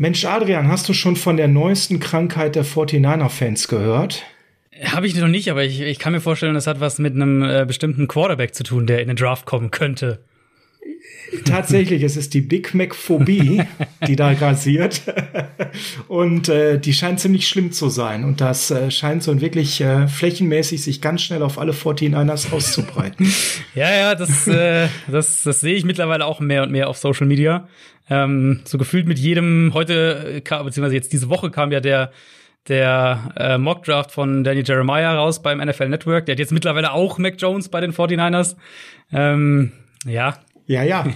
Mensch, Adrian, hast du schon von der neuesten Krankheit der 49er-Fans gehört? Habe ich noch nicht, aber ich, ich kann mir vorstellen, das hat was mit einem äh, bestimmten Quarterback zu tun, der in den Draft kommen könnte. Tatsächlich, es ist die Big Mac-Phobie, die da grasiert. Und äh, die scheint ziemlich schlimm zu sein. Und das äh, scheint so wirklich äh, flächenmäßig sich ganz schnell auf alle 49ers auszubreiten. ja, ja, das, äh, das, das sehe ich mittlerweile auch mehr und mehr auf Social Media. Ähm, so gefühlt mit jedem, heute, äh, beziehungsweise jetzt diese Woche kam ja der der äh, Mockdraft von Danny Jeremiah raus beim NFL Network. Der hat jetzt mittlerweile auch Mac Jones bei den 49ers. Ähm, ja, ja, ja.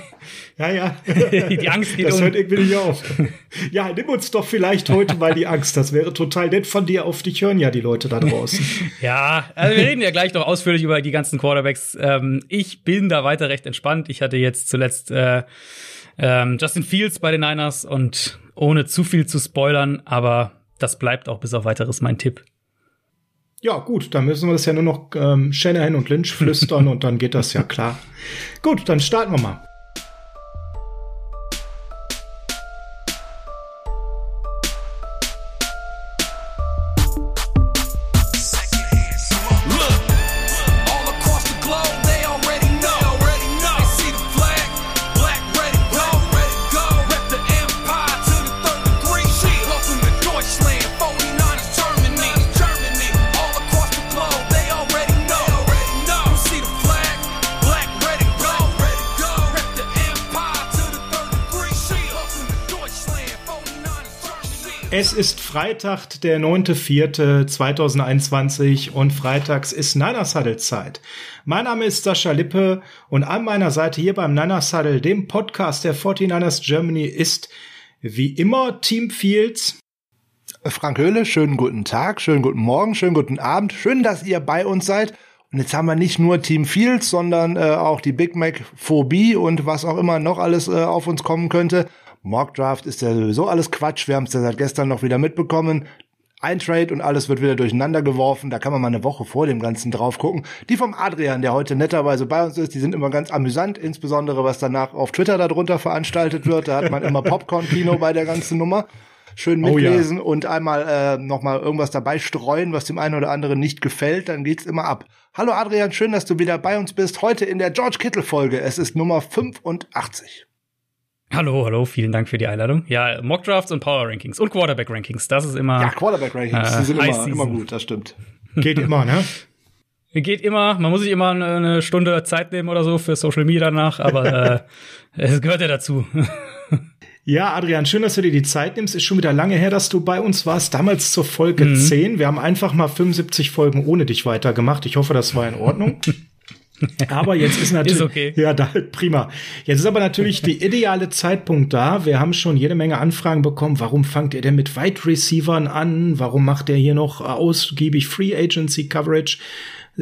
Ja, ja. die Angst geht Das um. hört irgendwie nicht auf. Ja, nimm uns doch vielleicht heute mal die Angst. Das wäre total nett von dir. Auf dich hören ja die Leute da draußen. ja, also wir reden ja gleich noch ausführlich über die ganzen Quarterbacks. Ähm, ich bin da weiter recht entspannt. Ich hatte jetzt zuletzt äh, ähm, Justin Fields bei den Niners und ohne zu viel zu spoilern, aber das bleibt auch bis auf weiteres mein Tipp. Ja, gut, dann müssen wir das ja nur noch ähm, Shanahan und Lynch flüstern und dann geht das ja klar. Gut, dann starten wir mal. Freitag, der 9.4.2021 und freitags ist Niners Huddle Zeit. Mein Name ist Sascha Lippe und an meiner Seite hier beim Niners Huddle, dem Podcast der 49ers Germany, ist wie immer Team Fields. Frank Höhle, schönen guten Tag, schönen guten Morgen, schönen guten Abend. Schön, dass ihr bei uns seid. Und jetzt haben wir nicht nur Team Fields, sondern äh, auch die Big Mac Phobie und was auch immer noch alles äh, auf uns kommen könnte. Mockdraft ist ja sowieso alles Quatsch. Wir haben es ja seit gestern noch wieder mitbekommen. Ein Trade und alles wird wieder durcheinander geworfen. Da kann man mal eine Woche vor dem Ganzen drauf gucken. Die vom Adrian, der heute netterweise bei uns ist, die sind immer ganz amüsant, insbesondere was danach auf Twitter darunter veranstaltet wird. Da hat man immer Popcorn-Kino bei der ganzen Nummer. Schön mitlesen oh ja. und einmal äh, nochmal irgendwas dabei streuen, was dem einen oder anderen nicht gefällt, dann geht's immer ab. Hallo Adrian, schön, dass du wieder bei uns bist. Heute in der George Kittle Folge. Es ist Nummer 85. Hallo, hallo, vielen Dank für die Einladung. Ja, Mockdrafts und Power Rankings und Quarterback Rankings, das ist immer. Ja, Quarterback Rankings, äh, die sind immer, immer gut, das stimmt. Geht immer, ne? Geht immer, man muss sich immer eine Stunde Zeit nehmen oder so für Social Media danach, aber äh, es gehört ja dazu. Ja, Adrian, schön, dass du dir die Zeit nimmst. Ist schon wieder lange her, dass du bei uns warst. Damals zur Folge mhm. 10. Wir haben einfach mal 75 Folgen ohne dich weitergemacht. Ich hoffe, das war in Ordnung. Aber jetzt ist natürlich, ist okay. ja, da, prima. Jetzt ist aber natürlich die ideale Zeitpunkt da. Wir haben schon jede Menge Anfragen bekommen. Warum fangt ihr denn mit Wide Receivern an? Warum macht ihr hier noch ausgiebig Free Agency Coverage?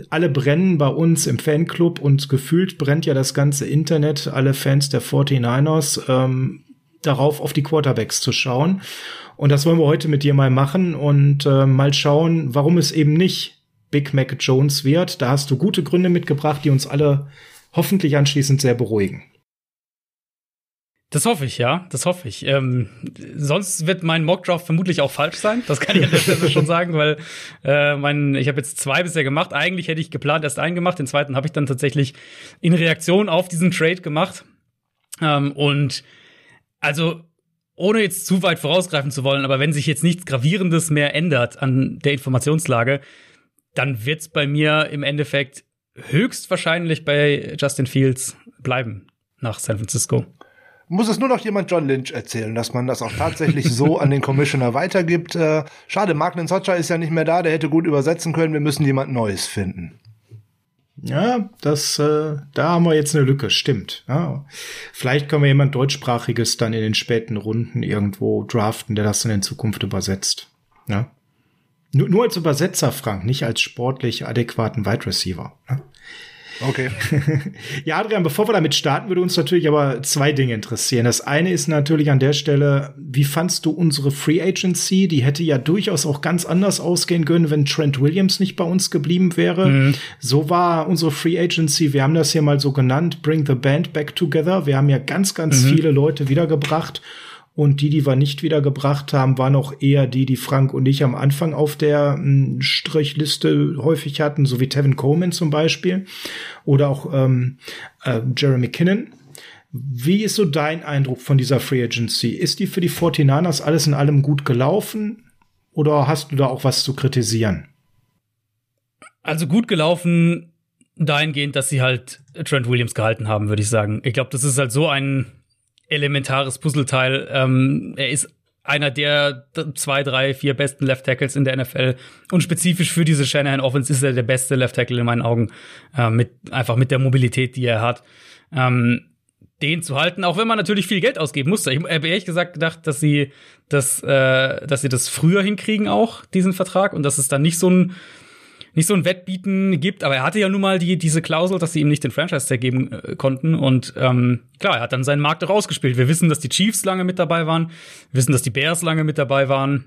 Alle brennen bei uns im Fanclub und gefühlt brennt ja das ganze Internet, alle Fans der 49ers, ähm, darauf, auf die Quarterbacks zu schauen. Und das wollen wir heute mit dir mal machen und äh, mal schauen, warum es eben nicht Big Mac Jones wird. Da hast du gute Gründe mitgebracht, die uns alle hoffentlich anschließend sehr beruhigen. Das hoffe ich, ja, das hoffe ich. Ähm, sonst wird mein Mockdraft vermutlich auch falsch sein. Das kann ich an der Stelle schon sagen, weil äh, mein, ich habe jetzt zwei bisher gemacht. Eigentlich hätte ich geplant erst einen gemacht, den zweiten habe ich dann tatsächlich in Reaktion auf diesen Trade gemacht. Ähm, und also ohne jetzt zu weit vorausgreifen zu wollen, aber wenn sich jetzt nichts Gravierendes mehr ändert an der Informationslage, dann wird's bei mir im Endeffekt höchstwahrscheinlich bei Justin Fields bleiben nach San Francisco. Muss es nur noch jemand John Lynch erzählen, dass man das auch tatsächlich so an den Commissioner weitergibt. Äh, schade, Mark Socha ist ja nicht mehr da, der hätte gut übersetzen können. Wir müssen jemand Neues finden. Ja, das, äh, da haben wir jetzt eine Lücke, stimmt. Ja. Vielleicht können wir jemand deutschsprachiges dann in den späten Runden irgendwo draften, der das dann in Zukunft übersetzt. Ja. Nur, nur als Übersetzer, Frank, nicht als sportlich adäquaten Wide Receiver. Ne? Okay. ja, Adrian, bevor wir damit starten, würde uns natürlich aber zwei Dinge interessieren. Das eine ist natürlich an der Stelle, wie fandst du unsere Free Agency? Die hätte ja durchaus auch ganz anders ausgehen können, wenn Trent Williams nicht bei uns geblieben wäre. Mhm. So war unsere Free Agency, wir haben das hier mal so genannt, Bring the Band Back Together. Wir haben ja ganz, ganz mhm. viele Leute wiedergebracht Und die, die wir nicht wiedergebracht haben, waren auch eher die, die Frank und ich am Anfang auf der hm, Strichliste häufig hatten, so wie Tevin Coleman zum Beispiel oder auch ähm, äh, Jeremy Kinnan. Wie ist so dein Eindruck von dieser Free Agency? Ist die für die 49ers alles in allem gut gelaufen oder hast du da auch was zu kritisieren? Also gut gelaufen dahingehend, dass sie halt Trent Williams gehalten haben, würde ich sagen. Ich glaube, das ist halt so ein elementares Puzzleteil. Ähm, er ist einer der zwei, drei, vier besten Left Tackles in der NFL. Und spezifisch für diese Shanahan Offense ist er der beste Left Tackle in meinen Augen. Äh, mit, einfach mit der Mobilität, die er hat. Ähm, den zu halten, auch wenn man natürlich viel Geld ausgeben musste. Ich habe ehrlich gesagt gedacht, dass sie das, äh, dass sie das früher hinkriegen auch, diesen Vertrag, und dass es dann nicht so ein nicht so ein Wettbieten gibt, aber er hatte ja nun mal die, diese Klausel, dass sie ihm nicht den Franchise zergeben äh, konnten. Und ähm, klar, er hat dann seinen Markt auch ausgespielt. Wir wissen, dass die Chiefs lange mit dabei waren, wir wissen, dass die Bears lange mit dabei waren.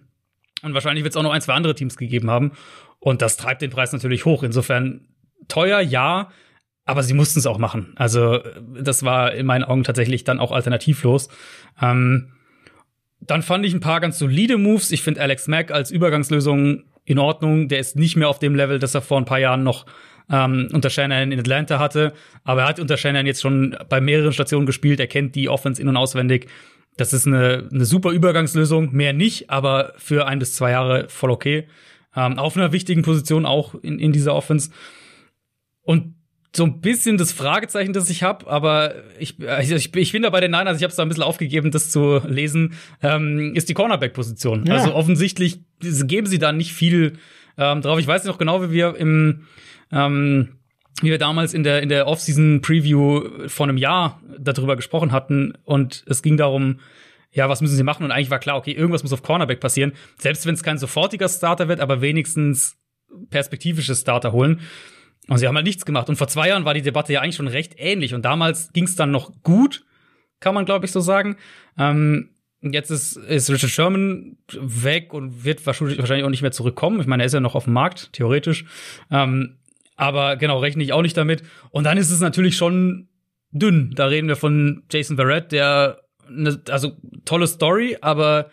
Und wahrscheinlich wird es auch noch ein, zwei andere Teams gegeben haben. Und das treibt den Preis natürlich hoch. Insofern teuer, ja, aber sie mussten es auch machen. Also, das war in meinen Augen tatsächlich dann auch alternativlos. Ähm, dann fand ich ein paar ganz solide Moves. Ich finde Alex Mack als Übergangslösung in Ordnung. Der ist nicht mehr auf dem Level, das er vor ein paar Jahren noch ähm, unter Shanahan in Atlanta hatte. Aber er hat unter Shanahan jetzt schon bei mehreren Stationen gespielt. Er kennt die Offense in- und auswendig. Das ist eine, eine super Übergangslösung. Mehr nicht, aber für ein bis zwei Jahre voll okay. Ähm, auf einer wichtigen Position auch in, in dieser Offense. Und so ein bisschen das Fragezeichen, das ich habe, aber ich, ich, ich bin da bei den Niners, ich habe es da ein bisschen aufgegeben, das zu lesen, ähm, ist die Cornerback-Position. Ja. Also offensichtlich geben sie da nicht viel ähm, drauf. Ich weiß noch genau, wie wir im ähm, wie wir damals in der in der Offseason Preview vor einem Jahr darüber gesprochen hatten und es ging darum, ja, was müssen sie machen und eigentlich war klar, okay, irgendwas muss auf Cornerback passieren, selbst wenn es kein sofortiger Starter wird, aber wenigstens perspektivisches Starter holen. Und sie haben halt nichts gemacht. Und vor zwei Jahren war die Debatte ja eigentlich schon recht ähnlich. Und damals ging es dann noch gut, kann man, glaube ich, so sagen. Ähm, jetzt ist, ist Richard Sherman weg und wird wahrscheinlich auch nicht mehr zurückkommen. Ich meine, er ist ja noch auf dem Markt, theoretisch. Ähm, aber genau, rechne ich auch nicht damit. Und dann ist es natürlich schon dünn. Da reden wir von Jason Barrett, der, ne, also tolle Story, aber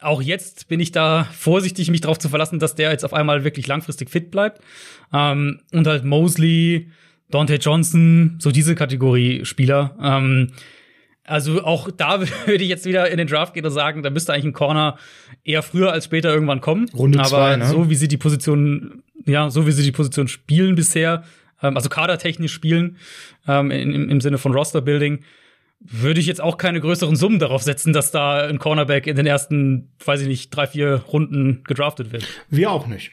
auch jetzt bin ich da vorsichtig, mich darauf zu verlassen, dass der jetzt auf einmal wirklich langfristig fit bleibt. Ähm, und halt Mosley, Dante Johnson, so diese Kategorie Spieler. Ähm, also auch da würde ich jetzt wieder in den Draft gehen und sagen, da müsste eigentlich ein Corner eher früher als später irgendwann kommen. Runde Aber zwei, ne? so wie sie die Position, ja, so wie sie die Position spielen bisher, ähm, also kadertechnisch spielen, ähm, im, im Sinne von Roster-Building, würde ich jetzt auch keine größeren Summen darauf setzen, dass da ein Cornerback in den ersten, weiß ich nicht, drei, vier Runden gedraftet wird. Wir auch nicht.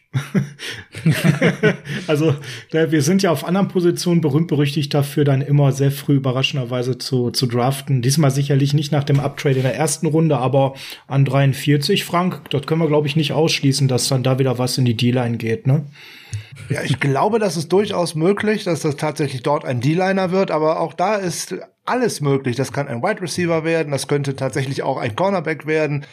also wir sind ja auf anderen Positionen berühmt berüchtigt dafür, dann immer sehr früh überraschenderweise zu, zu draften. Diesmal sicherlich nicht nach dem Uptrade in der ersten Runde, aber an 43, Frank, dort können wir, glaube ich, nicht ausschließen, dass dann da wieder was in die D-Line geht, ne? Ja, ich glaube, das ist durchaus möglich, dass das tatsächlich dort ein D-Liner wird, aber auch da ist alles möglich. Das kann ein Wide Receiver werden, das könnte tatsächlich auch ein Cornerback werden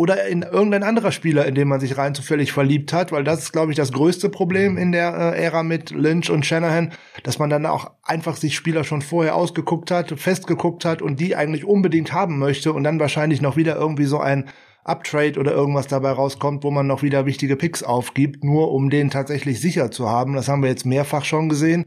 oder in irgendein anderer Spieler, in den man sich rein zufällig verliebt hat, weil das ist, glaube ich, das größte Problem in der äh, Ära mit Lynch und Shanahan, dass man dann auch einfach sich Spieler schon vorher ausgeguckt hat, festgeguckt hat und die eigentlich unbedingt haben möchte und dann wahrscheinlich noch wieder irgendwie so ein Uptrade oder irgendwas dabei rauskommt, wo man noch wieder wichtige Picks aufgibt, nur um den tatsächlich sicher zu haben. Das haben wir jetzt mehrfach schon gesehen.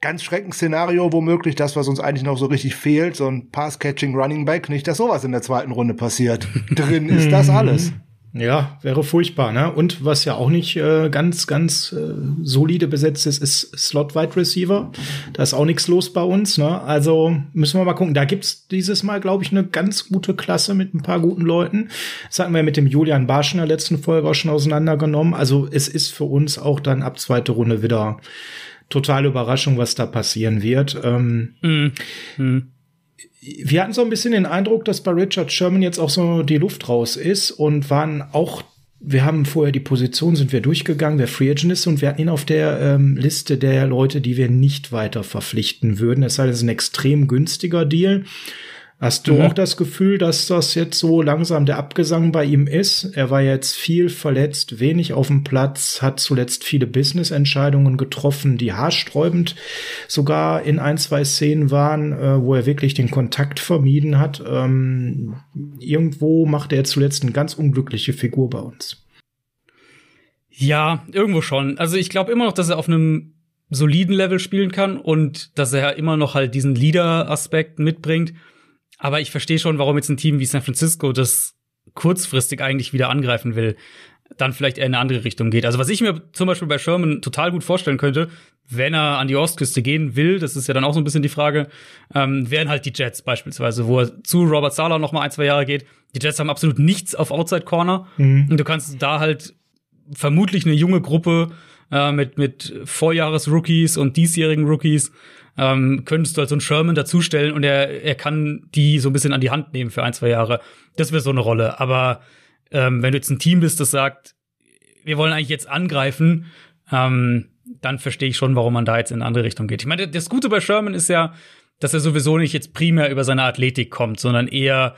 Ganz Schreckensszenario, womöglich das, was uns eigentlich noch so richtig fehlt, so ein Pass-Catching Running Back, nicht, dass sowas in der zweiten Runde passiert. Drin ist das alles. Ja, wäre furchtbar, ne? Und was ja auch nicht äh, ganz, ganz äh, solide besetzt ist, ist Slot-Wide Receiver. Da ist auch nichts los bei uns, ne? Also müssen wir mal gucken. Da gibt's dieses Mal, glaube ich, eine ganz gute Klasse mit ein paar guten Leuten. Das hatten wir mit dem Julian Barsch in der letzten Folge auch schon auseinandergenommen. Also es ist für uns auch dann ab zweite Runde wieder totale Überraschung, was da passieren wird. Ähm, mm. Mm wir hatten so ein bisschen den Eindruck, dass bei Richard Sherman jetzt auch so die Luft raus ist und waren auch wir haben vorher die Position, sind wir durchgegangen, wer Free Agent ist und wir hatten ihn auf der ähm, Liste der Leute, die wir nicht weiter verpflichten würden. Es sei denn, es ist ein extrem günstiger Deal. Hast du mhm. auch das Gefühl, dass das jetzt so langsam der Abgesang bei ihm ist? Er war jetzt viel verletzt, wenig auf dem Platz, hat zuletzt viele Business-Entscheidungen getroffen, die haarsträubend sogar in ein, zwei Szenen waren, äh, wo er wirklich den Kontakt vermieden hat. Ähm, irgendwo macht er zuletzt eine ganz unglückliche Figur bei uns. Ja, irgendwo schon. Also ich glaube immer noch, dass er auf einem soliden Level spielen kann und dass er immer noch halt diesen Leader-Aspekt mitbringt. Aber ich verstehe schon, warum jetzt ein Team wie San Francisco das kurzfristig eigentlich wieder angreifen will, dann vielleicht eher in eine andere Richtung geht. Also was ich mir zum Beispiel bei Sherman total gut vorstellen könnte, wenn er an die Ostküste gehen will, das ist ja dann auch so ein bisschen die Frage, ähm, wären halt die Jets beispielsweise, wo er zu Robert Sala noch mal ein, zwei Jahre geht. Die Jets haben absolut nichts auf Outside Corner mhm. und du kannst da halt vermutlich eine junge Gruppe äh, mit mit Vorjahres-Rookies und diesjährigen Rookies ähm, könntest du halt so einen Sherman dazustellen und er, er kann die so ein bisschen an die Hand nehmen für ein, zwei Jahre. Das wäre so eine Rolle. Aber ähm, wenn du jetzt ein Team bist, das sagt, wir wollen eigentlich jetzt angreifen, ähm, dann verstehe ich schon, warum man da jetzt in eine andere Richtung geht. Ich meine, das Gute bei Sherman ist ja, dass er sowieso nicht jetzt primär über seine Athletik kommt, sondern eher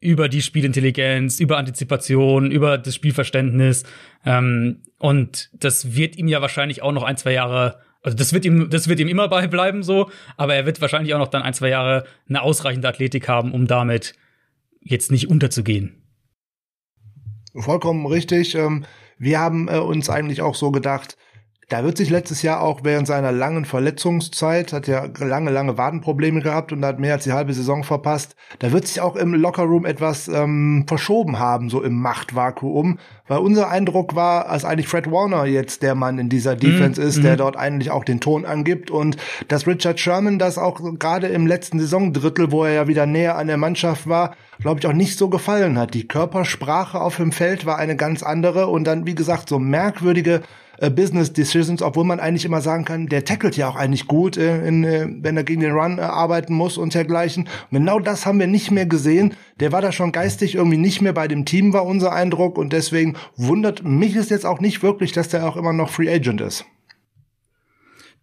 über die Spielintelligenz, über Antizipation, über das Spielverständnis. Ähm, und das wird ihm ja wahrscheinlich auch noch ein, zwei Jahre also das wird ihm, das wird ihm immer beibleiben so, aber er wird wahrscheinlich auch noch dann ein, zwei Jahre eine ausreichende Athletik haben, um damit jetzt nicht unterzugehen. Vollkommen richtig. Ähm, wir haben äh, uns eigentlich auch so gedacht, da wird sich letztes Jahr auch während seiner langen Verletzungszeit, hat ja lange, lange Wadenprobleme gehabt und hat mehr als die halbe Saison verpasst, da wird sich auch im Lockerroom etwas ähm, verschoben haben, so im Machtvakuum. Weil unser Eindruck war, als eigentlich Fred Warner jetzt der Mann in dieser Defense mm, ist, der mm. dort eigentlich auch den Ton angibt und dass Richard Sherman das auch gerade im letzten Saisondrittel, wo er ja wieder näher an der Mannschaft war, glaube ich, auch nicht so gefallen hat. Die Körpersprache auf dem Feld war eine ganz andere und dann, wie gesagt, so merkwürdige äh, Business Decisions, obwohl man eigentlich immer sagen kann, der tackelt ja auch eigentlich gut, äh, in, äh, wenn er gegen den Run äh, arbeiten muss und dergleichen. Und genau das haben wir nicht mehr gesehen. Der war da schon geistig irgendwie nicht mehr bei dem Team, war unser Eindruck. Und deswegen wundert mich es jetzt auch nicht wirklich, dass der auch immer noch Free Agent ist.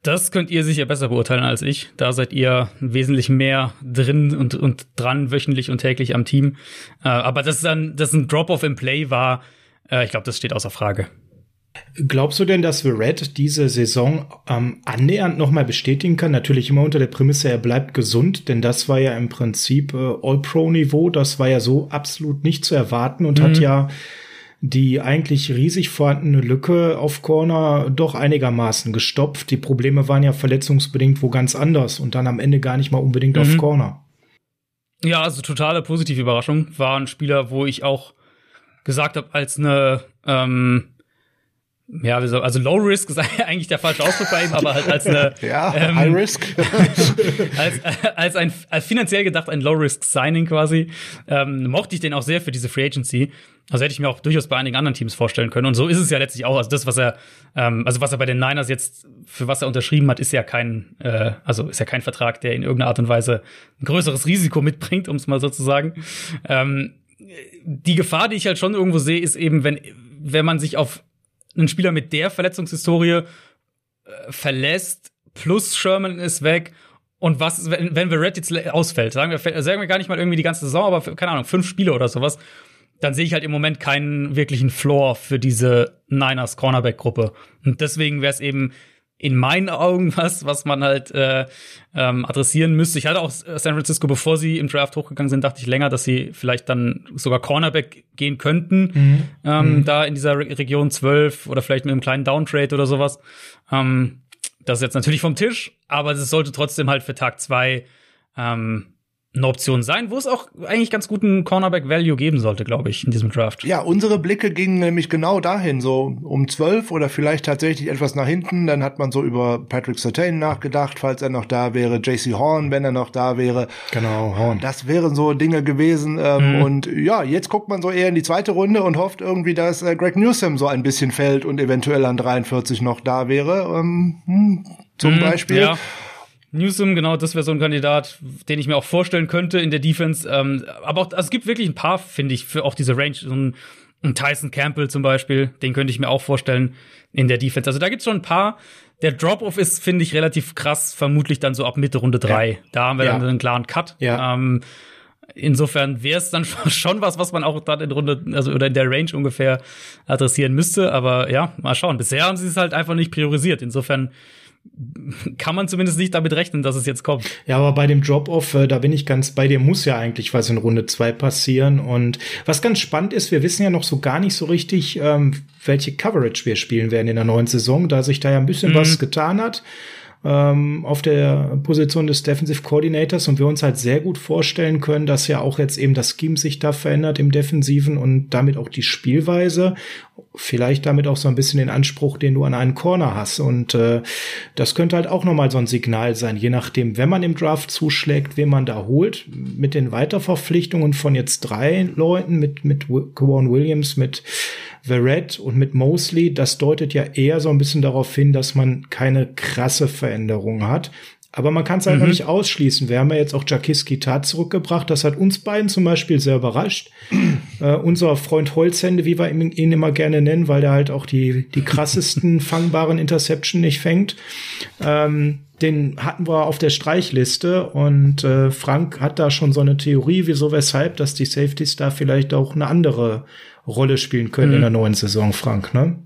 Das könnt ihr sicher besser beurteilen als ich. Da seid ihr wesentlich mehr drin und, und dran, wöchentlich und täglich am Team. Äh, aber dass dann, dass ein Drop-off im Play war, äh, ich glaube, das steht außer Frage. Glaubst du denn, dass Red diese Saison ähm, annähernd nochmal bestätigen kann? Natürlich immer unter der Prämisse, er bleibt gesund, denn das war ja im Prinzip äh, All-Pro-Niveau. Das war ja so absolut nicht zu erwarten und mhm. hat ja die eigentlich riesig vorhandene Lücke auf Corner doch einigermaßen gestopft. Die Probleme waren ja verletzungsbedingt wo ganz anders und dann am Ende gar nicht mal unbedingt mhm. auf Corner. Ja, also totale positive Überraschung. War ein Spieler, wo ich auch gesagt habe, als eine ähm, ja, also Low Risk ist eigentlich der falsche Ausdruck bei ihm, aber halt als eine ja, ähm, High Risk als, als ein als finanziell gedacht ein Low Risk Signing quasi ähm, mochte ich den auch sehr für diese Free Agency. Also hätte ich mir auch durchaus bei einigen anderen Teams vorstellen können. Und so ist es ja letztlich auch. Also das, was er, ähm, also was er bei den Niners jetzt für was er unterschrieben hat, ist ja kein, äh, also ist ja kein Vertrag, der in irgendeiner Art und Weise ein größeres Risiko mitbringt, um es mal so zu sagen. Ähm, die Gefahr, die ich halt schon irgendwo sehe, ist eben, wenn wenn man sich auf einen Spieler mit der Verletzungshistorie äh, verlässt, plus Sherman ist weg. Und was, wenn, wenn Red jetzt ausfällt, sagen wir, sagen wir gar nicht mal irgendwie die ganze Saison, aber keine Ahnung, fünf Spiele oder sowas, dann sehe ich halt im Moment keinen wirklichen Floor für diese Niners Cornerback-Gruppe. Und deswegen wäre es eben in meinen Augen was, was man halt äh, ähm, adressieren müsste. Ich hatte auch San Francisco, bevor sie im Draft hochgegangen sind, dachte ich länger, dass sie vielleicht dann sogar Cornerback gehen könnten, mhm. Ähm, mhm. da in dieser Re Region 12 oder vielleicht mit einem kleinen Downtrade oder sowas. Ähm, das ist jetzt natürlich vom Tisch, aber es sollte trotzdem halt für Tag zwei ähm, eine Option sein, wo es auch eigentlich ganz guten Cornerback-Value geben sollte, glaube ich, in diesem Draft. Ja, unsere Blicke gingen nämlich genau dahin, so um zwölf oder vielleicht tatsächlich etwas nach hinten. Dann hat man so über Patrick Sertain nachgedacht, falls er noch da wäre, JC Horn, wenn er noch da wäre. Genau, Horn. Das wären so Dinge gewesen. Ähm, mhm. Und ja, jetzt guckt man so eher in die zweite Runde und hofft irgendwie, dass äh, Greg Newsom so ein bisschen fällt und eventuell an 43 noch da wäre. Ähm, hm, zum mhm, Beispiel. Ja. Newsom, genau, das wäre so ein Kandidat, den ich mir auch vorstellen könnte in der Defense. Ähm, aber auch, also es gibt wirklich ein paar, finde ich, für auch diese Range. So ein, ein Tyson Campbell zum Beispiel, den könnte ich mir auch vorstellen in der Defense. Also da gibt's schon ein paar. Der Drop-Off ist, finde ich, relativ krass, vermutlich dann so ab Mitte Runde drei. Ja. Da haben wir ja. dann einen klaren Cut. Ja. Ähm, insofern wäre es dann schon was, was man auch dann in Runde, also oder in der Range ungefähr adressieren müsste. Aber ja, mal schauen. Bisher haben sie es halt einfach nicht priorisiert. Insofern kann man zumindest nicht damit rechnen, dass es jetzt kommt. Ja, aber bei dem Drop-Off, äh, da bin ich ganz bei dir, muss ja eigentlich was in Runde zwei passieren. Und was ganz spannend ist, wir wissen ja noch so gar nicht so richtig, ähm, welche Coverage wir spielen werden in der neuen Saison, da sich da ja ein bisschen mhm. was getan hat ähm, auf der Position des Defensive Coordinators und wir uns halt sehr gut vorstellen können, dass ja auch jetzt eben das Scheme sich da verändert im Defensiven und damit auch die Spielweise. Vielleicht damit auch so ein bisschen den Anspruch, den du an einen Corner hast. Und äh, das könnte halt auch nochmal so ein Signal sein, je nachdem, wenn man im Draft zuschlägt, wen man da holt, mit den Weiterverpflichtungen von jetzt drei Leuten, mit, mit Kwan Williams, mit Verrett und mit Mosley, das deutet ja eher so ein bisschen darauf hin, dass man keine krasse Veränderung hat. Aber man kann es halt mhm. noch nicht ausschließen. Wir haben ja jetzt auch Jakiski Tat zurückgebracht. Das hat uns beiden zum Beispiel sehr überrascht. äh, unser Freund Holzhände, wie wir ihn immer gerne nennen, weil der halt auch die, die krassesten fangbaren Interception nicht fängt. Ähm, den hatten wir auf der Streichliste und äh, Frank hat da schon so eine Theorie, wieso, weshalb, dass die Safeties da vielleicht auch eine andere Rolle spielen können mhm. in der neuen Saison, Frank, ne?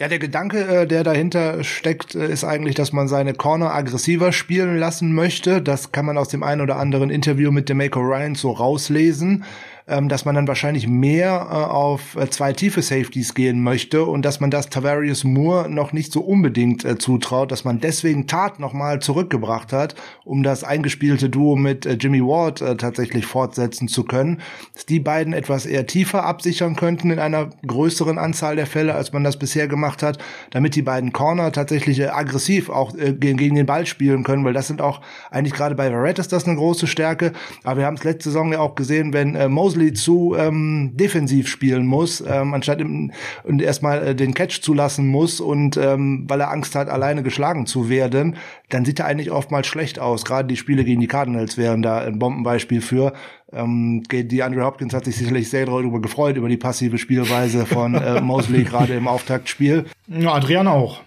Ja, der Gedanke, äh, der dahinter steckt, äh, ist eigentlich, dass man seine Corner aggressiver spielen lassen möchte. Das kann man aus dem einen oder anderen Interview mit dem Mako Ryan so rauslesen ähm, dass man dann wahrscheinlich mehr äh, auf äh, zwei tiefe Safeties gehen möchte und dass man das Tavarius Moore noch nicht so unbedingt äh, zutraut, dass man deswegen Tat nochmal zurückgebracht hat, um das eingespielte Duo mit äh, Jimmy Ward äh, tatsächlich fortsetzen zu können, dass die beiden etwas eher tiefer absichern könnten in einer größeren Anzahl der Fälle, als man das bisher gemacht hat, damit die beiden Corner tatsächlich aggressiv auch gegen, den Ball spielen können, weil das sind auch eigentlich gerade bei Verrett ist das eine große Stärke, aber wir haben es letzte Saison ja auch gesehen, wenn Mosley Mosley zu ähm, defensiv spielen muss, ähm, anstatt im, und erstmal äh, den Catch zulassen muss und ähm, weil er Angst hat, alleine geschlagen zu werden, dann sieht er eigentlich oftmals schlecht aus. Gerade die Spiele gegen die Cardinals wären da ein Bombenbeispiel für. Ähm, die Andrew Hopkins hat sich sicherlich sehr darüber gefreut, über die passive Spielweise von äh, Mosley gerade im Auftaktspiel. Ja, Adrian auch.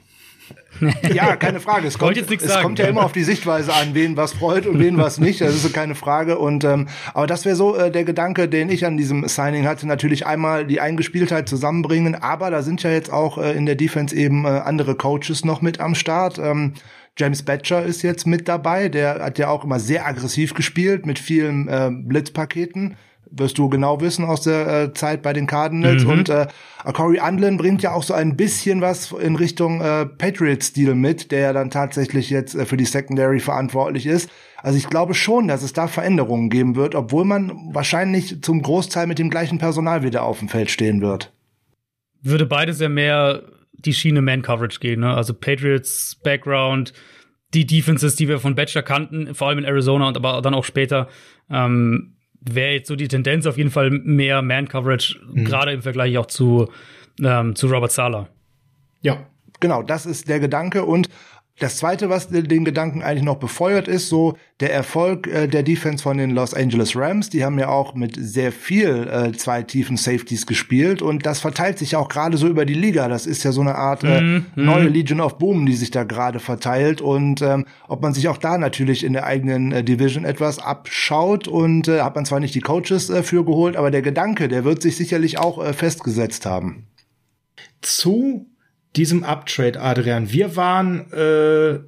ja, keine Frage. Es kommt, es sagen. kommt ja immer auf die Sichtweise an, wen was freut und wen was nicht. Das ist keine Frage. Und ähm, aber das wäre so äh, der Gedanke, den ich an diesem Signing hatte. Natürlich einmal die Eingespieltheit zusammenbringen, aber da sind ja jetzt auch äh, in der Defense eben äh, andere Coaches noch mit am Start. Ähm, James Batcher ist jetzt mit dabei. Der hat ja auch immer sehr aggressiv gespielt mit vielen äh, Blitzpaketen wirst du genau wissen aus der äh, Zeit bei den Cardinals. Mhm. Und äh, Corey Andlin bringt ja auch so ein bisschen was in Richtung äh, Patriot-Stil mit, der ja dann tatsächlich jetzt äh, für die Secondary verantwortlich ist. Also ich glaube schon, dass es da Veränderungen geben wird, obwohl man wahrscheinlich zum Großteil mit dem gleichen Personal wieder auf dem Feld stehen wird. Würde beides ja mehr die Schiene Man-Coverage gehen, ne? Also Patriots Background, die Defenses, die wir von Batcher kannten, vor allem in Arizona und aber dann auch später. Ähm, wäre jetzt so die Tendenz auf jeden Fall mehr Man-Coverage, mhm. gerade im Vergleich auch zu, ähm, zu Robert Sala. Ja, genau, das ist der Gedanke. Und das zweite, was den Gedanken eigentlich noch befeuert, ist so der Erfolg äh, der Defense von den Los Angeles Rams. Die haben ja auch mit sehr viel äh, zwei tiefen Safeties gespielt und das verteilt sich auch gerade so über die Liga. Das ist ja so eine Art äh, mm, neue Legion of Boom, die sich da gerade verteilt und ähm, ob man sich auch da natürlich in der eigenen äh, Division etwas abschaut und äh, hat man zwar nicht die Coaches äh, für geholt, aber der Gedanke, der wird sich sicherlich auch äh, festgesetzt haben. Zu diesem Uptrade, Adrian. Wir waren äh,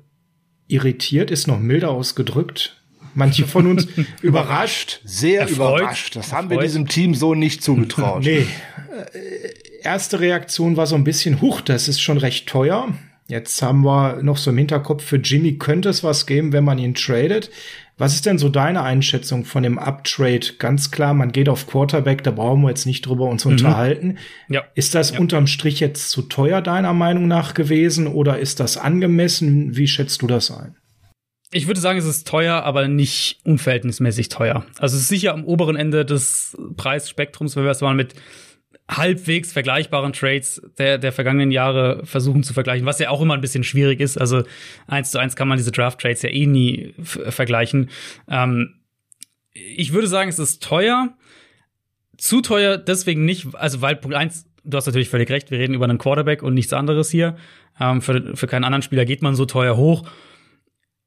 irritiert, ist noch milder ausgedrückt. Manche von uns überrascht. Sehr erfreut, überrascht. Das erfreut. haben wir diesem Team so nicht zugetraut. nee. Äh, erste Reaktion war so ein bisschen, huch, das ist schon recht teuer. Jetzt haben wir noch so im Hinterkopf, für Jimmy könnte es was geben, wenn man ihn tradet. Was ist denn so deine Einschätzung von dem Uptrade? Ganz klar, man geht auf Quarterback, da brauchen wir jetzt nicht drüber uns mhm. unterhalten. Ja. Ist das ja. unterm Strich jetzt zu teuer deiner Meinung nach gewesen oder ist das angemessen? Wie schätzt du das ein? Ich würde sagen, es ist teuer, aber nicht unverhältnismäßig teuer. Also es ist sicher am oberen Ende des Preisspektrums, wenn wir es mal mit halbwegs vergleichbaren Trades der, der vergangenen Jahre versuchen zu vergleichen, was ja auch immer ein bisschen schwierig ist. Also eins zu eins kann man diese Draft-Trades ja eh nie vergleichen. Ähm, ich würde sagen, es ist teuer. Zu teuer deswegen nicht, also weil Punkt eins, du hast natürlich völlig recht, wir reden über einen Quarterback und nichts anderes hier. Ähm, für, für keinen anderen Spieler geht man so teuer hoch.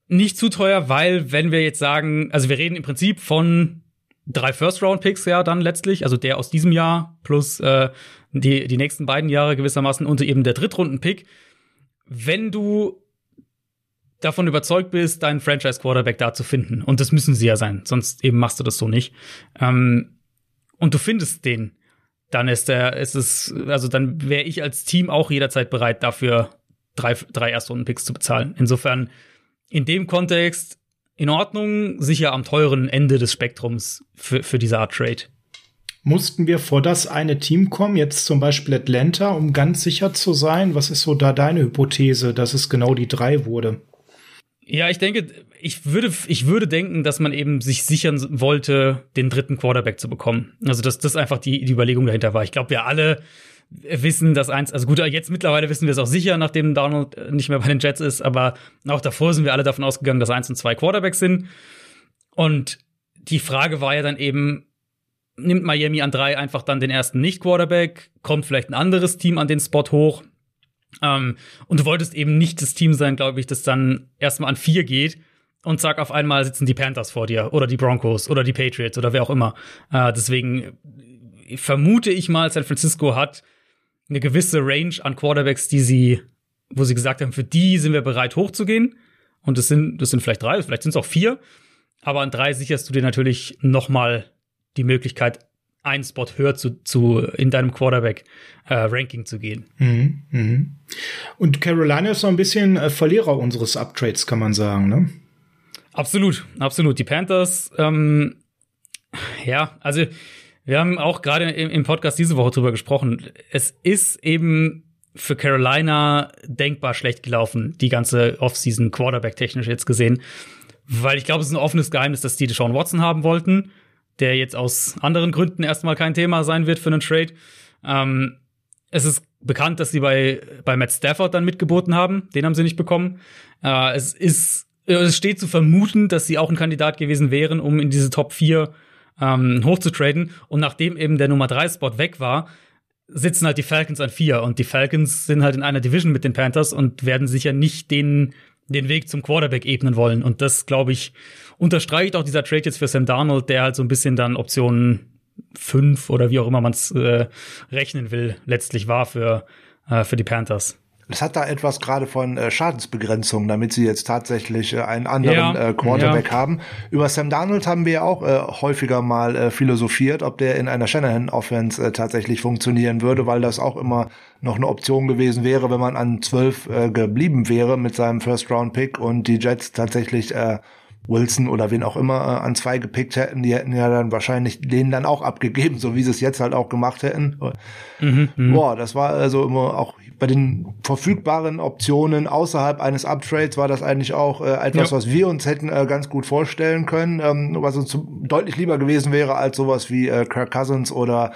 Nicht zu teuer, weil wenn wir jetzt sagen, also wir reden im Prinzip von drei First-Round-Picks ja dann letztlich, also der aus diesem Jahr plus äh, die, die nächsten beiden Jahre gewissermaßen und eben der Drittrunden-Pick. Wenn du davon überzeugt bist, deinen Franchise-Quarterback da zu finden, und das müssen sie ja sein, sonst eben machst du das so nicht, ähm, und du findest den, dann ist der, ist es, also dann wäre ich als Team auch jederzeit bereit, dafür drei, drei Erstrunden-Picks zu bezahlen. Insofern, in dem Kontext, in Ordnung, sicher am teuren Ende des Spektrums für, für diese Art Trade. Mussten wir vor das eine Team kommen, jetzt zum Beispiel Atlanta, um ganz sicher zu sein? Was ist so da deine Hypothese, dass es genau die drei wurde? Ja, ich denke, ich würde, ich würde denken, dass man eben sich sichern wollte, den dritten Quarterback zu bekommen. Also, dass das einfach die, die Überlegung dahinter war. Ich glaube, wir alle wissen, dass eins, also gut, jetzt mittlerweile wissen wir es auch sicher, nachdem Donald nicht mehr bei den Jets ist, aber auch davor sind wir alle davon ausgegangen, dass eins und zwei Quarterbacks sind. Und die Frage war ja dann eben, nimmt Miami an drei einfach dann den ersten Nicht-Quarterback, kommt vielleicht ein anderes Team an den Spot hoch, ähm, und du wolltest eben nicht das Team sein, glaube ich, das dann erstmal an vier geht und zack, auf einmal sitzen die Panthers vor dir oder die Broncos oder die Patriots oder wer auch immer. Äh, deswegen vermute ich mal, San Francisco hat eine gewisse Range an Quarterbacks, die sie, wo sie gesagt haben, für die sind wir bereit hochzugehen. Und das sind, das sind vielleicht drei, vielleicht sind es auch vier. Aber an drei sicherst du dir natürlich noch mal die Möglichkeit, einen Spot höher zu, zu in deinem Quarterback-Ranking äh, zu gehen. Mhm, mh. Und Carolina ist so ein bisschen äh, Verlierer unseres Uptrades, kann man sagen, ne? Absolut, absolut. Die Panthers, ähm, ja, also wir haben auch gerade im, Podcast diese Woche drüber gesprochen. Es ist eben für Carolina denkbar schlecht gelaufen, die ganze Offseason Quarterback-technisch jetzt gesehen. Weil ich glaube, es ist ein offenes Geheimnis, dass die Deshaun Watson haben wollten der jetzt aus anderen Gründen erstmal kein Thema sein wird für einen Trade. Ähm, es ist bekannt, dass sie bei, bei Matt Stafford dann mitgeboten haben. Den haben sie nicht bekommen. Äh, es ist, es steht zu vermuten, dass sie auch ein Kandidat gewesen wären, um in diese Top 4 ähm, hochzutraden. Und nachdem eben der Nummer 3 Spot weg war, sitzen halt die Falcons an 4. Und die Falcons sind halt in einer Division mit den Panthers und werden sicher nicht den, den Weg zum Quarterback ebnen wollen. Und das, glaube ich, unterstreicht auch dieser Trade jetzt für Sam Darnold, der halt so ein bisschen dann Option 5 oder wie auch immer man es äh, rechnen will, letztlich war für, äh, für die Panthers. Es hat da etwas gerade von äh, Schadensbegrenzung, damit sie jetzt tatsächlich äh, einen anderen ja, äh, Quarterback ja. haben. Über Sam Darnold haben wir ja auch äh, häufiger mal äh, philosophiert, ob der in einer Shanahan-Offense äh, tatsächlich funktionieren würde, weil das auch immer noch eine Option gewesen wäre, wenn man an zwölf äh, geblieben wäre mit seinem First-Round-Pick und die Jets tatsächlich äh, Wilson oder wen auch immer äh, an zwei gepickt hätten, die hätten ja dann wahrscheinlich den dann auch abgegeben, so wie sie es jetzt halt auch gemacht hätten. Mhm, mhm. Boah, das war also immer auch bei den verfügbaren Optionen außerhalb eines Uptrades war das eigentlich auch äh, etwas, ja. was wir uns hätten äh, ganz gut vorstellen können, ähm, was uns deutlich lieber gewesen wäre als sowas wie äh, Kirk Cousins oder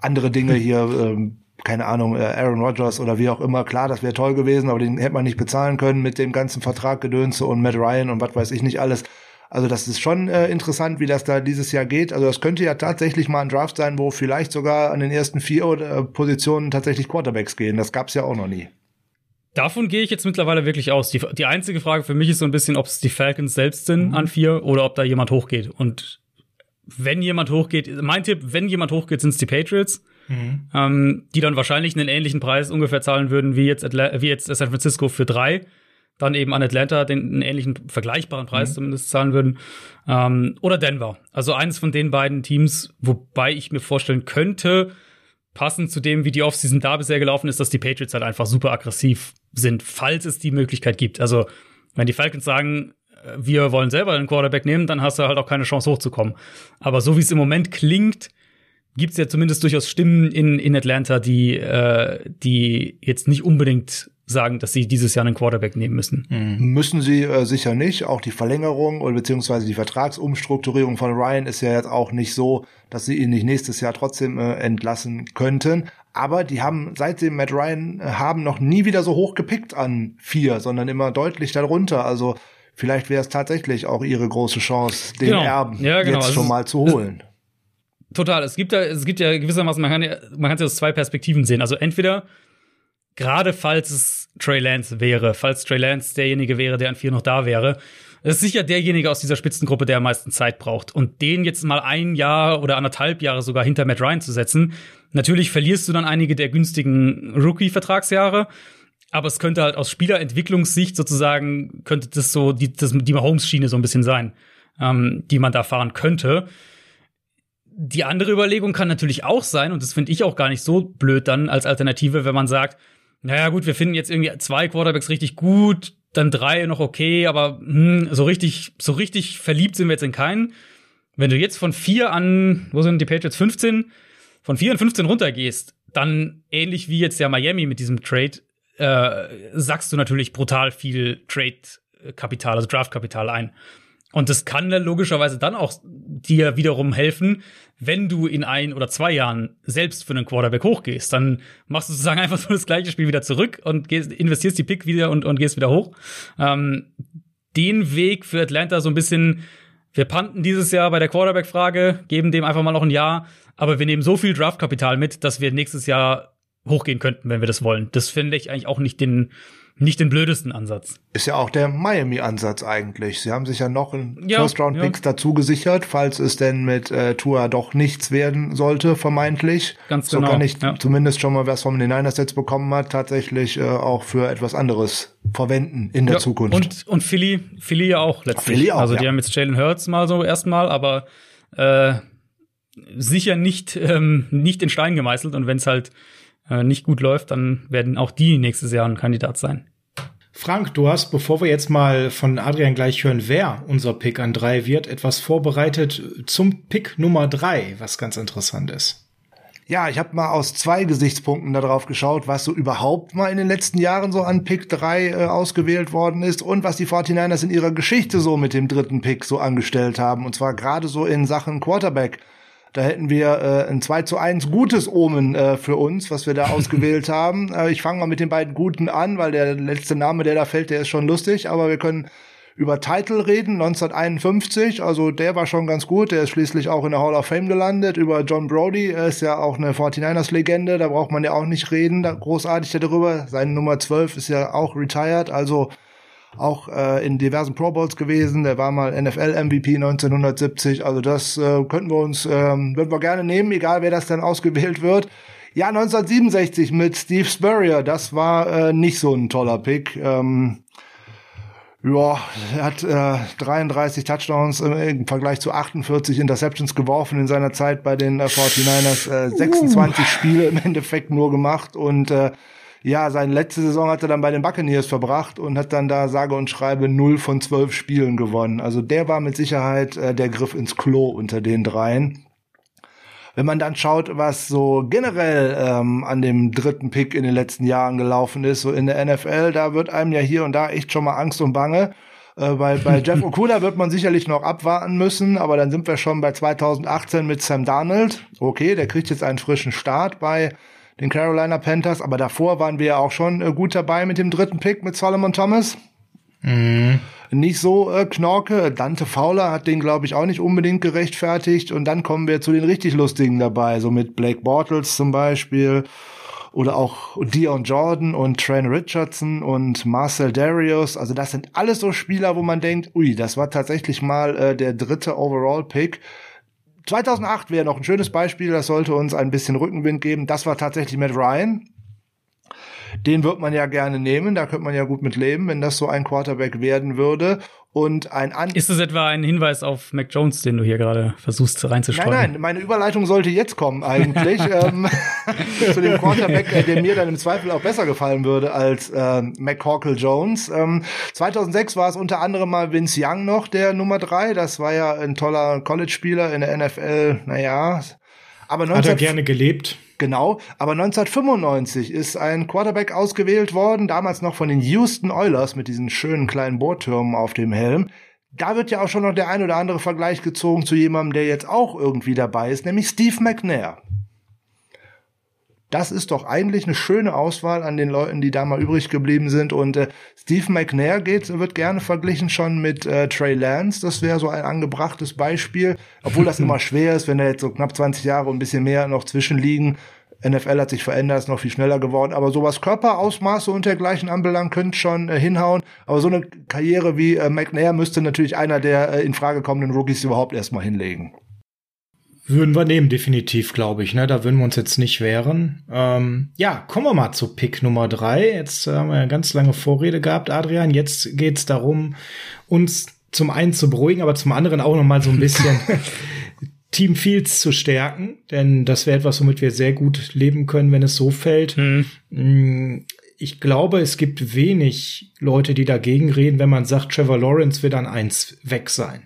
andere Dinge hm. hier. Ähm, keine Ahnung, äh, Aaron Rodgers oder wie auch immer, klar, das wäre toll gewesen, aber den hätte man nicht bezahlen können mit dem ganzen Vertraggedönse und Matt Ryan und was weiß ich nicht alles. Also das ist schon äh, interessant, wie das da dieses Jahr geht. Also das könnte ja tatsächlich mal ein Draft sein, wo vielleicht sogar an den ersten vier äh, Positionen tatsächlich Quarterbacks gehen. Das gab's ja auch noch nie. Davon gehe ich jetzt mittlerweile wirklich aus. Die, die einzige Frage für mich ist so ein bisschen, ob es die Falcons selbst sind mhm. an vier oder ob da jemand hochgeht. Und wenn jemand hochgeht, mein Tipp, wenn jemand hochgeht, sind es die Patriots mhm. ähm, die dann wahrscheinlich einen ähnlichen Preis ungefähr zahlen würden wie jetzt, Atla wie jetzt San Francisco für drei. Dann eben an Atlanta den einen ähnlichen, vergleichbaren Preis mhm. zumindest zahlen würden. Ähm, oder Denver. Also eines von den beiden Teams, wobei ich mir vorstellen könnte, passend zu dem, wie die Offseason da bisher gelaufen ist, dass die Patriots halt einfach super aggressiv sind, falls es die Möglichkeit gibt. Also, wenn die Falcons sagen, äh, wir wollen selber einen Quarterback nehmen, dann hast du halt auch keine Chance hochzukommen. Aber so wie es im Moment klingt, gibt es ja zumindest durchaus Stimmen in, in Atlanta, die, äh, die jetzt nicht unbedingt sagen, dass sie dieses Jahr einen Quarterback nehmen müssen. Mhm. Müssen sie äh, sicher nicht. Auch die Verlängerung oder beziehungsweise die Vertragsumstrukturierung von Ryan ist ja jetzt auch nicht so, dass sie ihn nicht nächstes Jahr trotzdem äh, entlassen könnten. Aber die haben seit sie Matt Ryan äh, haben noch nie wieder so hoch gepickt an vier, sondern immer deutlich darunter. Also vielleicht wäre es tatsächlich auch ihre große Chance, den genau. Erben ja, genau. jetzt also schon mal zu holen. Total. Es gibt ja, es gibt ja gewissermaßen, man kann ja, man kann es ja aus zwei Perspektiven sehen. Also entweder, gerade falls es Trey Lance wäre, falls Trey Lance derjenige wäre, der an vier noch da wäre, ist sicher derjenige aus dieser Spitzengruppe, der am meisten Zeit braucht. Und den jetzt mal ein Jahr oder anderthalb Jahre sogar hinter Matt Ryan zu setzen, natürlich verlierst du dann einige der günstigen Rookie-Vertragsjahre. Aber es könnte halt aus Spielerentwicklungssicht sozusagen, könnte das so die, die Mahomes-Schiene so ein bisschen sein, ähm, die man da fahren könnte. Die andere Überlegung kann natürlich auch sein, und das finde ich auch gar nicht so blöd dann als Alternative, wenn man sagt, naja gut, wir finden jetzt irgendwie zwei Quarterbacks richtig gut, dann drei noch okay, aber hm, so richtig, so richtig verliebt sind wir jetzt in keinen. Wenn du jetzt von vier an, wo sind die Patriots 15, von vier an 15 runtergehst, dann ähnlich wie jetzt der Miami mit diesem Trade, äh, sackst du natürlich brutal viel Trade-Kapital, also Draft-Kapital ein. Und das kann logischerweise dann auch dir wiederum helfen, wenn du in ein oder zwei Jahren selbst für einen Quarterback hochgehst. Dann machst du sozusagen einfach so das gleiche Spiel wieder zurück und gehst, investierst die Pick wieder und, und gehst wieder hoch. Ähm, den Weg für Atlanta so ein bisschen, wir panten dieses Jahr bei der Quarterback-Frage, geben dem einfach mal noch ein Jahr, aber wir nehmen so viel Draftkapital mit, dass wir nächstes Jahr hochgehen könnten, wenn wir das wollen. Das finde ich eigentlich auch nicht den, nicht den blödesten Ansatz. Ist ja auch der Miami-Ansatz eigentlich. Sie haben sich ja noch einen ja, First-Round-Picks ja. dazu gesichert, falls es denn mit äh, Tua doch nichts werden sollte, vermeintlich. Ganz genau. So kann ich ja. zumindest schon mal, was von den Niners jetzt bekommen hat, tatsächlich äh, auch für etwas anderes verwenden in der ja, Zukunft. Und, und Philly, Philly ja auch letztlich. Philly auch, also die haben jetzt Jalen Hurts mal so erstmal, aber äh, sicher nicht, ähm, nicht in Stein gemeißelt. Und wenn es halt äh, nicht gut läuft, dann werden auch die nächstes Jahr ein Kandidat sein. Frank, du hast, bevor wir jetzt mal von Adrian gleich hören, wer unser Pick an drei wird, etwas vorbereitet zum Pick Nummer drei, was ganz interessant ist. Ja, ich habe mal aus zwei Gesichtspunkten darauf geschaut, was so überhaupt mal in den letzten Jahren so an Pick 3 äh, ausgewählt worden ist und was die 49ers in ihrer Geschichte so mit dem dritten Pick so angestellt haben. Und zwar gerade so in Sachen Quarterback. Da hätten wir äh, ein 2 zu 1 gutes Omen äh, für uns, was wir da ausgewählt haben. Äh, ich fange mal mit den beiden Guten an, weil der letzte Name, der da fällt, der ist schon lustig, aber wir können über Title reden, 1951, also der war schon ganz gut, der ist schließlich auch in der Hall of Fame gelandet, über John Brody, er ist ja auch eine 49ers-Legende, da braucht man ja auch nicht reden, da, großartig darüber, seine Nummer 12 ist ja auch retired, also auch äh, in diversen Pro Bowls gewesen. Der war mal NFL MVP 1970. Also das äh, könnten wir uns, ähm, würden wir gerne nehmen, egal wer das dann ausgewählt wird. Ja, 1967 mit Steve Spurrier, das war äh, nicht so ein toller Pick. Ähm, ja, er hat äh, 33 Touchdowns im Vergleich zu 48 Interceptions geworfen in seiner Zeit bei den äh, 49ers. Äh, 26 uh. Spiele im Endeffekt nur gemacht und äh, ja, seine letzte Saison hat er dann bei den Buccaneers verbracht und hat dann da sage und schreibe 0 von 12 Spielen gewonnen. Also der war mit Sicherheit äh, der Griff ins Klo unter den dreien. Wenn man dann schaut, was so generell ähm, an dem dritten Pick in den letzten Jahren gelaufen ist, so in der NFL, da wird einem ja hier und da echt schon mal Angst und Bange. Äh, bei, bei Jeff Okuda wird man sicherlich noch abwarten müssen, aber dann sind wir schon bei 2018 mit Sam Darnold. Okay, der kriegt jetzt einen frischen Start bei den Carolina Panthers, aber davor waren wir ja auch schon äh, gut dabei mit dem dritten Pick mit Solomon Thomas. Mhm. Nicht so äh, Knorke. Dante Fowler hat den, glaube ich, auch nicht unbedingt gerechtfertigt. Und dann kommen wir zu den richtig lustigen dabei, so mit Blake Bortles zum Beispiel. Oder auch Dion Jordan und Trent Richardson und Marcel Darius. Also das sind alles so Spieler, wo man denkt, ui, das war tatsächlich mal äh, der dritte Overall-Pick. 2008 wäre noch ein schönes Beispiel, das sollte uns ein bisschen Rückenwind geben. Das war tatsächlich Matt Ryan. Den wird man ja gerne nehmen, da könnte man ja gut mit leben, wenn das so ein Quarterback werden würde. Und ein An Ist das etwa ein Hinweis auf Mac Jones, den du hier gerade versuchst reinzustreuen? Nein, nein, meine Überleitung sollte jetzt kommen eigentlich. ähm, zu dem Quarterback, äh, der mir dann im Zweifel auch besser gefallen würde als äh, McCorkle Jones. Ähm, 2006 war es unter anderem mal Vince Young noch, der Nummer drei. Das war ja ein toller College-Spieler in der NFL. Naja, aber 19 Hat er gerne gelebt. Genau, aber 1995 ist ein Quarterback ausgewählt worden, damals noch von den Houston Oilers mit diesen schönen kleinen Bohrtürmen auf dem Helm. Da wird ja auch schon noch der ein oder andere Vergleich gezogen zu jemandem, der jetzt auch irgendwie dabei ist, nämlich Steve McNair das ist doch eigentlich eine schöne Auswahl an den Leuten, die da mal übrig geblieben sind. Und äh, Steve McNair geht, wird gerne verglichen schon mit äh, Trey Lance. Das wäre so ein angebrachtes Beispiel, obwohl das immer schwer ist, wenn da jetzt so knapp 20 Jahre und ein bisschen mehr noch zwischenliegen. NFL hat sich verändert, ist noch viel schneller geworden, aber so was Körperausmaße und dergleichen anbelangt, könnte schon äh, hinhauen. Aber so eine Karriere wie äh, McNair müsste natürlich einer der äh, in Frage kommenden Rookies überhaupt erstmal hinlegen. Würden wir nehmen, definitiv, glaube ich. Ne? Da würden wir uns jetzt nicht wehren. Ähm, ja, kommen wir mal zu Pick Nummer drei. Jetzt äh, haben wir eine ganz lange Vorrede gehabt, Adrian. Jetzt geht's darum, uns zum einen zu beruhigen, aber zum anderen auch noch mal so ein bisschen Team Fields zu stärken, denn das wäre etwas, womit wir sehr gut leben können, wenn es so fällt. Hm. Ich glaube, es gibt wenig Leute, die dagegen reden, wenn man sagt, Trevor Lawrence wird an eins weg sein.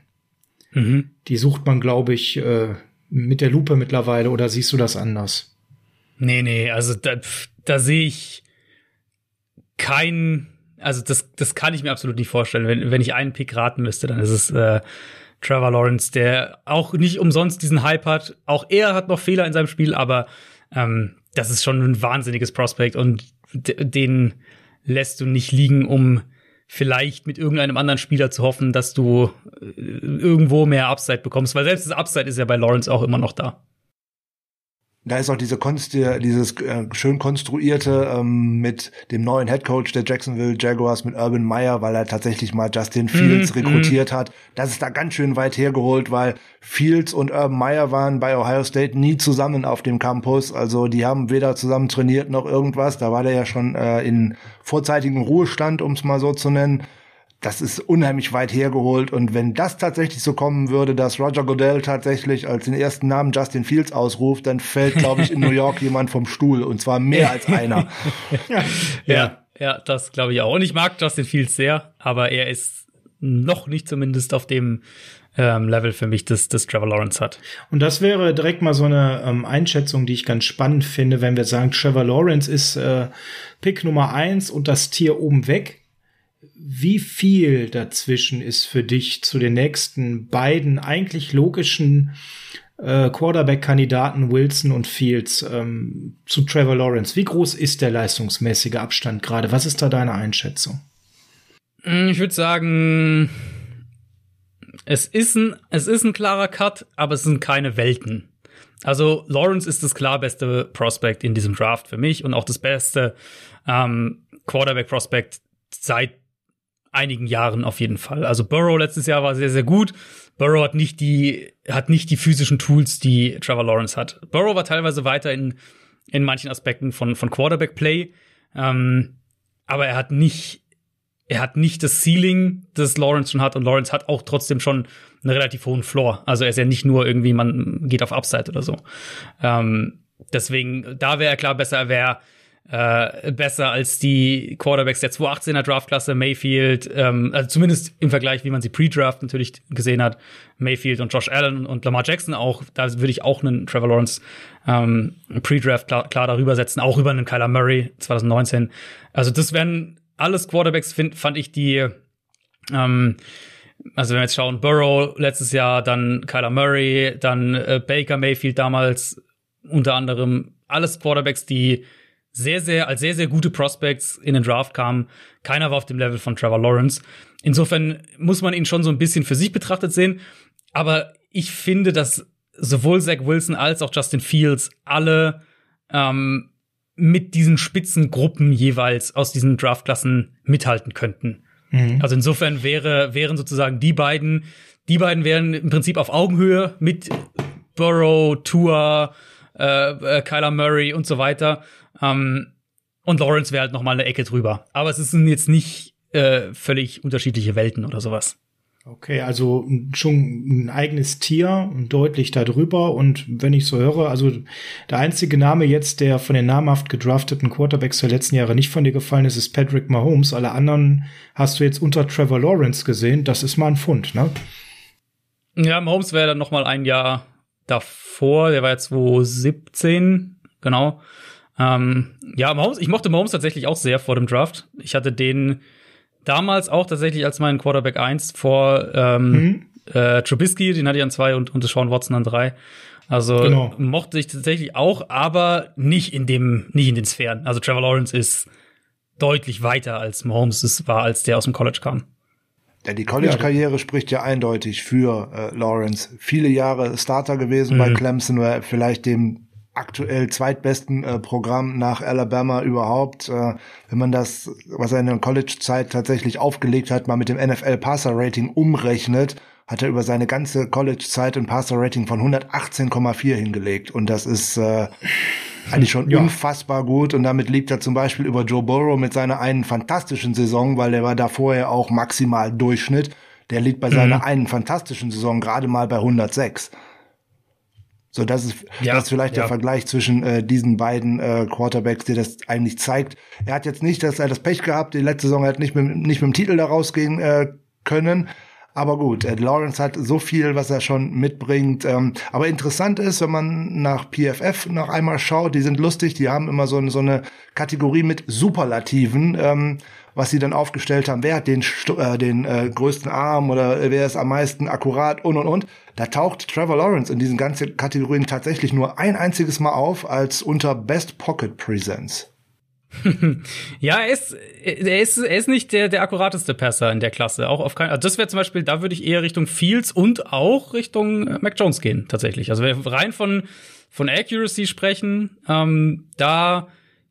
Mhm. Die sucht man, glaube ich, äh, mit der Lupe mittlerweile, oder siehst du das anders? Nee, nee, also da, da sehe ich kein, also das, das kann ich mir absolut nicht vorstellen. Wenn, wenn ich einen Pick raten müsste, dann ist es äh, Trevor Lawrence, der auch nicht umsonst diesen Hype hat. Auch er hat noch Fehler in seinem Spiel, aber ähm, das ist schon ein wahnsinniges Prospekt und den lässt du nicht liegen, um vielleicht mit irgendeinem anderen Spieler zu hoffen, dass du äh, irgendwo mehr Upside bekommst, weil selbst das Upside ist ja bei Lawrence auch immer noch da. Da ist auch diese Konst, dieses äh, schön konstruierte ähm, mit dem neuen Head Coach der Jacksonville Jaguars mit Urban Meyer, weil er tatsächlich mal Justin Fields mm, rekrutiert mm. hat. Das ist da ganz schön weit hergeholt, weil Fields und Urban Meyer waren bei Ohio State nie zusammen auf dem Campus. Also die haben weder zusammen trainiert noch irgendwas. Da war der ja schon äh, in vorzeitigem Ruhestand, um es mal so zu nennen das ist unheimlich weit hergeholt. Und wenn das tatsächlich so kommen würde, dass Roger Goodell tatsächlich als den ersten Namen Justin Fields ausruft, dann fällt, glaube ich, in New York jemand vom Stuhl. Und zwar mehr als einer. ja, ja, ja, das glaube ich auch. Und ich mag Justin Fields sehr, aber er ist noch nicht zumindest auf dem ähm, Level für mich, das, das Trevor Lawrence hat. Und das wäre direkt mal so eine ähm, Einschätzung, die ich ganz spannend finde, wenn wir sagen, Trevor Lawrence ist äh, Pick Nummer eins und das Tier oben weg wie viel dazwischen ist für dich zu den nächsten beiden eigentlich logischen äh, Quarterback-Kandidaten Wilson und Fields ähm, zu Trevor Lawrence? Wie groß ist der leistungsmäßige Abstand gerade? Was ist da deine Einschätzung? Mm, ich würde sagen, es ist, ein, es ist ein klarer Cut, aber es sind keine Welten. Also Lawrence ist das klar beste Prospect in diesem Draft für mich und auch das beste ähm, Quarterback-Prospect seit einigen Jahren auf jeden Fall. Also Burrow letztes Jahr war sehr, sehr gut. Burrow hat nicht die, hat nicht die physischen Tools, die Trevor Lawrence hat. Burrow war teilweise weiter in, in manchen Aspekten von, von Quarterback-Play. Ähm, aber er hat nicht, er hat nicht das Ceiling, das Lawrence schon hat. Und Lawrence hat auch trotzdem schon einen relativ hohen Floor. Also er ist ja nicht nur irgendwie, man geht auf Upside oder so. Ähm, deswegen, da wäre er klar besser, er wäre äh, besser als die Quarterbacks der 2018er Draftklasse, Mayfield, ähm, also zumindest im Vergleich, wie man sie pre-draft natürlich gesehen hat, Mayfield und Josh Allen und Lamar Jackson auch, da würde ich auch einen Trevor Lawrence ähm, pre-draft klar, klar darüber setzen, auch über einen Kyler Murray 2019. Also das wären alles Quarterbacks, find, fand ich die ähm, also wenn wir jetzt schauen, Burrow letztes Jahr, dann Kyler Murray, dann äh, Baker Mayfield damals unter anderem, alles Quarterbacks, die sehr, sehr, als sehr, sehr gute Prospects in den Draft kamen. Keiner war auf dem Level von Trevor Lawrence. Insofern muss man ihn schon so ein bisschen für sich betrachtet sehen. Aber ich finde, dass sowohl Zach Wilson als auch Justin Fields alle ähm, mit diesen Spitzengruppen jeweils aus diesen Draftklassen mithalten könnten. Mhm. Also insofern wäre, wären sozusagen die beiden, die beiden wären im Prinzip auf Augenhöhe mit Burrow, Tua, äh, äh, Kyler Murray und so weiter. Ähm, und Lawrence wäre halt noch mal eine Ecke drüber. Aber es sind jetzt nicht äh, völlig unterschiedliche Welten oder sowas. Okay, also schon ein eigenes Tier, deutlich darüber. Und wenn ich so höre, also der einzige Name jetzt, der von den namhaft gedrafteten Quarterbacks der letzten Jahre nicht von dir gefallen ist, ist Patrick Mahomes. Alle anderen hast du jetzt unter Trevor Lawrence gesehen. Das ist mal ein Fund, ne? Ja, Mahomes wäre dann noch mal ein Jahr davor. Der war ja 2017, genau. Ähm, ja, Mahomes, ich mochte Mahomes tatsächlich auch sehr vor dem Draft. Ich hatte den damals auch tatsächlich als meinen Quarterback 1 vor ähm, mhm. äh, Trubisky, den hatte ich an zwei und, und Sean Watson an drei. Also genau. mochte ich tatsächlich auch, aber nicht in dem, nicht in den Sphären. Also Trevor Lawrence ist deutlich weiter als Mahomes es war, als der aus dem College kam. Ja, die College-Karriere ja. spricht ja eindeutig für äh, Lawrence. Viele Jahre Starter gewesen mhm. bei Clemson, vielleicht dem aktuell zweitbesten äh, Programm nach Alabama überhaupt. Äh, wenn man das, was er in der College-Zeit tatsächlich aufgelegt hat, mal mit dem NFL-Passer-Rating umrechnet, hat er über seine ganze College-Zeit ein Passer-Rating von 118,4 hingelegt. Und das ist äh, eigentlich schon ja. unfassbar gut. Und damit liegt er zum Beispiel über Joe Burrow mit seiner einen fantastischen Saison, weil er war da vorher auch maximal Durchschnitt. Der liegt bei mhm. seiner einen fantastischen Saison gerade mal bei 106. So, das ist, ja, das ist vielleicht ja. der Vergleich zwischen äh, diesen beiden äh, Quarterbacks, der das eigentlich zeigt. Er hat jetzt nicht, dass er das Pech gehabt, die letzte Saison hat nicht mit, nicht mit dem Titel da rausgehen äh, können. Aber gut, Ed Lawrence hat so viel, was er schon mitbringt. Ähm, aber interessant ist, wenn man nach PFF noch einmal schaut, die sind lustig, die haben immer so, so eine Kategorie mit Superlativen, ähm, was sie dann aufgestellt haben. Wer hat den, äh, den äh, größten Arm oder wer ist am meisten akkurat und und und. Da taucht Trevor Lawrence in diesen ganzen Kategorien tatsächlich nur ein einziges Mal auf als unter Best Pocket Presence. ja, er ist, er ist, er ist nicht der, der akkurateste Passer in der Klasse. Auch auf kein, also das wäre zum Beispiel, da würde ich eher Richtung Fields und auch Richtung äh, Mac Jones gehen, tatsächlich. Also wenn wir rein von, von Accuracy sprechen, ähm, da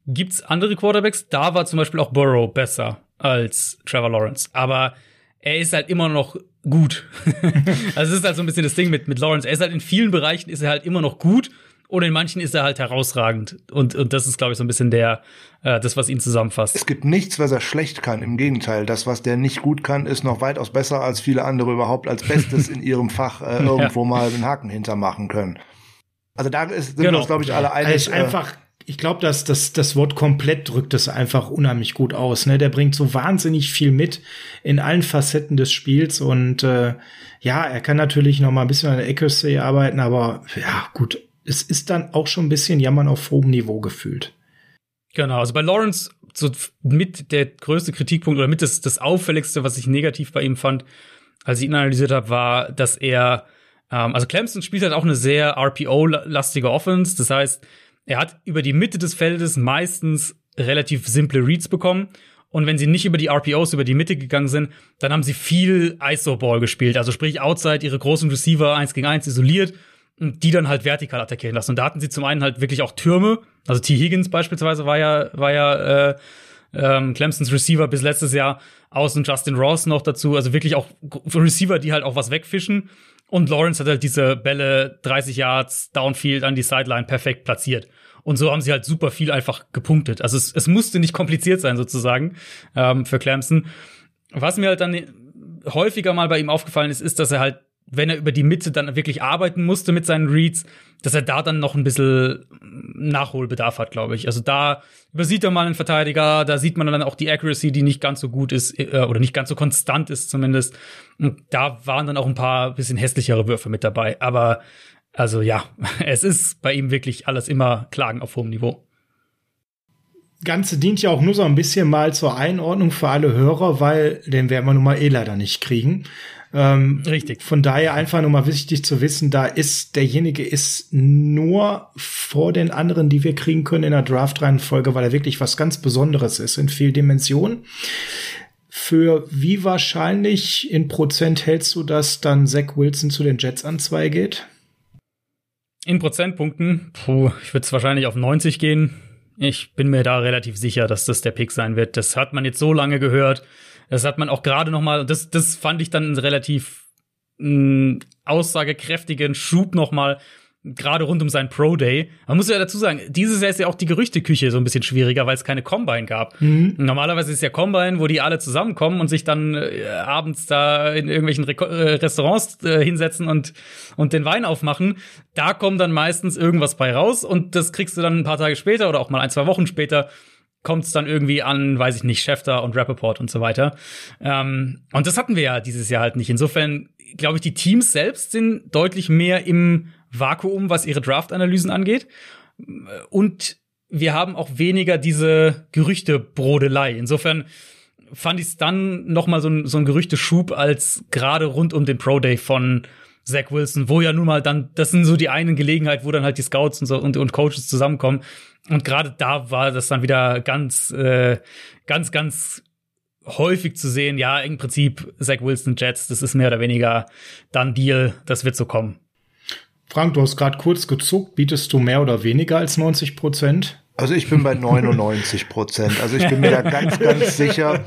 gibt's andere Quarterbacks. Da war zum Beispiel auch Burrow besser als Trevor Lawrence. Aber er ist halt immer noch gut. also es ist halt so ein bisschen das Ding mit, mit Lawrence. Er ist halt in vielen Bereichen ist er halt immer noch gut und in manchen ist er halt herausragend. Und, und das ist, glaube ich, so ein bisschen der, äh, das, was ihn zusammenfasst. Es gibt nichts, was er schlecht kann. Im Gegenteil, das, was der nicht gut kann, ist noch weitaus besser, als viele andere überhaupt als Bestes in ihrem Fach äh, irgendwo ja. mal einen Haken hintermachen können. Also da ist, sind genau. wir uns, glaube ich, alle einig. Also einfach ich glaube, dass das, das Wort komplett drückt es einfach unheimlich gut aus. Ne? Der bringt so wahnsinnig viel mit in allen Facetten des Spiels und äh, ja, er kann natürlich noch mal ein bisschen an der Accuracy arbeiten, aber ja, gut, es ist dann auch schon ein bisschen Jammern auf hohem Niveau gefühlt. Genau, also bei Lawrence so mit der größte Kritikpunkt oder mit das, das auffälligste, was ich negativ bei ihm fand, als ich ihn analysiert habe, war, dass er, ähm, also Clemson spielt halt auch eine sehr RPO-lastige Offense. Das heißt, er hat über die Mitte des Feldes meistens relativ simple Reads bekommen. Und wenn sie nicht über die RPOs, über die Mitte gegangen sind, dann haben sie viel ISO-Ball gespielt. Also sprich, outside ihre großen Receiver eins gegen eins isoliert und die dann halt vertikal attackieren lassen. Und da hatten sie zum einen halt wirklich auch Türme. Also T. Higgins beispielsweise war ja, war ja äh, ähm, Clemsons Receiver bis letztes Jahr außen Justin Ross noch dazu. Also wirklich auch Receiver, die halt auch was wegfischen. Und Lawrence hat halt diese Bälle 30 Yards Downfield an die Sideline perfekt platziert. Und so haben sie halt super viel einfach gepunktet. Also es, es musste nicht kompliziert sein sozusagen ähm, für Clemson. Was mir halt dann häufiger mal bei ihm aufgefallen ist, ist, dass er halt wenn er über die Mitte dann wirklich arbeiten musste mit seinen Reads, dass er da dann noch ein bisschen Nachholbedarf hat, glaube ich. Also da übersieht er mal einen Verteidiger, da sieht man dann auch die Accuracy, die nicht ganz so gut ist äh, oder nicht ganz so konstant ist zumindest. Und da waren dann auch ein paar bisschen hässlichere Würfe mit dabei. Aber also ja, es ist bei ihm wirklich alles immer Klagen auf hohem Niveau. Ganze dient ja auch nur so ein bisschen mal zur Einordnung für alle Hörer, weil den werden wir nun mal eh leider nicht kriegen. Ähm, Richtig. Von daher einfach nur mal wichtig zu wissen, da ist derjenige ist nur vor den anderen, die wir kriegen können in der Draft-Reihenfolge, weil er wirklich was ganz Besonderes ist in viel Dimensionen. Für wie wahrscheinlich in Prozent hältst du, dass dann Zach Wilson zu den Jets an zwei geht? In Prozentpunkten, puh, ich würde es wahrscheinlich auf 90 gehen. Ich bin mir da relativ sicher, dass das der Pick sein wird. Das hat man jetzt so lange gehört. Das hat man auch gerade noch mal, das, das fand ich dann einen relativ mh, aussagekräftigen Schub noch mal gerade rund um seinen Pro Day. Man muss ja dazu sagen, dieses Jahr ist ja auch die Gerüchteküche so ein bisschen schwieriger, weil es keine Combine gab. Mhm. Normalerweise ist ja Combine, wo die alle zusammenkommen und sich dann äh, abends da in irgendwelchen Re äh, Restaurants äh, hinsetzen und und den Wein aufmachen. Da kommt dann meistens irgendwas bei raus und das kriegst du dann ein paar Tage später oder auch mal ein, zwei Wochen später kommt es dann irgendwie an, weiß ich nicht, Schefter und Rappaport und so weiter. Ähm, und das hatten wir ja dieses Jahr halt nicht. Insofern glaube ich, die Teams selbst sind deutlich mehr im Vakuum, was ihre Draft-Analysen angeht. Und wir haben auch weniger diese Gerüchtebrodelei. Insofern fand ich es dann noch mal so ein, so ein Gerüchteschub als gerade rund um den Pro Day von Zach Wilson, wo ja nun mal dann, das sind so die einen Gelegenheit, wo dann halt die Scouts und so und, und Coaches zusammenkommen. Und gerade da war das dann wieder ganz, äh, ganz, ganz häufig zu sehen, ja, im Prinzip Zach Wilson Jets, das ist mehr oder weniger dann Deal, das wird so kommen. Frank, du hast gerade kurz gezuckt. Bietest du mehr oder weniger als 90 Prozent? Also ich bin bei 99 Prozent. Also ich bin mir da ganz, ganz sicher.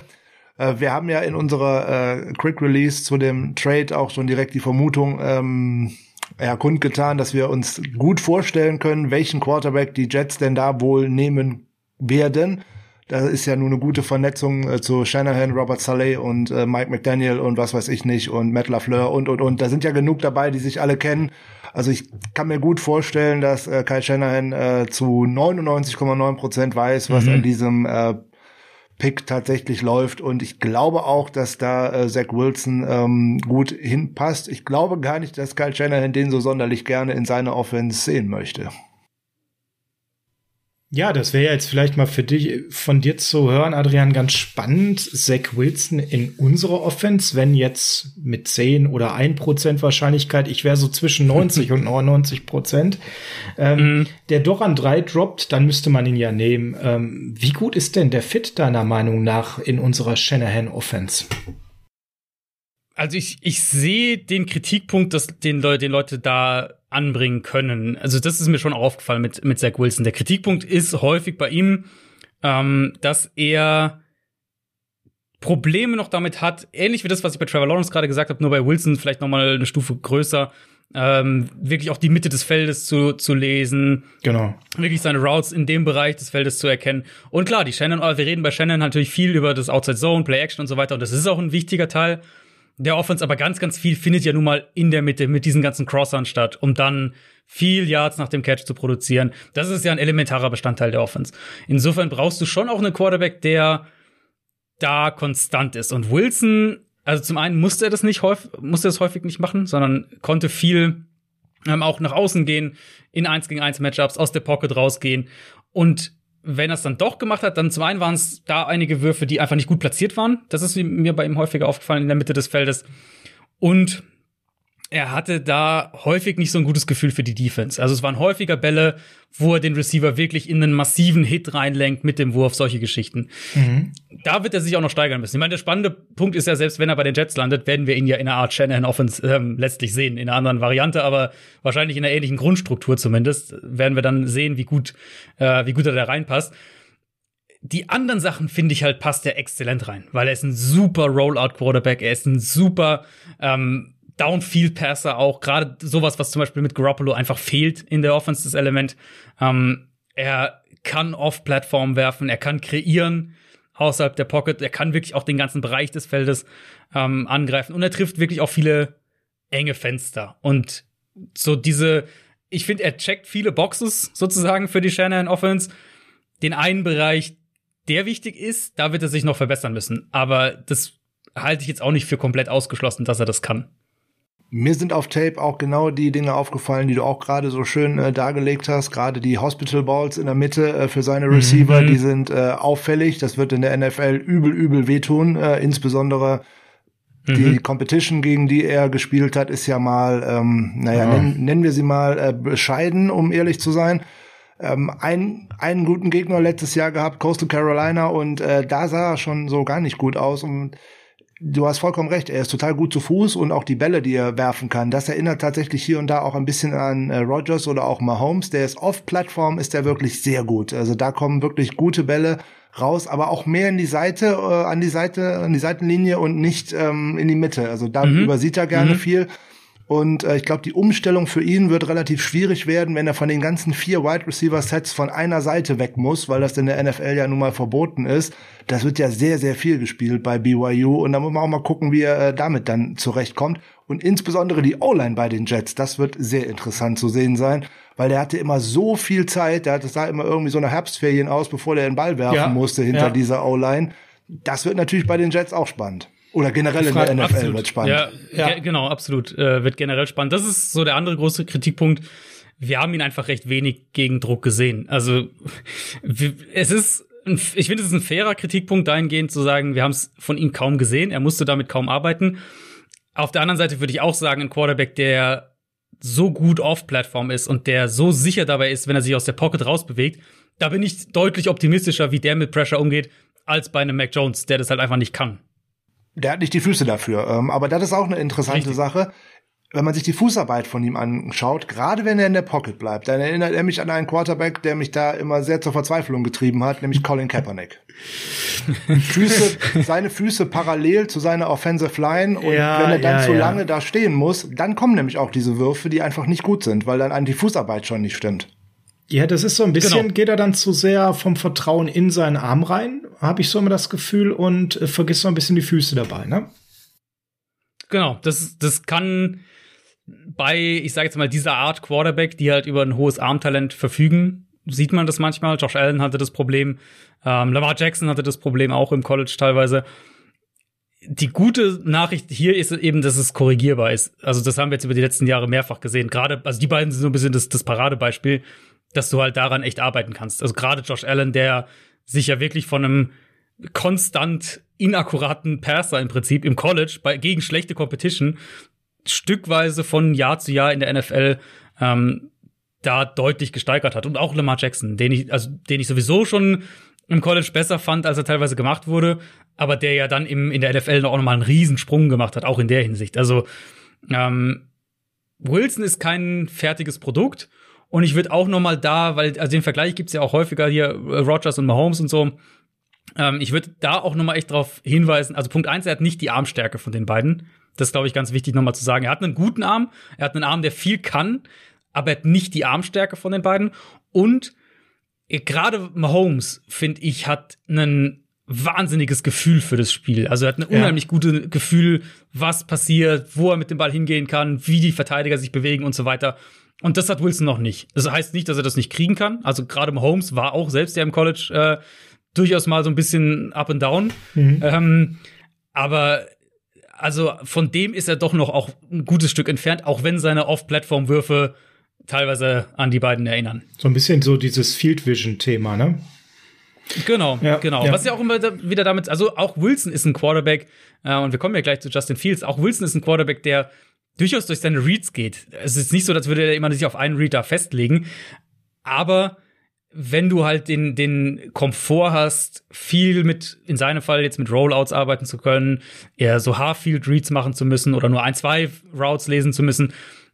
Äh, wir haben ja in unserer äh, Quick Release zu dem Trade auch schon direkt die Vermutung ähm, ja, kundgetan, dass wir uns gut vorstellen können, welchen Quarterback die Jets denn da wohl nehmen werden. Da ist ja nur eine gute Vernetzung äh, zu Shanahan, Robert Saleh und äh, Mike McDaniel und was weiß ich nicht und Matt LaFleur und, und, und. Da sind ja genug dabei, die sich alle kennen. Also ich kann mir gut vorstellen, dass äh, Kyle Shanahan äh, zu 99,9 Prozent weiß, was mhm. an diesem äh, Pick tatsächlich läuft. Und ich glaube auch, dass da äh, Zach Wilson ähm, gut hinpasst. Ich glaube gar nicht, dass Kyle Shanahan den so sonderlich gerne in seiner Offense sehen möchte. Ja, das wäre jetzt vielleicht mal für dich, von dir zu hören, Adrian, ganz spannend. Zach Wilson in unserer Offense, wenn jetzt mit 10 oder 1 Prozent Wahrscheinlichkeit, ich wäre so zwischen 90 und 99 Prozent, ähm, mhm. der doch an drei droppt, dann müsste man ihn ja nehmen. Ähm, wie gut ist denn der Fit deiner Meinung nach in unserer Shanahan Offense? Also ich, ich sehe den Kritikpunkt, dass den, Le den Leute da anbringen können. Also das ist mir schon aufgefallen mit, mit Zach Wilson. Der Kritikpunkt ist häufig bei ihm, ähm, dass er Probleme noch damit hat, ähnlich wie das, was ich bei Trevor Lawrence gerade gesagt habe, nur bei Wilson vielleicht noch mal eine Stufe größer, ähm, wirklich auch die Mitte des Feldes zu, zu lesen. Genau. Wirklich seine Routes in dem Bereich des Feldes zu erkennen. Und klar, die Shannon, wir reden bei Shannon natürlich viel über das Outside Zone, Play Action und so weiter. Und das ist auch ein wichtiger Teil der Offense, aber ganz, ganz viel findet ja nun mal in der Mitte mit diesen ganzen Crossern statt, um dann viel Yards nach dem Catch zu produzieren. Das ist ja ein elementarer Bestandteil der Offense. Insofern brauchst du schon auch einen Quarterback, der da konstant ist. Und Wilson, also zum einen musste er das nicht häufig, musste das häufig nicht machen, sondern konnte viel ähm, auch nach außen gehen, in 1 gegen 1 Matchups, aus der Pocket rausgehen. Und wenn er es dann doch gemacht hat, dann zum einen waren es da einige Würfe, die einfach nicht gut platziert waren. Das ist mir bei ihm häufiger aufgefallen in der Mitte des Feldes. Und er hatte da häufig nicht so ein gutes Gefühl für die Defense. Also es waren häufiger Bälle, wo er den Receiver wirklich in einen massiven Hit reinlenkt mit dem Wurf, solche Geschichten. Mhm. Da wird er sich auch noch steigern müssen. Ich meine, der spannende Punkt ist ja, selbst wenn er bei den Jets landet, werden wir ihn ja in einer Art Shanahan Offense ähm, letztlich sehen. In einer anderen Variante, aber wahrscheinlich in einer ähnlichen Grundstruktur zumindest, werden wir dann sehen, wie gut, äh, wie gut er da reinpasst die anderen Sachen finde ich halt passt er exzellent rein, weil er ist ein super Rollout Quarterback, er ist ein super ähm, Downfield-Passer auch, gerade sowas, was zum Beispiel mit Garoppolo einfach fehlt in der Offense, das Element. Ähm, er kann off-Plattform werfen, er kann kreieren außerhalb der Pocket, er kann wirklich auch den ganzen Bereich des Feldes ähm, angreifen und er trifft wirklich auch viele enge Fenster. Und so diese, ich finde, er checkt viele Boxes sozusagen für die Shanahan Offense. Den einen Bereich, der wichtig ist, da wird er sich noch verbessern müssen. Aber das halte ich jetzt auch nicht für komplett ausgeschlossen, dass er das kann. Mir sind auf Tape auch genau die Dinge aufgefallen, die du auch gerade so schön äh, dargelegt hast. Gerade die Hospital Balls in der Mitte äh, für seine Receiver, mhm. die sind äh, auffällig. Das wird in der NFL übel, übel wehtun. Äh, insbesondere mhm. die Competition, gegen die er gespielt hat, ist ja mal, ähm, naja, ja. nennen, nennen wir sie mal äh, bescheiden, um ehrlich zu sein. Ähm, ein, einen guten Gegner letztes Jahr gehabt, Coastal Carolina, und äh, da sah er schon so gar nicht gut aus. Und du hast vollkommen recht, er ist total gut zu Fuß und auch die Bälle, die er werfen kann, das erinnert tatsächlich hier und da auch ein bisschen an äh, Rogers oder auch Mahomes. Der ist off-Plattform, ist der wirklich sehr gut. Also da kommen wirklich gute Bälle raus, aber auch mehr in die Seite, äh, an die Seite, an die Seitenlinie und nicht ähm, in die Mitte. Also da mhm. übersieht er gerne mhm. viel. Und äh, ich glaube, die Umstellung für ihn wird relativ schwierig werden, wenn er von den ganzen vier Wide Receiver Sets von einer Seite weg muss, weil das in der NFL ja nun mal verboten ist. Das wird ja sehr, sehr viel gespielt bei BYU und da muss man auch mal gucken, wie er äh, damit dann zurechtkommt. Und insbesondere die O-Line bei den Jets, das wird sehr interessant zu sehen sein, weil der hatte immer so viel Zeit, der hatte sah immer irgendwie so eine Herbstferien aus, bevor der den Ball werfen ja, musste hinter ja. dieser O-Line. Das wird natürlich bei den Jets auch spannend. Oder generell in der NFL absolut. wird spannend. Ja, ja. genau, absolut. Äh, wird generell spannend. Das ist so der andere große Kritikpunkt. Wir haben ihn einfach recht wenig gegen Druck gesehen. Also es ist, ich finde, es ist ein fairer Kritikpunkt dahingehend zu sagen, wir haben es von ihm kaum gesehen. Er musste damit kaum arbeiten. Auf der anderen Seite würde ich auch sagen, ein Quarterback, der so gut off-Plattform ist und der so sicher dabei ist, wenn er sich aus der Pocket rausbewegt, da bin ich deutlich optimistischer, wie der mit Pressure umgeht, als bei einem Mac Jones, der das halt einfach nicht kann der hat nicht die Füße dafür. Ähm, aber das ist auch eine interessante Richtig. Sache. wenn man sich die Fußarbeit von ihm anschaut, gerade wenn er in der Pocket bleibt, dann erinnert er mich an einen Quarterback, der mich da immer sehr zur Verzweiflung getrieben hat, nämlich Colin Kaepernick. Füße, seine Füße parallel zu seiner Offensive Line und ja, wenn er dann ja, zu lange ja. da stehen muss, dann kommen nämlich auch diese Würfe, die einfach nicht gut sind, weil dann an die Fußarbeit schon nicht stimmt. Ja, das ist so ein bisschen, genau. geht er dann zu sehr vom Vertrauen in seinen Arm rein, habe ich so immer das Gefühl, und äh, vergisst so ein bisschen die Füße dabei, ne? Genau, das, das kann bei, ich sage jetzt mal, dieser Art Quarterback, die halt über ein hohes Armtalent verfügen, sieht man das manchmal. Josh Allen hatte das Problem, ähm, Lamar Jackson hatte das Problem auch im College teilweise. Die gute Nachricht hier ist eben, dass es korrigierbar ist. Also das haben wir jetzt über die letzten Jahre mehrfach gesehen. Gerade, also die beiden sind so ein bisschen das, das Paradebeispiel, dass du halt daran echt arbeiten kannst. Also gerade Josh Allen, der sich ja wirklich von einem konstant inakkuraten Passer im Prinzip im College bei, gegen schlechte Competition stückweise von Jahr zu Jahr in der NFL ähm, da deutlich gesteigert hat. Und auch Lamar Jackson, den ich, also den ich sowieso schon im College besser fand, als er teilweise gemacht wurde, aber der ja dann im, in der NFL auch nochmal einen Riesensprung gemacht hat, auch in der Hinsicht. Also ähm, Wilson ist kein fertiges Produkt. Und ich würde auch nochmal da, weil also den Vergleich gibt's ja auch häufiger hier, äh, Rogers und Mahomes und so. Ähm, ich würde da auch nochmal echt drauf hinweisen. Also Punkt eins, er hat nicht die Armstärke von den beiden. Das ist, glaube ich, ganz wichtig nochmal zu sagen. Er hat einen guten Arm, er hat einen Arm, der viel kann, aber er hat nicht die Armstärke von den beiden. Und gerade Mahomes, finde ich, hat ein wahnsinniges Gefühl für das Spiel. Also er hat ein unheimlich ja. gutes Gefühl, was passiert, wo er mit dem Ball hingehen kann, wie die Verteidiger sich bewegen und so weiter. Und das hat Wilson noch nicht. Das heißt nicht, dass er das nicht kriegen kann. Also gerade Mahomes war auch selbst ja im College äh, durchaus mal so ein bisschen up and down. Mhm. Ähm, aber also von dem ist er doch noch auch ein gutes Stück entfernt, auch wenn seine Off-Plattform-Würfe teilweise an die beiden erinnern. So ein bisschen so dieses Field Vision-Thema, ne? Genau, ja, genau. Ja. Was ja auch immer wieder damit, also auch Wilson ist ein Quarterback, äh, und wir kommen ja gleich zu Justin Fields, auch Wilson ist ein Quarterback, der durchaus durch seine Reads geht. Es ist nicht so, als würde er immer sich auf einen Read da festlegen, aber wenn du halt den, den Komfort hast, viel mit, in seinem Fall jetzt mit Rollouts arbeiten zu können, eher so Half-Field-Reads machen zu müssen oder nur ein, zwei Routes lesen zu müssen,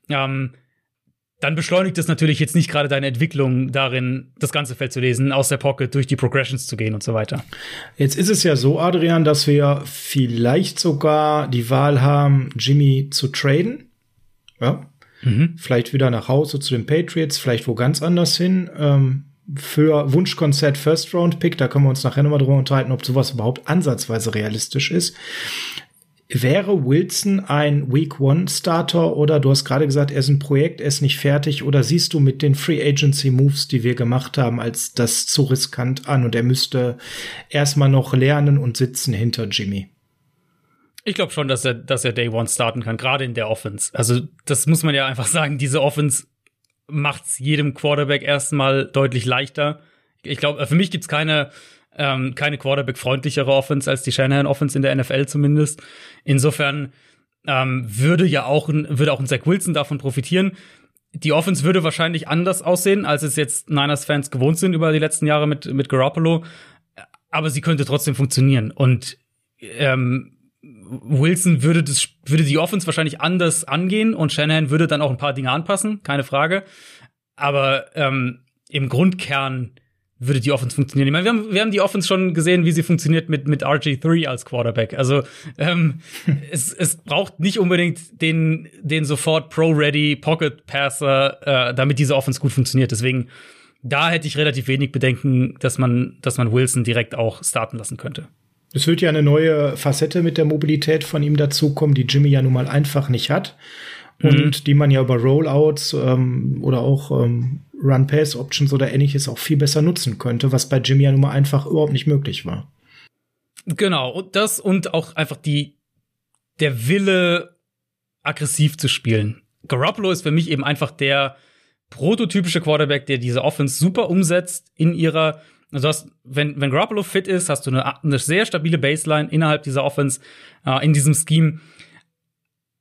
ähm, dann beschleunigt es natürlich jetzt nicht gerade deine Entwicklung darin, das ganze Feld zu lesen, aus der Pocket durch die Progressions zu gehen und so weiter. Jetzt ist es ja so, Adrian, dass wir vielleicht sogar die Wahl haben, Jimmy zu traden. Ja. Mhm. Vielleicht wieder nach Hause zu den Patriots, vielleicht wo ganz anders hin. Ähm, für Wunschkonzert First Round Pick, da können wir uns nachher nochmal drüber unterhalten, ob sowas überhaupt ansatzweise realistisch ist. Wäre Wilson ein Week One Starter oder du hast gerade gesagt, er ist ein Projekt, er ist nicht fertig oder siehst du mit den Free Agency Moves, die wir gemacht haben, als das zu riskant an und er müsste erstmal noch lernen und sitzen hinter Jimmy? Ich glaube schon, dass er, dass er Day One starten kann, gerade in der Offense. Also, das muss man ja einfach sagen. Diese Offense macht es jedem Quarterback erstmal deutlich leichter. Ich glaube, für mich gibt's keine, ähm, keine Quarterback-freundlichere Offense als die Shanahan-Offense in der NFL zumindest. Insofern ähm, würde ja auch, würde auch ein Zach Wilson davon profitieren. Die Offense würde wahrscheinlich anders aussehen, als es jetzt Niners-Fans gewohnt sind über die letzten Jahre mit, mit Garoppolo. Aber sie könnte trotzdem funktionieren. Und ähm, Wilson würde das, würde die Offense wahrscheinlich anders angehen und Shanahan würde dann auch ein paar Dinge anpassen, keine Frage. Aber ähm, im Grundkern würde die Offense funktionieren. Ich meine, wir haben, wir haben die Offense schon gesehen, wie sie funktioniert mit, mit RG3 als Quarterback. Also ähm, es, es braucht nicht unbedingt den, den sofort Pro-Ready Pocket-Passer, äh, damit diese Offense gut funktioniert. Deswegen, da hätte ich relativ wenig Bedenken, dass man, dass man Wilson direkt auch starten lassen könnte. Es wird ja eine neue Facette mit der Mobilität von ihm dazukommen, die Jimmy ja nun mal einfach nicht hat. Und mhm. die man ja über Rollouts ähm, oder auch ähm, Run-Pass-Options oder ähnliches auch viel besser nutzen könnte, was bei Jimmy ja nun mal einfach überhaupt nicht möglich war. Genau, und das und auch einfach die, der Wille, aggressiv zu spielen. Garoppolo ist für mich eben einfach der prototypische Quarterback, der diese Offense super umsetzt in ihrer also hast, wenn, wenn Garoppolo fit ist, hast du eine, eine sehr stabile Baseline innerhalb dieser Offense, äh, in diesem Scheme.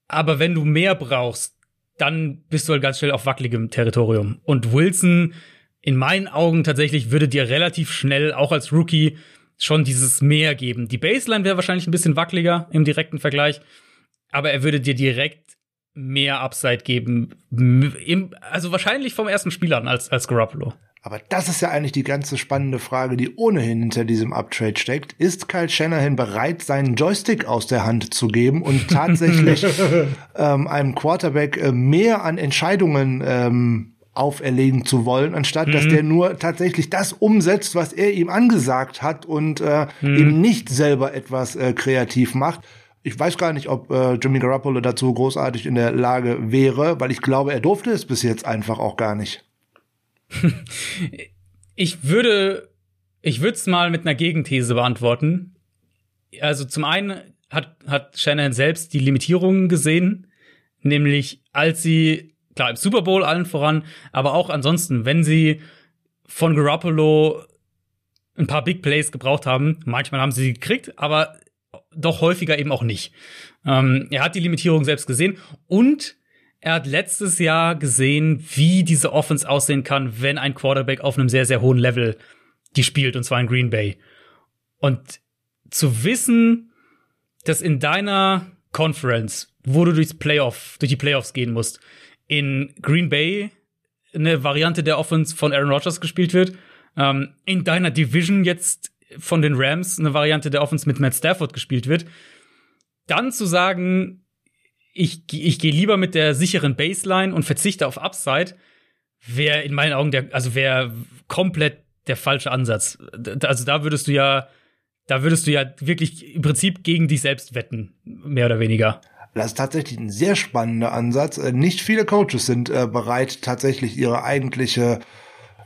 Aber wenn du mehr brauchst, dann bist du halt ganz schnell auf wackeligem Territorium. Und Wilson, in meinen Augen tatsächlich, würde dir relativ schnell, auch als Rookie, schon dieses Mehr geben. Die Baseline wäre wahrscheinlich ein bisschen wackeliger im direkten Vergleich, aber er würde dir direkt mehr Upside geben. Also wahrscheinlich vom ersten Spiel an als, als Garoppolo. Aber das ist ja eigentlich die ganze spannende Frage, die ohnehin hinter diesem Uptrade steckt. Ist Kyle Shanahan bereit, seinen Joystick aus der Hand zu geben und tatsächlich ähm, einem Quarterback äh, mehr an Entscheidungen ähm, auferlegen zu wollen, anstatt mhm. dass der nur tatsächlich das umsetzt, was er ihm angesagt hat und äh, mhm. eben nicht selber etwas äh, kreativ macht. Ich weiß gar nicht, ob äh, Jimmy Garoppolo dazu großartig in der Lage wäre, weil ich glaube, er durfte es bis jetzt einfach auch gar nicht. ich würde, ich würde es mal mit einer Gegenthese beantworten. Also zum einen hat, hat Shanahan selbst die Limitierungen gesehen, nämlich als sie, klar, im Super Bowl allen voran, aber auch ansonsten, wenn sie von Garoppolo ein paar Big Plays gebraucht haben, manchmal haben sie sie gekriegt, aber doch häufiger eben auch nicht. Ähm, er hat die Limitierung selbst gesehen und er hat letztes Jahr gesehen, wie diese Offense aussehen kann, wenn ein Quarterback auf einem sehr, sehr hohen Level die spielt, und zwar in Green Bay. Und zu wissen, dass in deiner Conference, wo du durchs Playoff, durch die Playoffs gehen musst, in Green Bay eine Variante der Offense von Aaron Rodgers gespielt wird, ähm, in deiner Division jetzt von den Rams eine Variante der Offense mit Matt Stafford gespielt wird, dann zu sagen, ich, ich gehe lieber mit der sicheren Baseline und verzichte auf Upside, wäre in meinen Augen der, also wäre komplett der falsche Ansatz. Also da würdest du ja, da würdest du ja wirklich im Prinzip gegen dich selbst wetten, mehr oder weniger. Das ist tatsächlich ein sehr spannender Ansatz. Äh, nicht viele Coaches sind äh, bereit, tatsächlich ihre eigentliche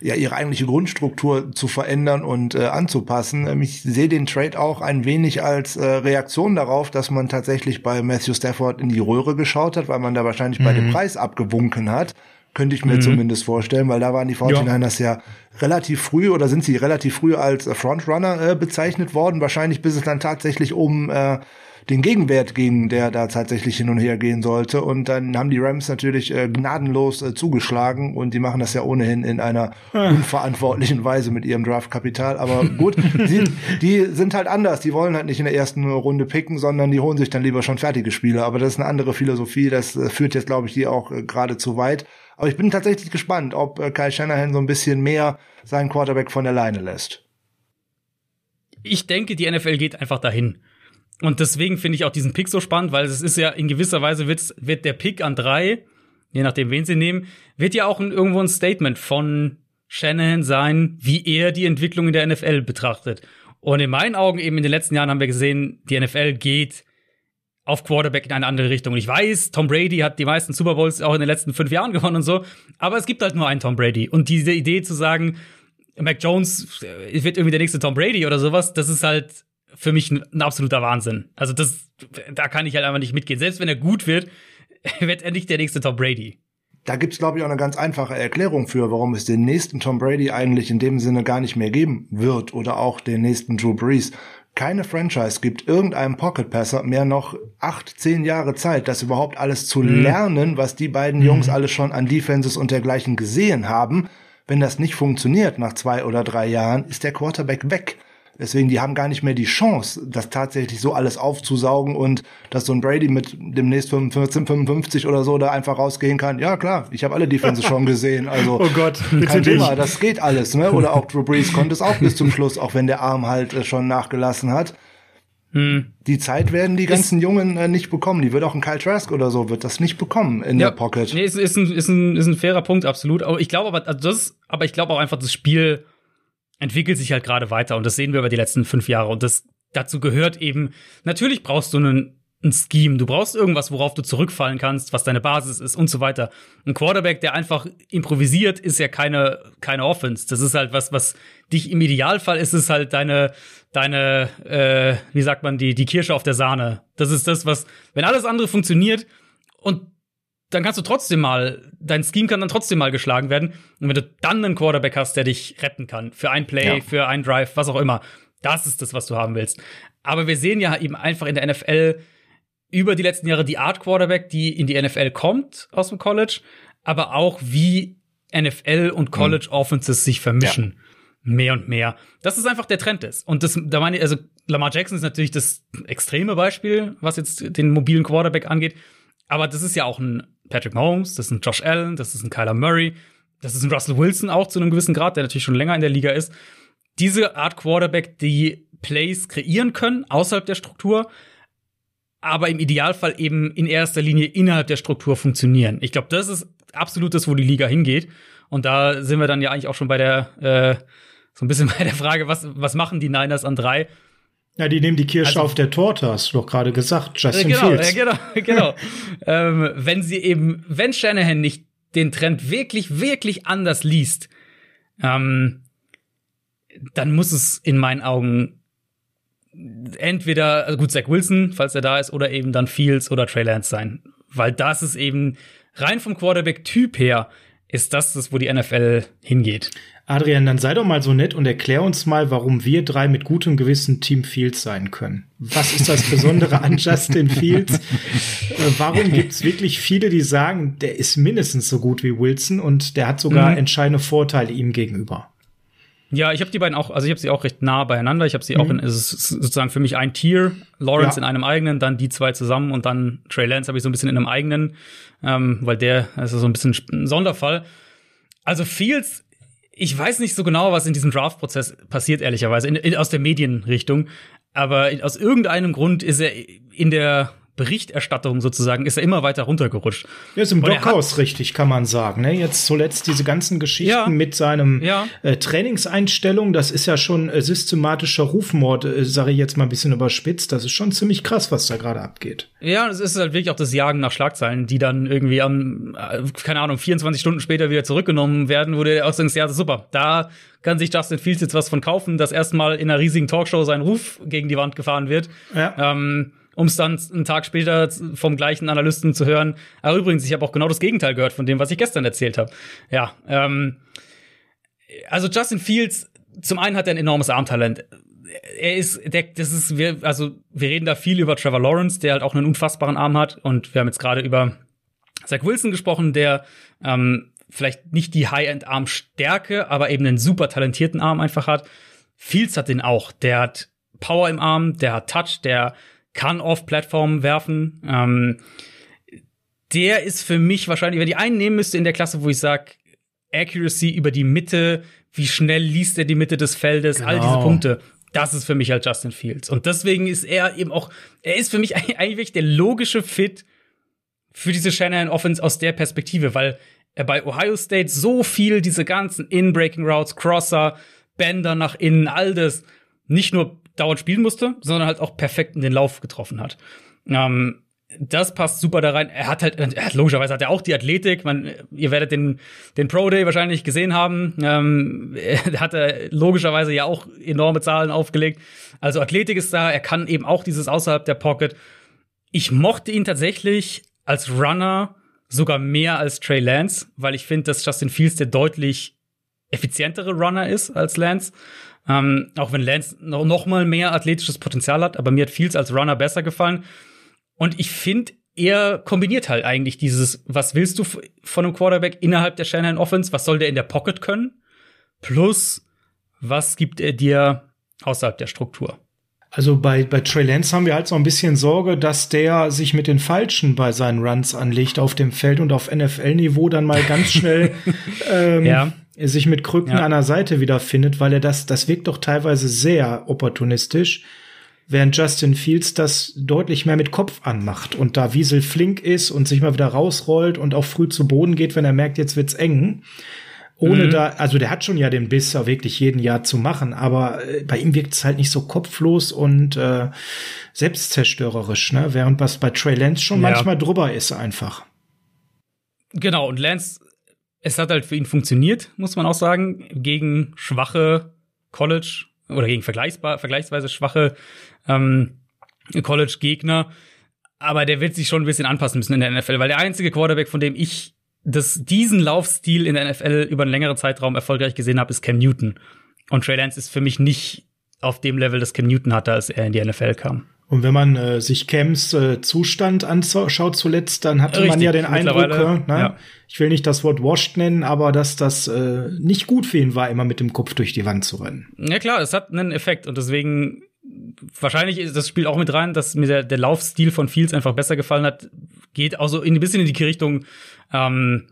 ja ihre eigentliche Grundstruktur zu verändern und äh, anzupassen. Ähm, ich sehe den Trade auch ein wenig als äh, Reaktion darauf, dass man tatsächlich bei Matthew Stafford in die Röhre geschaut hat, weil man da wahrscheinlich mhm. bei dem mhm. Preis abgewunken hat. Könnte ich mir mhm. zumindest vorstellen, weil da waren die 49ers ja. ja relativ früh oder sind sie relativ früh als Frontrunner äh, bezeichnet worden. Wahrscheinlich bis es dann tatsächlich um äh, den Gegenwert ging, der da tatsächlich hin und her gehen sollte. Und dann haben die Rams natürlich äh, gnadenlos äh, zugeschlagen und die machen das ja ohnehin in einer unverantwortlichen Weise mit ihrem Draftkapital. Aber gut, die, die sind halt anders. Die wollen halt nicht in der ersten Runde picken, sondern die holen sich dann lieber schon fertige Spiele. Aber das ist eine andere Philosophie. Das äh, führt jetzt, glaube ich, die auch äh, gerade zu weit. Aber ich bin tatsächlich gespannt, ob äh, Kyle Shanahan so ein bisschen mehr seinen Quarterback von der Leine lässt. Ich denke, die NFL geht einfach dahin. Und deswegen finde ich auch diesen Pick so spannend, weil es ist ja in gewisser Weise wird, der Pick an drei, je nachdem wen sie nehmen, wird ja auch ein, irgendwo ein Statement von Shanahan sein, wie er die Entwicklung in der NFL betrachtet. Und in meinen Augen eben in den letzten Jahren haben wir gesehen, die NFL geht auf Quarterback in eine andere Richtung. Und ich weiß, Tom Brady hat die meisten Super Bowls auch in den letzten fünf Jahren gewonnen und so, aber es gibt halt nur einen Tom Brady. Und diese Idee zu sagen, Mac Jones äh, wird irgendwie der nächste Tom Brady oder sowas, das ist halt für mich ein, ein, absoluter Wahnsinn. Also das, da kann ich halt einfach nicht mitgehen. Selbst wenn er gut wird, wird er nicht der nächste Tom Brady. Da gibt's glaube ich auch eine ganz einfache Erklärung für, warum es den nächsten Tom Brady eigentlich in dem Sinne gar nicht mehr geben wird oder auch den nächsten Drew Brees. Keine Franchise gibt irgendeinem Pocket Passer mehr noch acht, zehn Jahre Zeit, das überhaupt alles zu mhm. lernen, was die beiden mhm. Jungs alle schon an Defenses und dergleichen gesehen haben. Wenn das nicht funktioniert nach zwei oder drei Jahren, ist der Quarterback weg. Deswegen, die haben gar nicht mehr die Chance, das tatsächlich so alles aufzusaugen und dass so ein Brady mit demnächst 14, 55 oder so da einfach rausgehen kann. Ja, klar, ich habe alle Defenses schon gesehen. Also, oh Gott, kein Thema, das geht alles. Ne? Oder auch Drew Brees konnte es auch bis zum Schluss, auch wenn der Arm halt äh, schon nachgelassen hat. Hm. Die Zeit werden die ganzen ist, Jungen äh, nicht bekommen. Die wird auch ein Kyle Trask oder so, wird das nicht bekommen in ja, der Pocket. Nee, ist, ist, ein, ist, ein, ist ein fairer Punkt, absolut. Aber ich glaube aber, also das, aber ich glaube auch einfach, das Spiel entwickelt sich halt gerade weiter und das sehen wir über die letzten fünf Jahre und das dazu gehört eben, natürlich brauchst du einen, ein Scheme, du brauchst irgendwas, worauf du zurückfallen kannst, was deine Basis ist und so weiter. Ein Quarterback, der einfach improvisiert, ist ja keine, keine Offense. Das ist halt was, was dich im Idealfall ist es halt deine, deine, äh, wie sagt man, die, die Kirsche auf der Sahne. Das ist das, was, wenn alles andere funktioniert und dann kannst du trotzdem mal, dein Scheme kann dann trotzdem mal geschlagen werden. Und wenn du dann einen Quarterback hast, der dich retten kann, für ein Play, ja. für ein Drive, was auch immer, das ist das, was du haben willst. Aber wir sehen ja eben einfach in der NFL über die letzten Jahre die Art Quarterback, die in die NFL kommt aus dem College, aber auch wie NFL und College mhm. Offenses sich vermischen. Ja. Mehr und mehr. Das ist einfach der Trend ist. Und das, da meine ich, also Lamar Jackson ist natürlich das extreme Beispiel, was jetzt den mobilen Quarterback angeht. Aber das ist ja auch ein Patrick Mahomes, das ist ein Josh Allen, das ist ein Kyler Murray, das ist ein Russell Wilson auch zu einem gewissen Grad, der natürlich schon länger in der Liga ist. Diese Art Quarterback, die Plays kreieren können außerhalb der Struktur, aber im Idealfall eben in erster Linie innerhalb der Struktur funktionieren. Ich glaube, das ist absolut das, wo die Liga hingeht. Und da sind wir dann ja eigentlich auch schon bei der, äh, so ein bisschen bei der Frage, was, was machen die Niners an drei? Ja, die nehmen die Kirsche also, auf der Torte, hast du doch gerade gesagt. Justin genau, Fields. Ja, genau, genau. ähm, wenn sie eben, wenn Shanahan nicht den Trend wirklich, wirklich anders liest, ähm, dann muss es in meinen Augen entweder, also gut, Zach Wilson, falls er da ist, oder eben dann Fields oder Trey Lance sein. Weil das ist eben rein vom Quarterback-Typ her, ist das das, wo die NFL hingeht. Adrian, dann sei doch mal so nett und erklär uns mal, warum wir drei mit gutem Gewissen Team Fields sein können. Was ist das Besondere an Justin Fields? Äh, warum gibt's wirklich viele, die sagen, der ist mindestens so gut wie Wilson und der hat sogar mhm. entscheidende Vorteile ihm gegenüber? Ja, ich habe die beiden auch, also ich habe sie auch recht nah beieinander. Ich habe sie mhm. auch in, es ist sozusagen für mich ein Tier. Lawrence ja. in einem eigenen, dann die zwei zusammen und dann Trey Lance habe ich so ein bisschen in einem eigenen, ähm, weil der ist so ein bisschen ein Sonderfall. Also Fields, ich weiß nicht so genau, was in diesem Draft-Prozess passiert, ehrlicherweise, in, in, aus der Medienrichtung. Aber aus irgendeinem Grund ist er in der Berichterstattung sozusagen ist er immer weiter runtergerutscht. Er ist im Blockhaus richtig, kann man sagen. Ne? Jetzt zuletzt diese ganzen Geschichten ja, mit seinem ja. äh, Trainingseinstellung, das ist ja schon äh, systematischer Rufmord, äh, sage ich jetzt mal ein bisschen überspitzt. Das ist schon ziemlich krass, was da gerade abgeht. Ja, es ist halt wirklich auch das Jagen nach Schlagzeilen, die dann irgendwie am, äh, keine Ahnung, 24 Stunden später wieder zurückgenommen werden, wo du auch denkst, ja, super, da kann sich Justin Fields jetzt was von kaufen, dass erstmal in einer riesigen Talkshow sein Ruf gegen die Wand gefahren wird. Ja. Ähm, um es dann einen Tag später vom gleichen Analysten zu hören. Aber übrigens, ich habe auch genau das Gegenteil gehört von dem, was ich gestern erzählt habe. Ja, ähm, also Justin Fields, zum einen hat er ein enormes Armtalent. Er ist, der, das ist, wir, also wir reden da viel über Trevor Lawrence, der halt auch einen unfassbaren Arm hat. Und wir haben jetzt gerade über Zach Wilson gesprochen, der ähm, vielleicht nicht die High-End-Armstärke, aber eben einen super talentierten Arm einfach hat. Fields hat den auch. Der hat Power im Arm, der hat Touch, der kann auf Plattformen werfen. Ähm, der ist für mich wahrscheinlich, wenn ich einen nehmen müsste in der Klasse, wo ich sage, Accuracy über die Mitte, wie schnell liest er die Mitte des Feldes, genau. all diese genau. Punkte. Das ist für mich halt Justin Fields. Und deswegen ist er eben auch, er ist für mich eigentlich der logische Fit für diese Shanahan Offense aus der Perspektive, weil er bei Ohio State so viel diese ganzen In-Breaking Routes, Crosser, Bänder nach innen, all das nicht nur dauernd spielen musste, sondern halt auch perfekt in den Lauf getroffen hat. Ähm, das passt super da rein. Er hat halt, er hat, logischerweise hat er auch die Athletik. Man, ihr werdet den, den Pro Day wahrscheinlich gesehen haben. Ähm, er hat er logischerweise ja auch enorme Zahlen aufgelegt. Also Athletik ist da. Er kann eben auch dieses außerhalb der Pocket. Ich mochte ihn tatsächlich als Runner sogar mehr als Trey Lance, weil ich finde, dass Justin Fields der deutlich effizientere Runner ist als Lance. Ähm, auch wenn Lance noch, noch mal mehr athletisches Potenzial hat, aber mir hat Fields als Runner besser gefallen. Und ich finde, er kombiniert halt eigentlich dieses, was willst du von einem Quarterback innerhalb der Shanahan Offense? Was soll der in der Pocket können? Plus, was gibt er dir außerhalb der Struktur? Also bei, bei Trey Lance haben wir halt so ein bisschen Sorge, dass der sich mit den Falschen bei seinen Runs anlegt auf dem Feld und auf NFL-Niveau dann mal ganz schnell ähm, ja sich mit Krücken ja. an der Seite wiederfindet, weil er das, das wirkt doch teilweise sehr opportunistisch, während Justin Fields das deutlich mehr mit Kopf anmacht und da Wiesel flink ist und sich mal wieder rausrollt und auch früh zu Boden geht, wenn er merkt, jetzt wird's eng. Ohne mhm. da, also der hat schon ja den Biss, auch wirklich jeden Jahr zu machen, aber äh, bei ihm wirkt es halt nicht so kopflos und äh, selbstzerstörerisch, ne? Während was bei Trey Lance schon ja. manchmal drüber ist einfach. Genau, und Lance es hat halt für ihn funktioniert, muss man auch sagen, gegen schwache College oder gegen vergleichsbar, vergleichsweise schwache ähm, College-Gegner. Aber der wird sich schon ein bisschen anpassen müssen in der NFL, weil der einzige Quarterback, von dem ich das, diesen Laufstil in der NFL über einen längeren Zeitraum erfolgreich gesehen habe, ist Cam Newton. Und Trey Lance ist für mich nicht auf dem Level, das Cam Newton hatte, als er in die NFL kam. Und wenn man äh, sich Cams äh, Zustand anschaut zuletzt, dann hatte Richtig, man ja den Eindruck, ne? ja. ich will nicht das Wort washed nennen, aber dass das äh, nicht gut für ihn war, immer mit dem Kopf durch die Wand zu rennen. Ja klar, es hat einen Effekt und deswegen wahrscheinlich ist das Spiel auch mit rein, dass mir der, der Laufstil von Fields einfach besser gefallen hat. geht auch so ein bisschen in die Richtung ähm,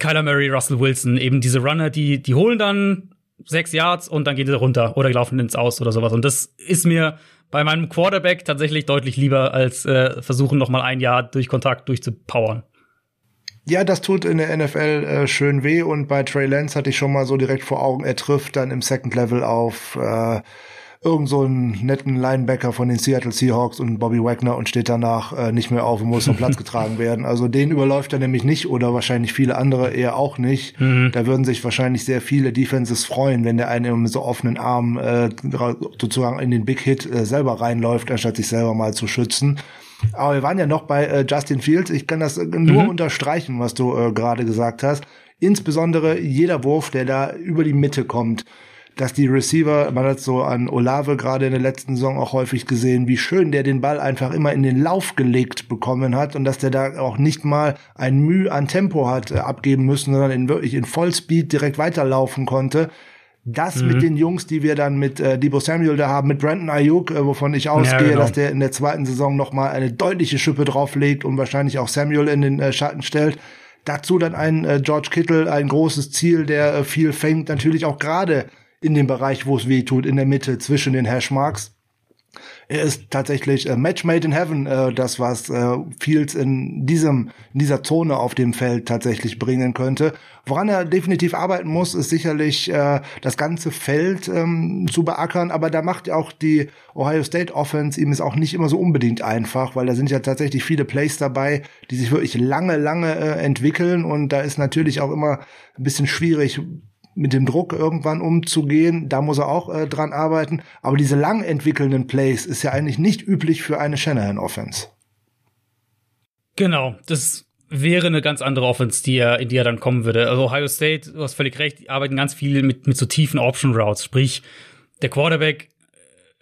Kyler Murray, Russell Wilson, eben diese Runner, die, die holen dann sechs Yards und dann gehen sie runter oder laufen ins Aus oder sowas. Und das ist mir bei meinem Quarterback tatsächlich deutlich lieber, als äh, versuchen, noch mal ein Jahr durch Kontakt durchzupowern. Ja, das tut in der NFL äh, schön weh und bei Trey Lance hatte ich schon mal so direkt vor Augen, er trifft dann im Second Level auf äh, irgend so einen netten Linebacker von den Seattle Seahawks und Bobby Wagner und steht danach äh, nicht mehr auf und muss vom Platz getragen werden. Also den überläuft er nämlich nicht oder wahrscheinlich viele andere eher auch nicht. Mhm. Da würden sich wahrscheinlich sehr viele Defenses freuen, wenn der eine mit so offenen Armen äh, sozusagen in den Big Hit äh, selber reinläuft, anstatt sich selber mal zu schützen. Aber wir waren ja noch bei äh, Justin Fields. Ich kann das nur mhm. unterstreichen, was du äh, gerade gesagt hast. Insbesondere jeder Wurf, der da über die Mitte kommt, dass die Receiver, man hat so an Olave gerade in der letzten Saison auch häufig gesehen, wie schön der den Ball einfach immer in den Lauf gelegt bekommen hat und dass der da auch nicht mal ein Mühe an Tempo hat äh, abgeben müssen, sondern in wirklich in Vollspeed direkt weiterlaufen konnte. Das mhm. mit den Jungs, die wir dann mit äh, Debo Samuel da haben, mit Brandon Ayuk, äh, wovon ich ausgehe, ja, genau. dass der in der zweiten Saison noch mal eine deutliche Schippe drauflegt und wahrscheinlich auch Samuel in den äh, Schatten stellt. Dazu dann ein äh, George Kittle, ein großes Ziel, der äh, viel fängt, natürlich auch gerade in dem Bereich, wo es weh tut, in der Mitte zwischen den Hashmarks. Er ist tatsächlich äh, Match made in heaven, äh, das was äh, Fields in diesem in dieser Zone auf dem Feld tatsächlich bringen könnte. Woran er definitiv arbeiten muss, ist sicherlich äh, das ganze Feld ähm, zu beackern, aber da macht auch die Ohio State Offense ihm es auch nicht immer so unbedingt einfach, weil da sind ja tatsächlich viele Plays dabei, die sich wirklich lange, lange äh, entwickeln und da ist natürlich auch immer ein bisschen schwierig, mit dem Druck irgendwann umzugehen. Da muss er auch äh, dran arbeiten. Aber diese lang entwickelnden Plays ist ja eigentlich nicht üblich für eine Shanahan-Offense. Genau, das wäre eine ganz andere Offense, die er, in die er dann kommen würde. Also Ohio State, du hast völlig recht, die arbeiten ganz viel mit, mit so tiefen Option Routes. Sprich, der Quarterback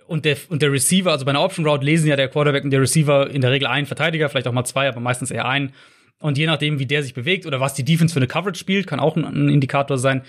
und der, und der Receiver, also bei einer Option Route lesen ja der Quarterback und der Receiver in der Regel einen Verteidiger, vielleicht auch mal zwei, aber meistens eher einen. Und je nachdem, wie der sich bewegt oder was die Defense für eine Coverage spielt, kann auch ein, ein Indikator sein,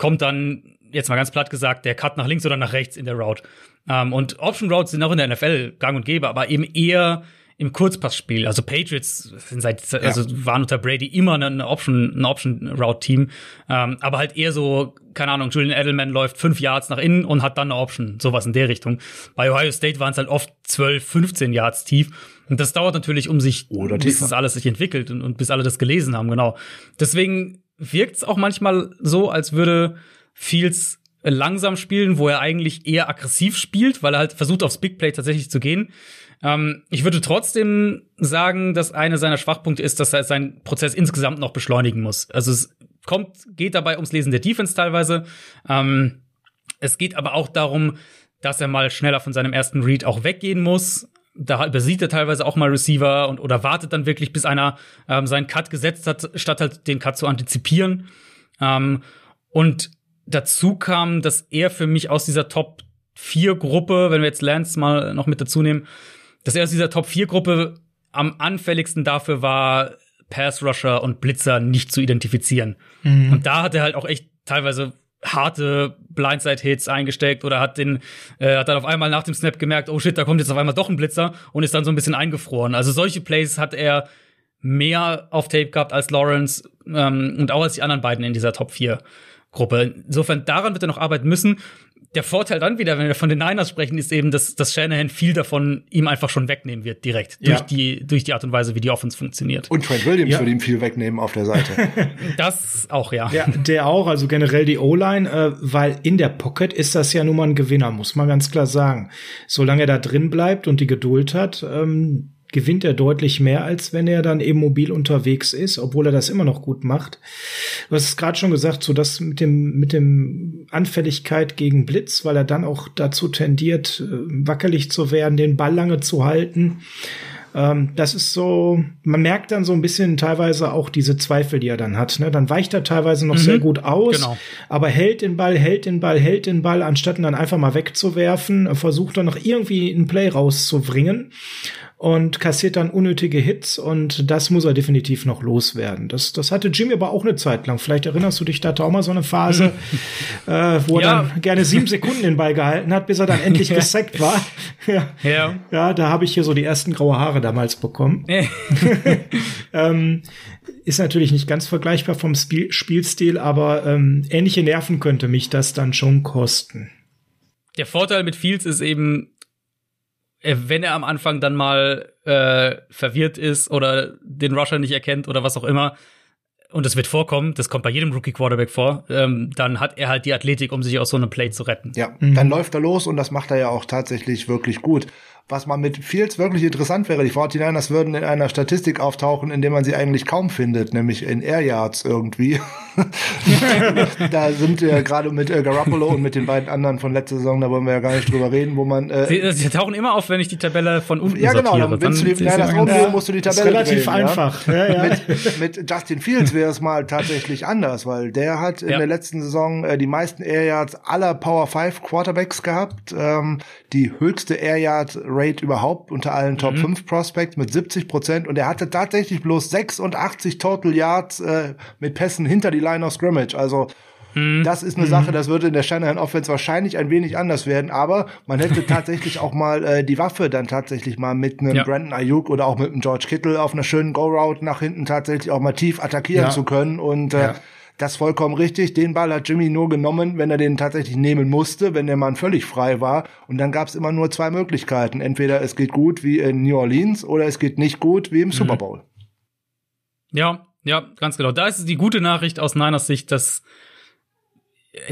kommt dann, jetzt mal ganz platt gesagt, der Cut nach links oder nach rechts in der Route. Ähm, und Option Routes sind auch in der NFL gang und gäbe, aber eben eher im Kurzpassspiel. Also Patriots sind seit, also waren unter Brady immer eine Option, ein Option Route Team. Ähm, aber halt eher so, keine Ahnung, Julian Edelman läuft fünf Yards nach innen und hat dann eine Option. Sowas in der Richtung. Bei Ohio State waren es halt oft 12, 15 Yards tief. Und das dauert natürlich, um sich, Oder bis das alles sich entwickelt und, und bis alle das gelesen haben, genau. Deswegen wirkt es auch manchmal so, als würde Fields langsam spielen, wo er eigentlich eher aggressiv spielt, weil er halt versucht, aufs Big Play tatsächlich zu gehen. Ähm, ich würde trotzdem sagen, dass eine seiner Schwachpunkte ist, dass er seinen Prozess insgesamt noch beschleunigen muss. Also es kommt, geht dabei ums Lesen der Defense teilweise. Ähm, es geht aber auch darum, dass er mal schneller von seinem ersten Read auch weggehen muss da übersieht er teilweise auch mal Receiver und oder wartet dann wirklich, bis einer ähm, seinen Cut gesetzt hat, statt halt den Cut zu antizipieren. Ähm, und dazu kam, dass er für mich aus dieser Top 4 Gruppe, wenn wir jetzt Lance mal noch mit dazu nehmen, dass er aus dieser Top 4 Gruppe am anfälligsten dafür war, Pass Rusher und Blitzer nicht zu identifizieren. Mhm. Und da hat er halt auch echt teilweise harte Blindside-Hits eingesteckt oder hat den, äh, hat dann auf einmal nach dem Snap gemerkt, oh shit, da kommt jetzt auf einmal doch ein Blitzer und ist dann so ein bisschen eingefroren. Also solche Plays hat er mehr auf Tape gehabt als Lawrence ähm, und auch als die anderen beiden in dieser Top 4 Gruppe. Insofern daran wird er noch arbeiten müssen der Vorteil dann wieder, wenn wir von den Niners sprechen, ist eben, dass, dass Shanahan viel davon ihm einfach schon wegnehmen wird, direkt. Ja. Durch, die, durch die Art und Weise, wie die Offense funktioniert. Und Trent Williams ja. wird ihm viel wegnehmen auf der Seite. das auch, ja. Ja, der auch, also generell die O-Line, äh, weil in der Pocket ist das ja nun mal ein Gewinner, muss man ganz klar sagen. Solange er da drin bleibt und die Geduld hat, ähm, gewinnt er deutlich mehr, als wenn er dann eben mobil unterwegs ist, obwohl er das immer noch gut macht. Du hast es gerade schon gesagt, so das mit dem, mit dem Anfälligkeit gegen Blitz, weil er dann auch dazu tendiert, äh, wackelig zu werden, den Ball lange zu halten. Ähm, das ist so, man merkt dann so ein bisschen teilweise auch diese Zweifel, die er dann hat. Ne? Dann weicht er teilweise noch mhm. sehr gut aus, genau. aber hält den Ball, hält den Ball, hält den Ball, anstatt ihn dann einfach mal wegzuwerfen, versucht er noch irgendwie einen Play rauszubringen und kassiert dann unnötige Hits und das muss er definitiv noch loswerden. Das, das hatte Jimmy aber auch eine Zeit lang. Vielleicht erinnerst du dich, da auch mal so eine Phase, äh, wo ja. er dann gerne sieben Sekunden den Ball gehalten hat, bis er dann endlich ja. gesackt war. Ja, ja. ja da habe ich hier so die ersten graue Haare damals bekommen. ähm, ist natürlich nicht ganz vergleichbar vom Spiel Spielstil, aber ähm, ähnliche Nerven könnte mich das dann schon kosten. Der Vorteil mit Fields ist eben, wenn er am Anfang dann mal äh, verwirrt ist oder den Rusher nicht erkennt oder was auch immer, und es wird vorkommen, das kommt bei jedem Rookie Quarterback vor, ähm, dann hat er halt die Athletik, um sich aus so einem Play zu retten. Ja, mhm. dann läuft er los und das macht er ja auch tatsächlich wirklich gut. Was man mit Fields wirklich interessant wäre, die 49ers würden in einer Statistik auftauchen, in der man sie eigentlich kaum findet, nämlich in Air Yards irgendwie. da sind wir gerade mit äh, Garoppolo und mit den beiden anderen von letzter Saison, da wollen wir ja gar nicht drüber reden, wo man. Äh, sie, sie tauchen immer auf, wenn ich die Tabelle von unten Ja, genau, dann willst du die, ja, das ja, musst du die Tabelle Das ist relativ drehen, einfach. Ja? Ja, mit, mit, Justin Fields wäre es mal tatsächlich anders, weil der hat in der letzten Saison äh, die meisten Air Yards aller Power 5 Quarterbacks gehabt, ähm, die höchste Air Yard Rate überhaupt unter allen Top mhm. 5 Prospects mit 70 Prozent und er hatte tatsächlich bloß 86 Total Yards äh, mit Pässen hinter die Line of Scrimmage. Also mhm. das ist eine mhm. Sache, das würde in der Shanahan Offense wahrscheinlich ein wenig anders werden, aber man hätte tatsächlich auch mal äh, die Waffe dann tatsächlich mal mit einem ja. Brandon Ayuk oder auch mit einem George Kittle auf einer schönen Go-Route nach hinten tatsächlich auch mal tief attackieren ja. zu können und äh, ja. Das vollkommen richtig. Den Ball hat Jimmy nur genommen, wenn er den tatsächlich nehmen musste, wenn der Mann völlig frei war. Und dann gab es immer nur zwei Möglichkeiten. Entweder es geht gut wie in New Orleans oder es geht nicht gut wie im mhm. Super Bowl. Ja, ja, ganz genau. Da ist die gute Nachricht aus Niners Sicht, dass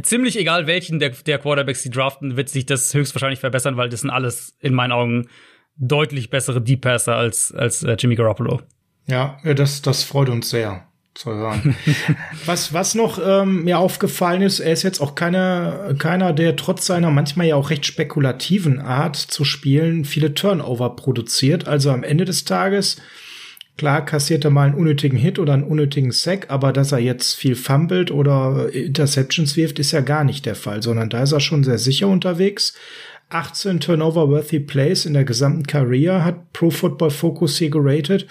ziemlich egal welchen der, der Quarterbacks sie draften, wird sich das höchstwahrscheinlich verbessern, weil das sind alles in meinen Augen deutlich bessere Deep Passer als, als äh, Jimmy Garoppolo. Ja, das, das freut uns sehr zu hören. was, was noch ähm, mir aufgefallen ist, er ist jetzt auch keiner, keiner, der trotz seiner manchmal ja auch recht spekulativen Art zu spielen viele Turnover produziert. Also am Ende des Tages, klar kassiert er mal einen unnötigen Hit oder einen unnötigen Sack, aber dass er jetzt viel fummelt oder Interceptions wirft, ist ja gar nicht der Fall, sondern da ist er schon sehr sicher unterwegs. 18 Turnover-worthy Plays in der gesamten Karriere hat Pro Football Focus hier geratet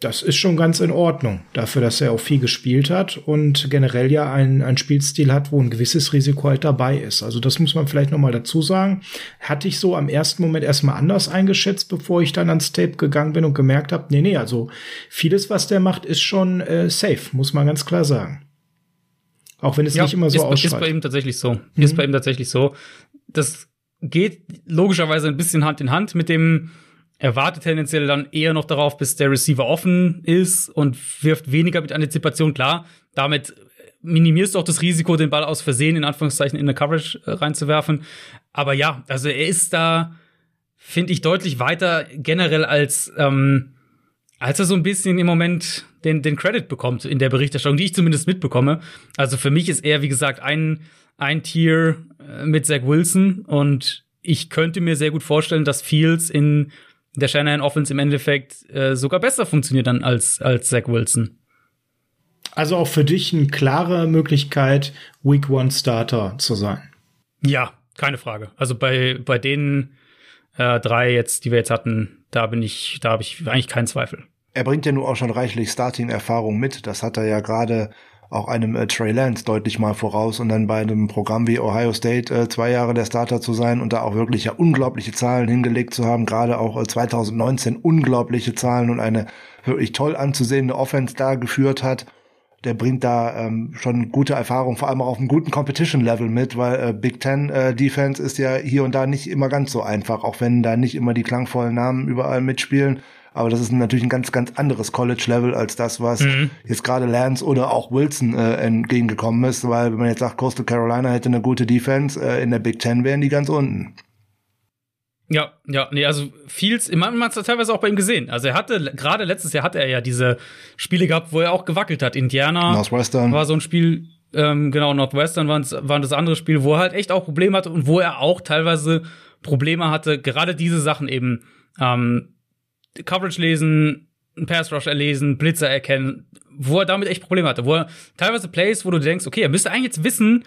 das ist schon ganz in Ordnung, dafür, dass er auch viel gespielt hat und generell ja ein, ein Spielstil hat, wo ein gewisses Risiko halt dabei ist. Also das muss man vielleicht noch mal dazu sagen. Hatte ich so am ersten Moment erstmal anders eingeschätzt, bevor ich dann ans Tape gegangen bin und gemerkt habe, nee, nee, also vieles, was der macht, ist schon äh, safe, muss man ganz klar sagen. Auch wenn es ja, nicht immer so aussieht. Ist bei ihm tatsächlich so. Mhm. Ist bei ihm tatsächlich so. Das geht logischerweise ein bisschen Hand in Hand mit dem er wartet tendenziell dann eher noch darauf, bis der Receiver offen ist und wirft weniger mit Antizipation. Klar, damit minimierst du auch das Risiko, den Ball aus Versehen in Anführungszeichen in eine Coverage äh, reinzuwerfen. Aber ja, also er ist da, finde ich, deutlich weiter generell als, ähm, als er so ein bisschen im Moment den, den Credit bekommt in der Berichterstattung, die ich zumindest mitbekomme. Also für mich ist er, wie gesagt, ein, ein Tier äh, mit Zach Wilson und ich könnte mir sehr gut vorstellen, dass Fields in der Shanahan Offense im Endeffekt äh, sogar besser funktioniert dann als, als Zach Wilson. Also auch für dich eine klare Möglichkeit, Week One Starter zu sein. Ja, keine Frage. Also bei, bei den äh, drei jetzt, die wir jetzt hatten, da bin ich, da habe ich eigentlich keinen Zweifel. Er bringt ja nur auch schon reichlich Starting-Erfahrung mit. Das hat er ja gerade auch einem äh, Trey Lance deutlich mal voraus und dann bei einem Programm wie Ohio State äh, zwei Jahre der Starter zu sein und da auch wirklich ja unglaubliche Zahlen hingelegt zu haben, gerade auch äh, 2019 unglaubliche Zahlen und eine wirklich toll anzusehende Offense da geführt hat. Der bringt da ähm, schon gute Erfahrung, vor allem auch auf einem guten Competition-Level mit, weil äh, Big Ten äh, Defense ist ja hier und da nicht immer ganz so einfach, auch wenn da nicht immer die klangvollen Namen überall mitspielen. Aber das ist natürlich ein ganz, ganz anderes College-Level als das, was mhm. jetzt gerade Lance oder auch Wilson äh, entgegengekommen ist, weil wenn man jetzt sagt, Coastal Carolina hätte eine gute Defense, äh, in der Big Ten wären die ganz unten. Ja, ja, nee, also Fields, man hat es teilweise auch bei ihm gesehen. Also er hatte, gerade letztes Jahr hatte er ja diese Spiele gehabt, wo er auch gewackelt hat. Indiana Northwestern. war so ein Spiel, ähm, genau, Northwestern war, war das andere Spiel, wo er halt echt auch Probleme hatte und wo er auch teilweise Probleme hatte, gerade diese Sachen eben, ähm, Coverage lesen, einen Pass Rush erlesen, Blitzer erkennen, wo er damit echt Probleme hatte. Wo er teilweise Plays, wo du denkst, okay, er müsste eigentlich jetzt wissen,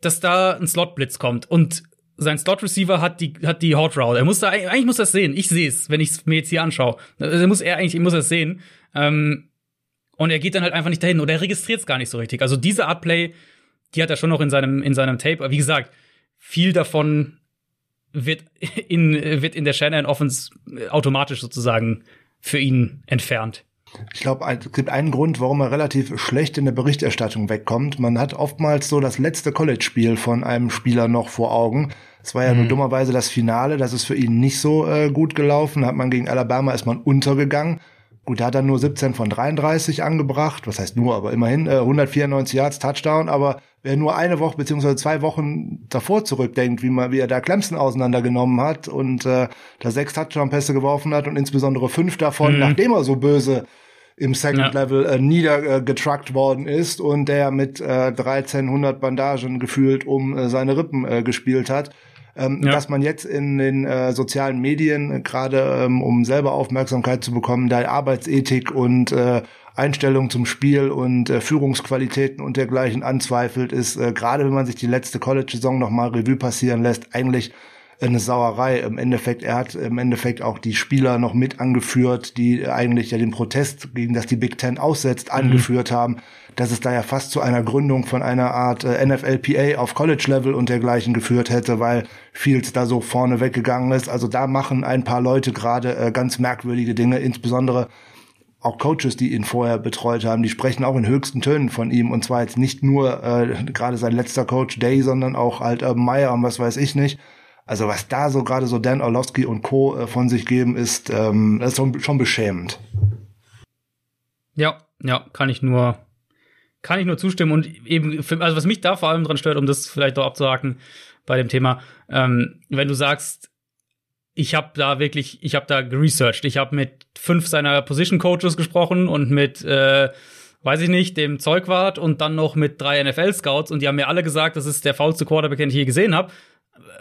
dass da ein Slot-Blitz kommt und sein Slot-Receiver hat die, hat die Hot Route. Er muss da, eigentlich muss das sehen. Ich sehe es, wenn ich es mir jetzt hier anschaue. Also muss er eigentlich, ich muss das sehen. Ähm, und er geht dann halt einfach nicht dahin oder er registriert es gar nicht so richtig. Also diese Art Play, die hat er schon noch in seinem, in seinem Tape. Wie gesagt, viel davon wird in, wird in der Shannon Offense automatisch sozusagen für ihn entfernt. Ich glaube, es gibt einen Grund, warum er relativ schlecht in der Berichterstattung wegkommt. Man hat oftmals so das letzte College-Spiel von einem Spieler noch vor Augen. Es war ja mhm. nur dummerweise das Finale, das ist für ihn nicht so äh, gut gelaufen. Hat man gegen Alabama ist man untergegangen. Gut, da hat er nur 17 von 33 angebracht. Was heißt nur, aber immerhin äh, 194 Yards Touchdown. Aber wer nur eine Woche beziehungsweise zwei Wochen davor zurückdenkt, wie man, wie er da Clemson auseinandergenommen hat und äh, da sechs Touchdown-Pässe geworfen hat und insbesondere fünf davon, mhm. nachdem er so böse im Second ja. Level äh, niedergetruckt worden ist und der mit äh, 1300 Bandagen gefühlt um äh, seine Rippen äh, gespielt hat. Ähm, ja. Dass man jetzt in den äh, sozialen Medien, äh, gerade ähm, um selber Aufmerksamkeit zu bekommen, da Arbeitsethik und äh, Einstellung zum Spiel und äh, Führungsqualitäten und dergleichen anzweifelt, ist äh, gerade wenn man sich die letzte College-Saison nochmal Revue passieren lässt, eigentlich eine Sauerei. Im Endeffekt, er hat im Endeffekt auch die Spieler noch mit angeführt, die eigentlich ja den Protest, gegen das die Big Ten aussetzt, mhm. angeführt haben, dass es da ja fast zu einer Gründung von einer Art äh, NFLPA auf College-Level und dergleichen geführt hätte, weil Fields da so vorne weggegangen ist. Also da machen ein paar Leute gerade äh, ganz merkwürdige Dinge, insbesondere auch Coaches, die ihn vorher betreut haben, die sprechen auch in höchsten Tönen von ihm. Und zwar jetzt nicht nur äh, gerade sein letzter Coach Day, sondern auch halt Urban Meyer und was weiß ich nicht. Also was da so gerade so Dan Orlovsky und Co. Äh, von sich geben, ist, ähm, ist schon, schon beschämend. Ja, ja, kann ich nur, kann ich nur zustimmen. Und eben, also was mich da vor allem dran stört, um das vielleicht auch abzuhaken bei dem Thema, ähm, wenn du sagst, ich habe da wirklich, ich habe da geresearched, ich habe mit fünf seiner Position Coaches gesprochen und mit äh, weiß ich nicht, dem Zeugwart und dann noch mit drei NFL-Scouts und die haben mir alle gesagt, das ist der faulste Quarterback, den ich je gesehen habe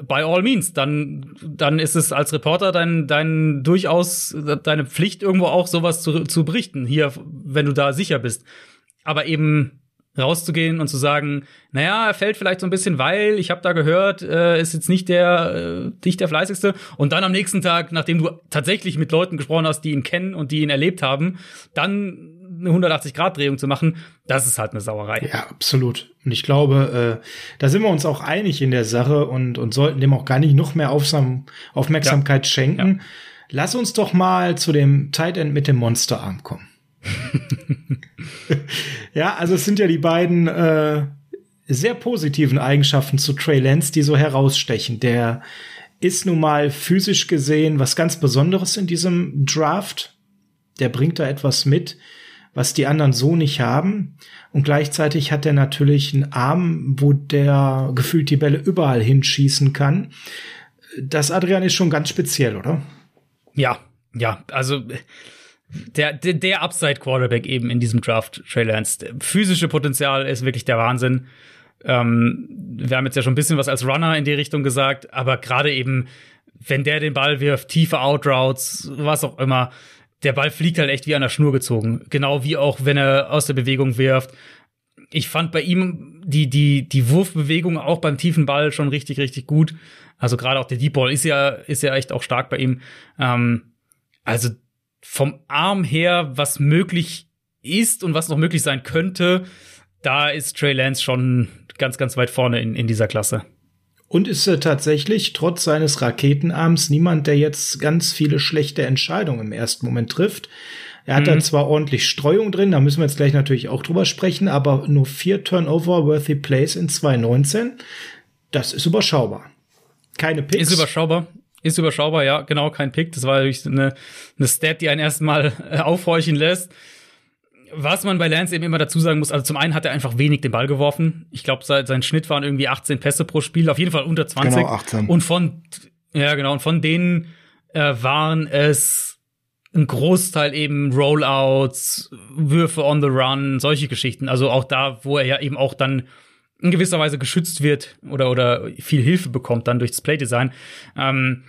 by all means, dann, dann ist es als Reporter dein, dein durchaus deine Pflicht, irgendwo auch sowas zu, zu berichten, hier, wenn du da sicher bist. Aber eben rauszugehen und zu sagen, naja, er fällt vielleicht so ein bisschen, weil ich habe da gehört, äh, ist jetzt nicht der äh, nicht der fleißigste. Und dann am nächsten Tag, nachdem du tatsächlich mit Leuten gesprochen hast, die ihn kennen und die ihn erlebt haben, dann eine 180-Grad-Drehung zu machen, das ist halt eine Sauerei. Ja, absolut. Und ich glaube, äh, da sind wir uns auch einig in der Sache und, und sollten dem auch gar nicht noch mehr Aufsam Aufmerksamkeit ja. schenken. Ja. Lass uns doch mal zu dem Tight End mit dem Monsterarm kommen. ja, also es sind ja die beiden äh, sehr positiven Eigenschaften zu Trey Lance, die so herausstechen. Der ist nun mal physisch gesehen was ganz Besonderes in diesem Draft. Der bringt da etwas mit, was die anderen so nicht haben. Und gleichzeitig hat er natürlich einen Arm, wo der gefühlt die Bälle überall hinschießen kann. Das Adrian ist schon ganz speziell, oder? Ja, ja, also der, der, der Upside-Quarterback eben in diesem Draft, Trey. Physische Potenzial ist wirklich der Wahnsinn. Ähm, wir haben jetzt ja schon ein bisschen was als Runner in die Richtung gesagt, aber gerade eben, wenn der den Ball wirft, tiefe Outroutes, was auch immer, der Ball fliegt halt echt wie an der Schnur gezogen. Genau wie auch, wenn er aus der Bewegung wirft. Ich fand bei ihm die, die, die Wurfbewegung auch beim tiefen Ball schon richtig, richtig gut. Also gerade auch der Deep Ball ist ja, ist ja echt auch stark bei ihm. Ähm, also vom Arm her, was möglich ist und was noch möglich sein könnte, da ist Trey Lance schon ganz, ganz weit vorne in, in dieser Klasse. Und ist er tatsächlich trotz seines Raketenarms niemand, der jetzt ganz viele schlechte Entscheidungen im ersten Moment trifft. Er hat mhm. da zwar ordentlich Streuung drin, da müssen wir jetzt gleich natürlich auch drüber sprechen, aber nur vier Turnover-worthy Plays in 2019. Das ist überschaubar. Keine Picks. Ist überschaubar. Ist überschaubar, ja, genau, kein Pick. Das war natürlich eine, eine Stat, die einen erstmal äh, aufhorchen lässt was man bei Lance eben immer dazu sagen muss, also zum einen hat er einfach wenig den Ball geworfen. Ich glaube, sein Schnitt waren irgendwie 18 Pässe pro Spiel, auf jeden Fall unter 20. Genau, 18. Und von, ja, genau, und von denen äh, waren es ein Großteil eben Rollouts, Würfe on the run, solche Geschichten. Also auch da, wo er ja eben auch dann in gewisser Weise geschützt wird oder, oder viel Hilfe bekommt dann durch das Playdesign. Ähm,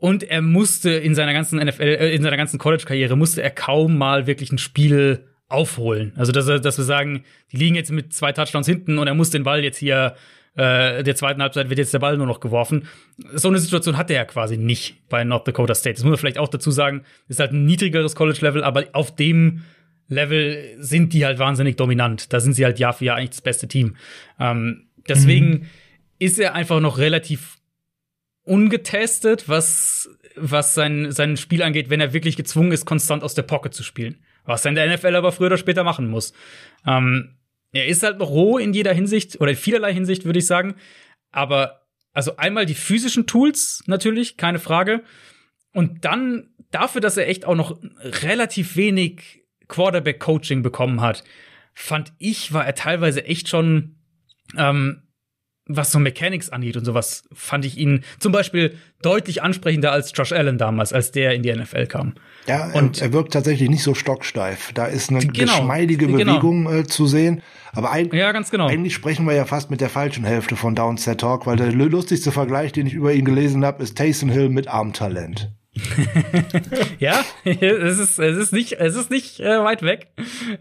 und er musste in seiner ganzen NFL, äh, in seiner ganzen College-Karriere musste er kaum mal wirklich ein Spiel aufholen. Also dass, dass wir sagen, die liegen jetzt mit zwei Touchdowns hinten und er muss den Ball jetzt hier äh, der zweiten Halbzeit wird jetzt der Ball nur noch geworfen. So eine Situation hat er quasi nicht bei North Dakota State. Das muss man vielleicht auch dazu sagen. Ist halt ein niedrigeres College-Level, aber auf dem Level sind die halt wahnsinnig dominant. Da sind sie halt Jahr für Jahr eigentlich das beste Team. Ähm, deswegen mhm. ist er einfach noch relativ ungetestet, was, was sein, sein Spiel angeht, wenn er wirklich gezwungen ist, konstant aus der Pocket zu spielen. Was er in der NFL aber früher oder später machen muss. Ähm, er ist halt noch roh in jeder Hinsicht oder in vielerlei Hinsicht, würde ich sagen. Aber also einmal die physischen Tools natürlich, keine Frage. Und dann dafür, dass er echt auch noch relativ wenig Quarterback-Coaching bekommen hat, fand ich, war er teilweise echt schon, ähm, was so Mechanics angeht und sowas, fand ich ihn zum Beispiel deutlich ansprechender als Josh Allen damals, als der in die NFL kam. Ja, und er, wirkt tatsächlich nicht so stocksteif. Da ist eine genau, geschmeidige genau. Bewegung genau. äh, zu sehen. Aber eig ja, genau. eigentlich sprechen wir ja fast mit der falschen Hälfte von Downset Talk, weil der lustigste Vergleich, den ich über ihn gelesen habe, ist Taysom Hill mit Armtalent. ja, es ist, es ist nicht, es ist nicht äh, weit weg.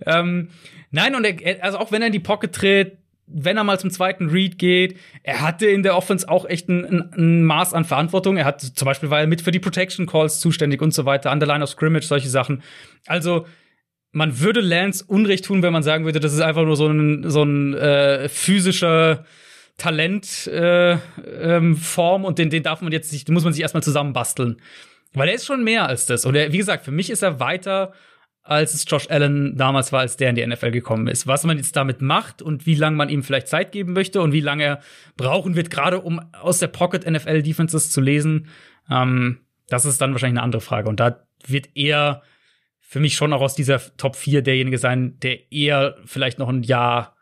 Ähm, nein, und er, also auch wenn er in die Pocket tritt, wenn er mal zum zweiten Read geht, er hatte in der Offense auch echt ein, ein, Maß an Verantwortung. Er hat zum Beispiel war er mit für die Protection Calls zuständig und so weiter, an der Line of Scrimmage, solche Sachen. Also man würde Lance Unrecht tun, wenn man sagen würde, das ist einfach nur so ein, so ein äh, physischer Talentform äh, ähm, und den, den darf man jetzt nicht, den muss man sich erstmal zusammenbasteln. Weil er ist schon mehr als das. Und er, wie gesagt, für mich ist er weiter, als es Josh Allen damals war, als der in die NFL gekommen ist. Was man jetzt damit macht und wie lange man ihm vielleicht Zeit geben möchte und wie lange er brauchen wird, gerade um aus der Pocket NFL Defenses zu lesen, ähm, das ist dann wahrscheinlich eine andere Frage. Und da wird er für mich schon auch aus dieser Top 4 derjenige sein, der eher vielleicht noch ein Jahr,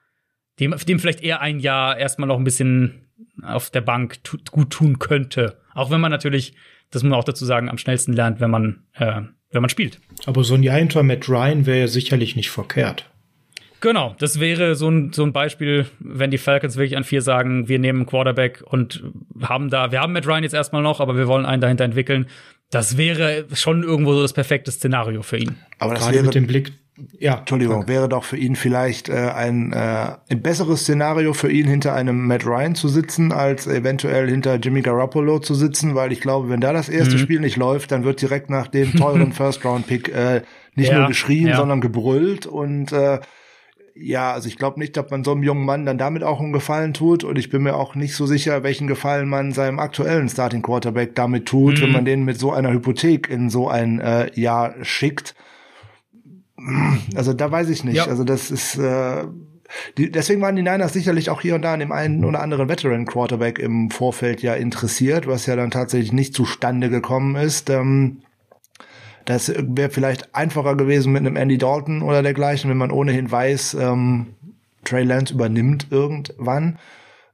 dem, dem vielleicht eher ein Jahr erstmal noch ein bisschen auf der Bank gut tun könnte. Auch wenn man natürlich das muss man auch dazu sagen, am schnellsten lernt, wenn man, äh, wenn man spielt. Aber so ein Jahr hinter Matt Ryan wäre ja sicherlich nicht verkehrt. Genau, das wäre so ein, so ein Beispiel, wenn die Falcons wirklich an vier sagen, wir nehmen Quarterback und haben da, wir haben Matt Ryan jetzt erstmal noch, aber wir wollen einen dahinter entwickeln. Das wäre schon irgendwo so das perfekte Szenario für ihn. Aber das Gerade wäre mit dem Blick ja, Entschuldigung, danke. wäre doch für ihn vielleicht äh, ein, äh, ein besseres Szenario für ihn hinter einem Matt Ryan zu sitzen, als eventuell hinter Jimmy Garoppolo zu sitzen, weil ich glaube, wenn da das erste mhm. Spiel nicht läuft, dann wird direkt nach dem teuren First-Round-Pick äh, nicht ja, nur geschrien, ja. sondern gebrüllt und äh, ja, also ich glaube nicht, dass man so einem jungen Mann dann damit auch einen Gefallen tut und ich bin mir auch nicht so sicher, welchen Gefallen man seinem aktuellen Starting Quarterback damit tut, mhm. wenn man den mit so einer Hypothek in so ein äh, Jahr schickt. Also da weiß ich nicht. Ja. Also das ist äh, die, deswegen waren die Niners sicherlich auch hier und da an dem einen oder anderen Veteran Quarterback im Vorfeld ja interessiert, was ja dann tatsächlich nicht zustande gekommen ist. Ähm, das wäre vielleicht einfacher gewesen mit einem Andy Dalton oder dergleichen, wenn man ohnehin weiß, ähm, Trey Lance übernimmt irgendwann.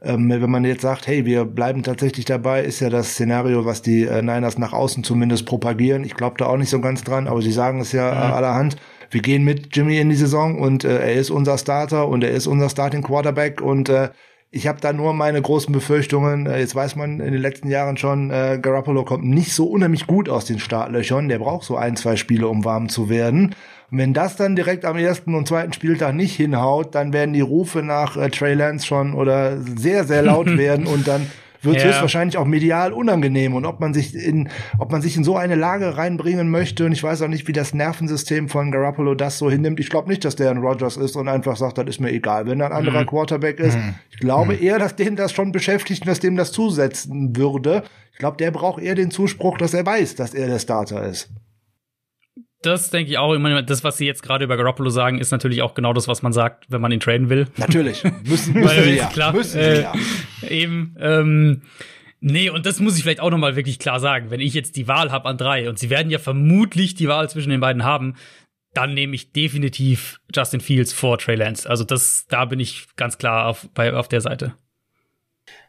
Ähm, wenn man jetzt sagt, hey, wir bleiben tatsächlich dabei, ist ja das Szenario, was die äh, Niners nach außen zumindest propagieren. Ich glaube da auch nicht so ganz dran, aber sie sagen es ja äh, allerhand wir gehen mit Jimmy in die Saison und äh, er ist unser Starter und er ist unser Starting Quarterback und äh, ich habe da nur meine großen Befürchtungen. Äh, jetzt weiß man in den letzten Jahren schon, äh, Garoppolo kommt nicht so unheimlich gut aus den Startlöchern. Der braucht so ein, zwei Spiele, um warm zu werden. Und wenn das dann direkt am ersten und zweiten Spieltag nicht hinhaut, dann werden die Rufe nach äh, Trey Lance schon oder sehr, sehr laut werden und dann wird es ja. höchstwahrscheinlich auch medial unangenehm und ob man sich in, ob man sich in so eine Lage reinbringen möchte und ich weiß auch nicht, wie das Nervensystem von Garoppolo das so hinnimmt. Ich glaube nicht, dass der ein Rogers ist und einfach sagt, das ist mir egal, wenn da ein anderer mhm. Quarterback ist. Mhm. Ich glaube mhm. eher, dass den das schon beschäftigt und dass dem das zusetzen würde. Ich glaube, der braucht eher den Zuspruch, dass er weiß, dass er der Starter ist. Das denke ich auch. immer. das, was Sie jetzt gerade über Garoppolo sagen, ist natürlich auch genau das, was man sagt, wenn man ihn traden will. Natürlich. Müssen, müssen Sie ja. Klar, müssen Sie äh, ja. Eben. Ähm, nee, und das muss ich vielleicht auch noch mal wirklich klar sagen. Wenn ich jetzt die Wahl habe an drei und Sie werden ja vermutlich die Wahl zwischen den beiden haben, dann nehme ich definitiv Justin Fields vor Trey Lance. Also das, da bin ich ganz klar auf, bei, auf der Seite.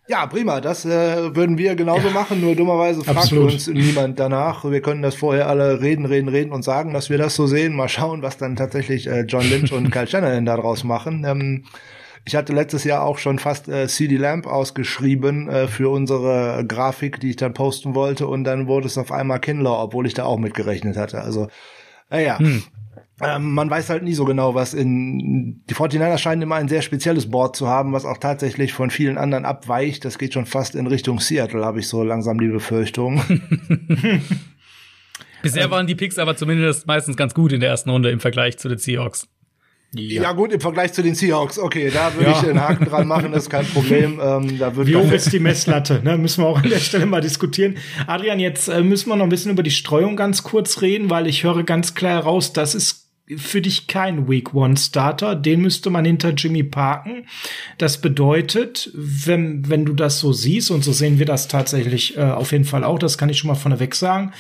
Ja, prima. Das äh, würden wir genauso ja, machen. Nur dummerweise fragt absolut. uns niemand danach. Wir können das vorher alle reden, reden, reden und sagen, dass wir das so sehen. Mal schauen, was dann tatsächlich äh, John Lynch und Kyle Shanahan daraus machen. Ähm, ich hatte letztes Jahr auch schon fast äh, CD Lamp ausgeschrieben äh, für unsere Grafik, die ich dann posten wollte. Und dann wurde es auf einmal Kinlaw, obwohl ich da auch mitgerechnet hatte. Also, naja. Hm. Ähm, man weiß halt nie so genau, was in die 49ers scheinen immer ein sehr spezielles Board zu haben, was auch tatsächlich von vielen anderen abweicht. Das geht schon fast in Richtung Seattle, habe ich so langsam die Befürchtung. Bisher waren die Picks aber zumindest meistens ganz gut in der ersten Runde im Vergleich zu den Seahawks. Ja. ja. gut, im Vergleich zu den Seahawks, okay, da würde ja. ich einen Haken dran machen, das ist kein Problem. Ähm, da Wie hoch ist die Messlatte? Ne? Müssen wir auch an der Stelle mal diskutieren. Adrian, jetzt äh, müssen wir noch ein bisschen über die Streuung ganz kurz reden, weil ich höre ganz klar heraus, das ist für dich kein Week One Starter. Den müsste man hinter Jimmy parken. Das bedeutet, wenn, wenn du das so siehst, und so sehen wir das tatsächlich äh, auf jeden Fall auch, das kann ich schon mal vorneweg sagen,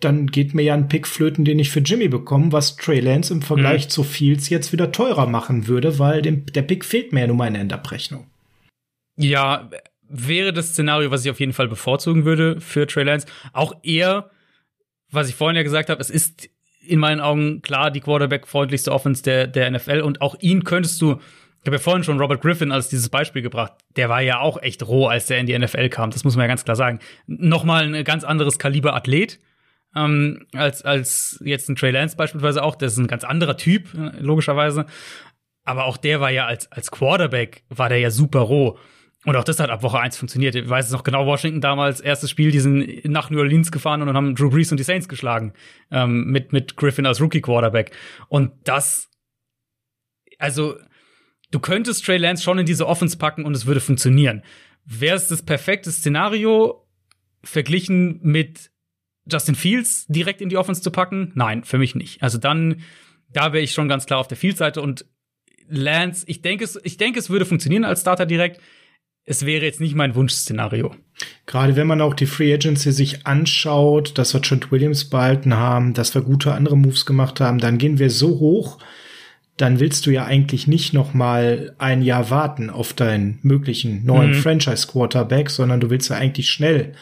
dann geht mir ja ein Pick flöten, den ich für Jimmy bekomme, was Trey Lance im Vergleich mhm. zu Fields jetzt wieder teurer machen würde, weil dem, der Pick fehlt mir ja in der Endabrechnung. Ja, wäre das Szenario, was ich auf jeden Fall bevorzugen würde für Trey Lance. Auch eher, was ich vorhin ja gesagt habe, es ist in meinen Augen klar die Quarterback-freundlichste Offense der, der NFL und auch ihn könntest du ich habe ja vorhin schon Robert Griffin als dieses Beispiel gebracht. Der war ja auch echt roh, als der in die NFL kam. Das muss man ja ganz klar sagen. Nochmal ein ganz anderes Kaliber Athlet ähm, als, als jetzt ein Trey Lance beispielsweise auch. Das ist ein ganz anderer Typ, logischerweise. Aber auch der war ja als, als Quarterback, war der ja super roh. Und auch das hat ab Woche eins funktioniert. Ich weiß es noch genau, Washington damals, erstes Spiel, die sind nach New Orleans gefahren und dann haben Drew Brees und die Saints geschlagen. Ähm, mit, mit Griffin als Rookie-Quarterback. Und das, also, du könntest Trey Lance schon in diese Offense packen und es würde funktionieren. Wäre es das perfekte Szenario verglichen mit Justin Fields direkt in die Offense zu packen? Nein, für mich nicht. Also dann, da wäre ich schon ganz klar auf der Fields-Seite und Lance, ich denke, es, ich denke, es würde funktionieren als Starter direkt. Es wäre jetzt nicht mein Wunschszenario. Gerade wenn man auch die Free Agency sich anschaut, dass wir Trent Williams behalten haben, dass wir gute andere Moves gemacht haben, dann gehen wir so hoch, dann willst du ja eigentlich nicht noch mal ein Jahr warten auf deinen möglichen neuen mhm. Franchise Quarterback, sondern du willst ja eigentlich schnell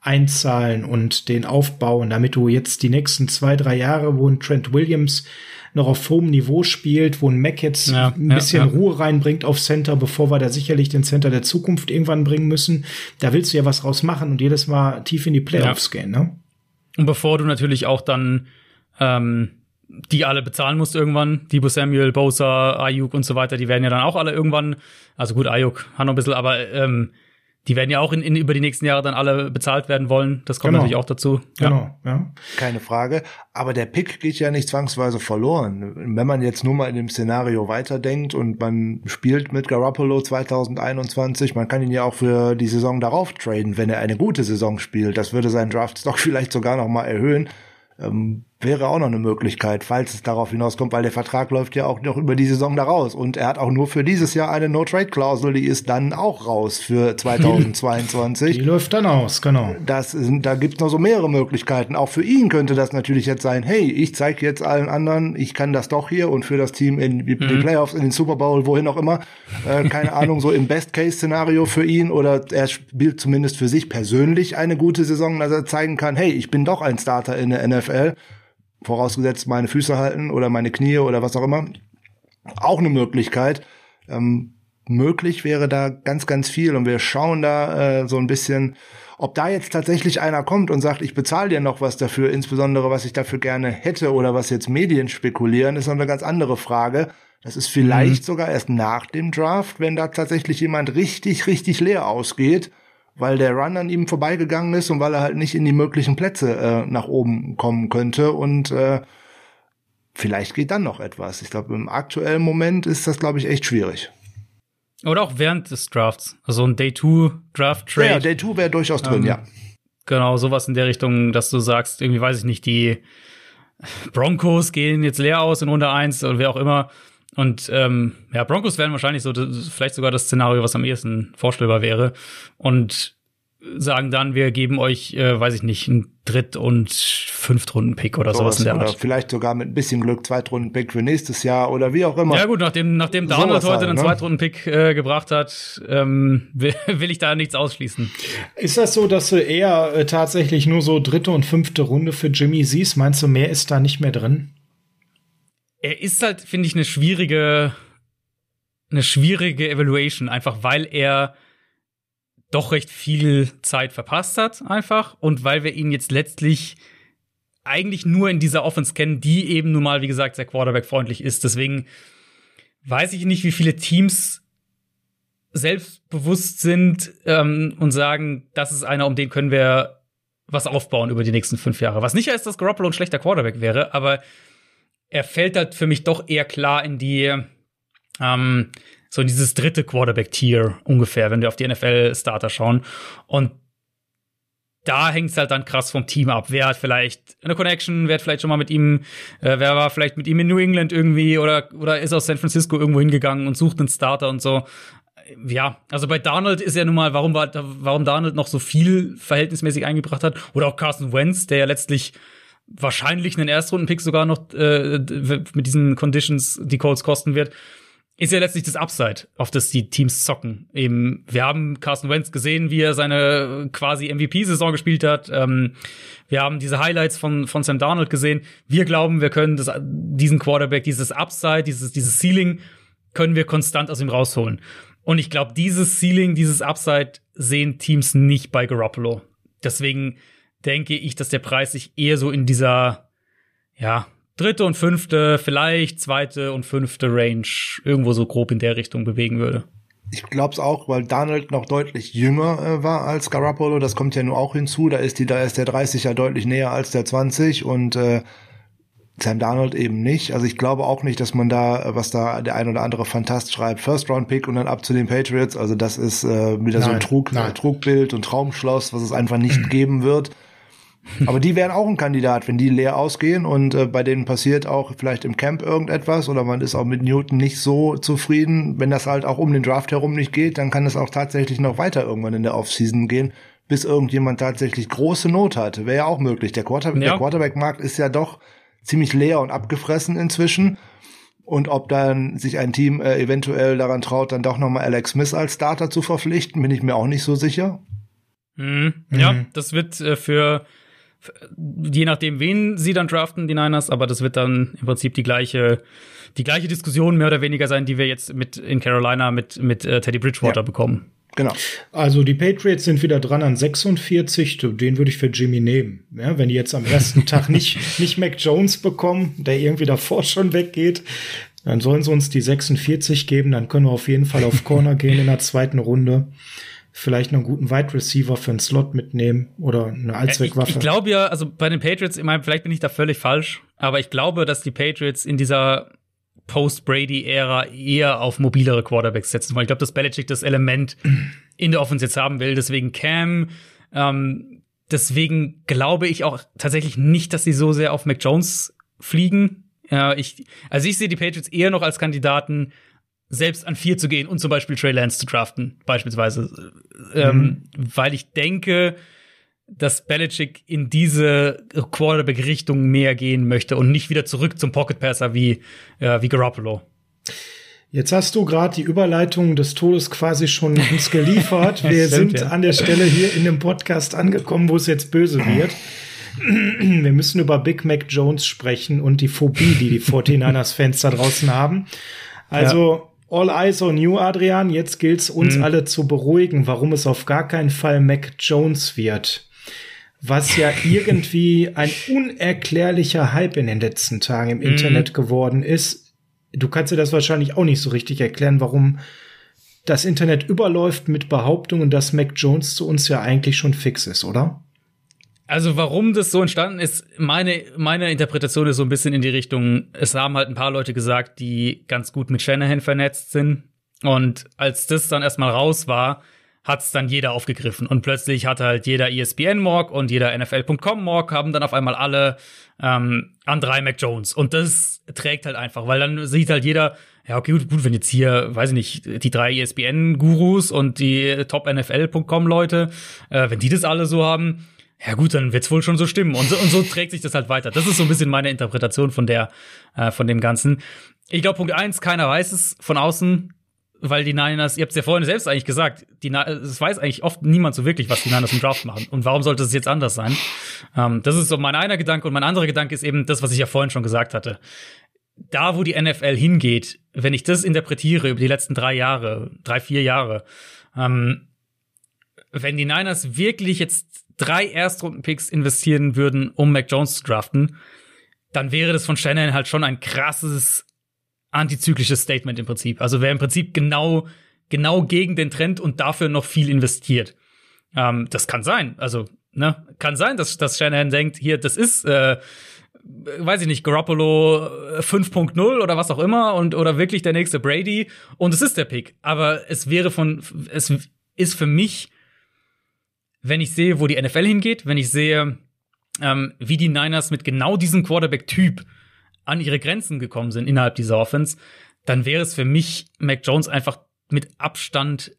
einzahlen und den aufbauen, damit du jetzt die nächsten zwei, drei Jahre, wo ein Trent Williams noch auf hohem Niveau spielt, wo ein Mac jetzt ja, ein bisschen ja, ja. Ruhe reinbringt auf Center, bevor wir da sicherlich den Center der Zukunft irgendwann bringen müssen. Da willst du ja was raus machen und jedes Mal tief in die Playoffs gehen, ne? Und bevor du natürlich auch dann ähm, die alle bezahlen musst irgendwann, Debo Samuel, Bosa, Ayuk und so weiter, die werden ja dann auch alle irgendwann, also gut, Ayuk hat noch ein bisschen, aber ähm, die werden ja auch in, in, über die nächsten Jahre dann alle bezahlt werden wollen. Das kommt genau. natürlich auch dazu. Genau, ja. ja. Keine Frage. Aber der Pick geht ja nicht zwangsweise verloren. Wenn man jetzt nur mal in dem Szenario weiterdenkt und man spielt mit Garoppolo 2021, man kann ihn ja auch für die Saison darauf traden, wenn er eine gute Saison spielt. Das würde seinen Draftstock vielleicht sogar noch mal erhöhen. Ähm, wäre auch noch eine Möglichkeit, falls es darauf hinauskommt, weil der Vertrag läuft ja auch noch über die Saison da raus. Und er hat auch nur für dieses Jahr eine No-Trade-Klausel, die ist dann auch raus für 2022. Die läuft dann aus, genau. Das sind, da gibt's noch so mehrere Möglichkeiten. Auch für ihn könnte das natürlich jetzt sein, hey, ich zeige jetzt allen anderen, ich kann das doch hier und für das Team in die, mhm. Playoffs, in den Super Bowl, wohin auch immer, äh, keine Ahnung, so im Best-Case-Szenario für ihn oder er spielt zumindest für sich persönlich eine gute Saison, dass er zeigen kann, hey, ich bin doch ein Starter in der NFL vorausgesetzt meine Füße halten oder meine Knie oder was auch immer. Auch eine Möglichkeit. Ähm, möglich wäre da ganz, ganz viel und wir schauen da äh, so ein bisschen, ob da jetzt tatsächlich einer kommt und sagt, ich bezahle dir noch was dafür, insbesondere was ich dafür gerne hätte oder was jetzt Medien spekulieren, ist noch eine ganz andere Frage. Das ist vielleicht mhm. sogar erst nach dem Draft, wenn da tatsächlich jemand richtig, richtig leer ausgeht weil der Run an ihm vorbeigegangen ist und weil er halt nicht in die möglichen Plätze äh, nach oben kommen könnte und äh, vielleicht geht dann noch etwas. Ich glaube, im aktuellen Moment ist das, glaube ich, echt schwierig. Oder auch während des Drafts. Also ein Day-2-Draft-Trade. Ja, Day-2 wäre durchaus drin, ähm, ja. Genau, sowas in der Richtung, dass du sagst, irgendwie weiß ich nicht, die Broncos gehen jetzt leer aus in Runde 1 oder wer auch immer. Und ähm, ja, Broncos wären wahrscheinlich so vielleicht sogar das Szenario, was am ehesten vorstellbar wäre. Und sagen dann, wir geben euch, äh, weiß ich nicht, einen Dritt- und Fünftrunden-Pick oder so sowas in der Art. Oder vielleicht sogar mit ein bisschen Glück Zweitrunden-Pick für nächstes Jahr oder wie auch immer. Ja gut, nachdem, nachdem Darnold heute halt, einen ne? Zweitrunden-Pick äh, gebracht hat, ähm, will, will ich da nichts ausschließen. Ist das so, dass du eher äh, tatsächlich nur so dritte und fünfte Runde für Jimmy siehst? Meinst du, mehr ist da nicht mehr drin? Er ist halt, finde ich, eine schwierige, eine schwierige Evaluation, einfach weil er doch recht viel Zeit verpasst hat, einfach. Und weil wir ihn jetzt letztlich eigentlich nur in dieser Offense kennen, die eben nun mal, wie gesagt, sehr Quarterback-freundlich ist. Deswegen weiß ich nicht, wie viele Teams selbstbewusst sind ähm, und sagen, das ist einer, um den können wir was aufbauen über die nächsten fünf Jahre. Was nicht heißt, dass Garoppolo ein schlechter Quarterback wäre, aber er fällt halt für mich doch eher klar in die, ähm, so in dieses dritte Quarterback-Tier ungefähr, wenn wir auf die NFL-Starter schauen. Und da hängt es halt dann krass vom Team ab. Wer hat vielleicht eine Connection, wer hat vielleicht schon mal mit ihm, äh, wer war vielleicht mit ihm in New England irgendwie oder, oder ist aus San Francisco irgendwo hingegangen und sucht einen Starter und so. Ja, also bei Donald ist ja nun mal, warum, war, warum Donald noch so viel verhältnismäßig eingebracht hat. Oder auch Carson Wentz, der ja letztlich wahrscheinlich einen Erstrunden-Pick sogar noch äh, mit diesen Conditions die Colts kosten wird ist ja letztlich das Upside, auf das die Teams zocken. Eben, wir haben Carson Wentz gesehen, wie er seine quasi MVP-Saison gespielt hat. Ähm, wir haben diese Highlights von, von Sam Darnold gesehen. Wir glauben, wir können das, diesen Quarterback, dieses Upside, dieses, dieses Ceiling, können wir konstant aus ihm rausholen. Und ich glaube, dieses Ceiling, dieses Upside sehen Teams nicht bei Garoppolo. Deswegen denke ich, dass der Preis sich eher so in dieser, ja, dritte und fünfte, vielleicht zweite und fünfte Range irgendwo so grob in der Richtung bewegen würde. Ich glaube es auch, weil Donald noch deutlich jünger äh, war als Garoppolo. Das kommt ja nur auch hinzu. Da ist die, da ist der 30 ja deutlich näher als der 20 und äh, Sam Darnold eben nicht. Also ich glaube auch nicht, dass man da, was da der ein oder andere Fantast schreibt, First Round Pick und dann ab zu den Patriots. Also das ist äh, wieder nein, so ein Trug, Trugbild und Traumschloss, was es einfach nicht geben wird. Aber die wären auch ein Kandidat, wenn die leer ausgehen und äh, bei denen passiert auch vielleicht im Camp irgendetwas oder man ist auch mit Newton nicht so zufrieden. Wenn das halt auch um den Draft herum nicht geht, dann kann es auch tatsächlich noch weiter irgendwann in der Offseason gehen, bis irgendjemand tatsächlich große Not hat. Wäre ja auch möglich. Der, Quarter ja. der Quarterback-Markt ist ja doch ziemlich leer und abgefressen inzwischen. Und ob dann sich ein Team äh, eventuell daran traut, dann doch nochmal Alex Smith als Starter zu verpflichten, bin ich mir auch nicht so sicher. Mhm. Ja, mhm. das wird äh, für je nachdem, wen sie dann draften, die Niners, aber das wird dann im Prinzip die gleiche, die gleiche Diskussion mehr oder weniger sein, die wir jetzt mit in Carolina mit, mit äh, Teddy Bridgewater ja. bekommen. Genau. Also die Patriots sind wieder dran an 46. Den würde ich für Jimmy nehmen. Ja, wenn die jetzt am ersten Tag nicht, nicht Mac Jones bekommen, der irgendwie davor schon weggeht, dann sollen sie uns die 46 geben. Dann können wir auf jeden Fall auf Corner gehen in der zweiten Runde vielleicht noch einen guten Wide Receiver für einen Slot mitnehmen oder eine Allzweckwaffe. Ich, ich glaube ja, also bei den Patriots, ich meine, vielleicht bin ich da völlig falsch, aber ich glaube, dass die Patriots in dieser Post-Brady-Ära eher auf mobilere Quarterbacks setzen wollen. Ich glaube, dass Belichick das Element in der Offense jetzt haben will, deswegen Cam. Ähm, deswegen glaube ich auch tatsächlich nicht, dass sie so sehr auf Mac Jones fliegen. Ja, ich, also ich sehe die Patriots eher noch als Kandidaten, selbst an vier zu gehen und zum Beispiel Trey Lance zu draften, beispielsweise. Ähm, mhm. weil ich denke, dass Belichick in diese Quarterback-Richtung mehr gehen möchte und nicht wieder zurück zum Pocket-Passer wie, äh, wie Garoppolo. Jetzt hast du gerade die Überleitung des Todes quasi schon uns geliefert. Wir Stimmt, sind ja. an der Stelle hier in dem Podcast angekommen, wo es jetzt böse wird. Wir müssen über Big Mac Jones sprechen und die Phobie, die die 49ers-Fans da draußen haben. Also, All eyes on you, Adrian. Jetzt gilt's uns mhm. alle zu beruhigen, warum es auf gar keinen Fall Mac Jones wird. Was ja irgendwie ein unerklärlicher Hype in den letzten Tagen im mhm. Internet geworden ist. Du kannst dir das wahrscheinlich auch nicht so richtig erklären, warum das Internet überläuft mit Behauptungen, dass Mac Jones zu uns ja eigentlich schon fix ist, oder? Also warum das so entstanden ist, meine, meine Interpretation ist so ein bisschen in die Richtung, es haben halt ein paar Leute gesagt, die ganz gut mit Shanahan vernetzt sind. Und als das dann erstmal raus war, hat es dann jeder aufgegriffen. Und plötzlich hatte halt jeder ESPN-Morg und jeder NFL.com-Morg haben dann auf einmal alle ähm, an drei Mac Jones. Und das trägt halt einfach, weil dann sieht halt jeder, ja, okay, gut, gut wenn jetzt hier, weiß ich nicht, die drei ESPN-Gurus und die Top-NFL.com-Leute, äh, wenn die das alle so haben, ja gut, dann wird's wohl schon so stimmen. Und so, und so trägt sich das halt weiter. Das ist so ein bisschen meine Interpretation von der, äh, von dem Ganzen. Ich glaube, Punkt eins, keiner weiß es von außen, weil die Niners, ihr habt es ja vorhin selbst eigentlich gesagt, die es weiß eigentlich oft niemand so wirklich, was die Niners im Draft machen. Und warum sollte es jetzt anders sein? Ähm, das ist so mein einer Gedanke. Und mein anderer Gedanke ist eben das, was ich ja vorhin schon gesagt hatte. Da, wo die NFL hingeht, wenn ich das interpretiere über die letzten drei Jahre, drei, vier Jahre, ähm, wenn die Niners wirklich jetzt drei Erstrunden-Picks investieren würden, um Mac Jones zu draften, dann wäre das von Shannon halt schon ein krasses antizyklisches Statement im Prinzip. Also wäre im Prinzip genau, genau gegen den Trend und dafür noch viel investiert. Ähm, das kann sein. Also, ne, kann sein, dass, dass Shanahan denkt, hier, das ist, äh, weiß ich nicht, Garoppolo 5.0 oder was auch immer und oder wirklich der nächste Brady und es ist der Pick. Aber es wäre von, es ist für mich, wenn ich sehe, wo die NFL hingeht, wenn ich sehe, ähm, wie die Niners mit genau diesem Quarterback-Typ an ihre Grenzen gekommen sind innerhalb dieser Offense, dann wäre es für mich Mac Jones einfach mit Abstand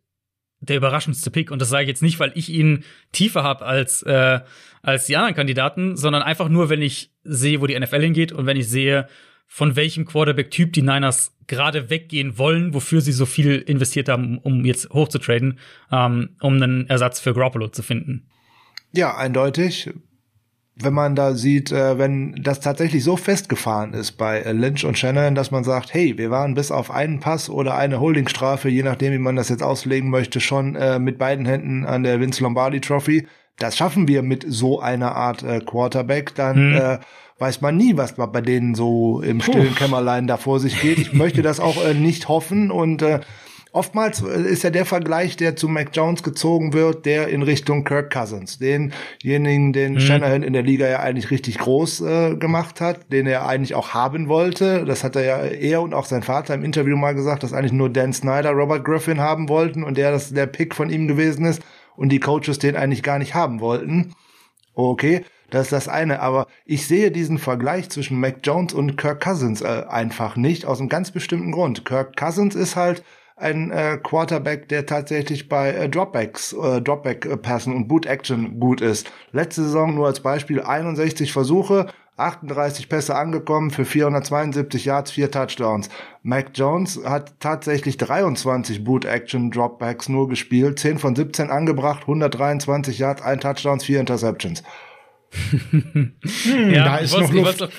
der überraschendste Pick. Und das sage ich jetzt nicht, weil ich ihn tiefer habe als, äh, als die anderen Kandidaten, sondern einfach nur, wenn ich sehe, wo die NFL hingeht und wenn ich sehe, von welchem Quarterback-Typ die Niners gerade weggehen wollen, wofür sie so viel investiert haben, um jetzt hochzutraden, ähm, um einen Ersatz für Garoppolo zu finden. Ja, eindeutig wenn man da sieht, äh, wenn das tatsächlich so festgefahren ist bei äh, Lynch und Shannon, dass man sagt, hey, wir waren bis auf einen Pass oder eine Holdingstrafe, je nachdem, wie man das jetzt auslegen möchte, schon äh, mit beiden Händen an der Vince Lombardi Trophy. Das schaffen wir mit so einer Art äh, Quarterback, dann mhm. Weiß man nie, was bei denen so im stillen Kämmerlein da vor sich geht. Ich möchte das auch äh, nicht hoffen und äh, Oftmals äh, ist ja der Vergleich, der zu Mac Jones gezogen wird, der in Richtung Kirk Cousins, denjenigen, den mhm. Shanahan in der Liga ja eigentlich richtig groß äh, gemacht hat, den er eigentlich auch haben wollte. Das hat er ja er und auch sein Vater im Interview mal gesagt, dass eigentlich nur Dan Snyder, Robert Griffin haben wollten und der das der Pick von ihm gewesen ist und die Coaches den eigentlich gar nicht haben wollten. Okay, das ist das eine, aber ich sehe diesen Vergleich zwischen Mac Jones und Kirk Cousins äh, einfach nicht aus einem ganz bestimmten Grund. Kirk Cousins ist halt ein äh, Quarterback, der tatsächlich bei äh, Dropbacks, äh, Dropback-Passen und Boot-Action gut ist. Letzte Saison nur als Beispiel 61 Versuche, 38 Pässe angekommen für 472 Yards, 4 Touchdowns. Mac Jones hat tatsächlich 23 Boot-Action Dropbacks nur gespielt, 10 von 17 angebracht, 123 Yards, 1 Touchdowns, 4 Interceptions. Hm, ja, da ist ich wollte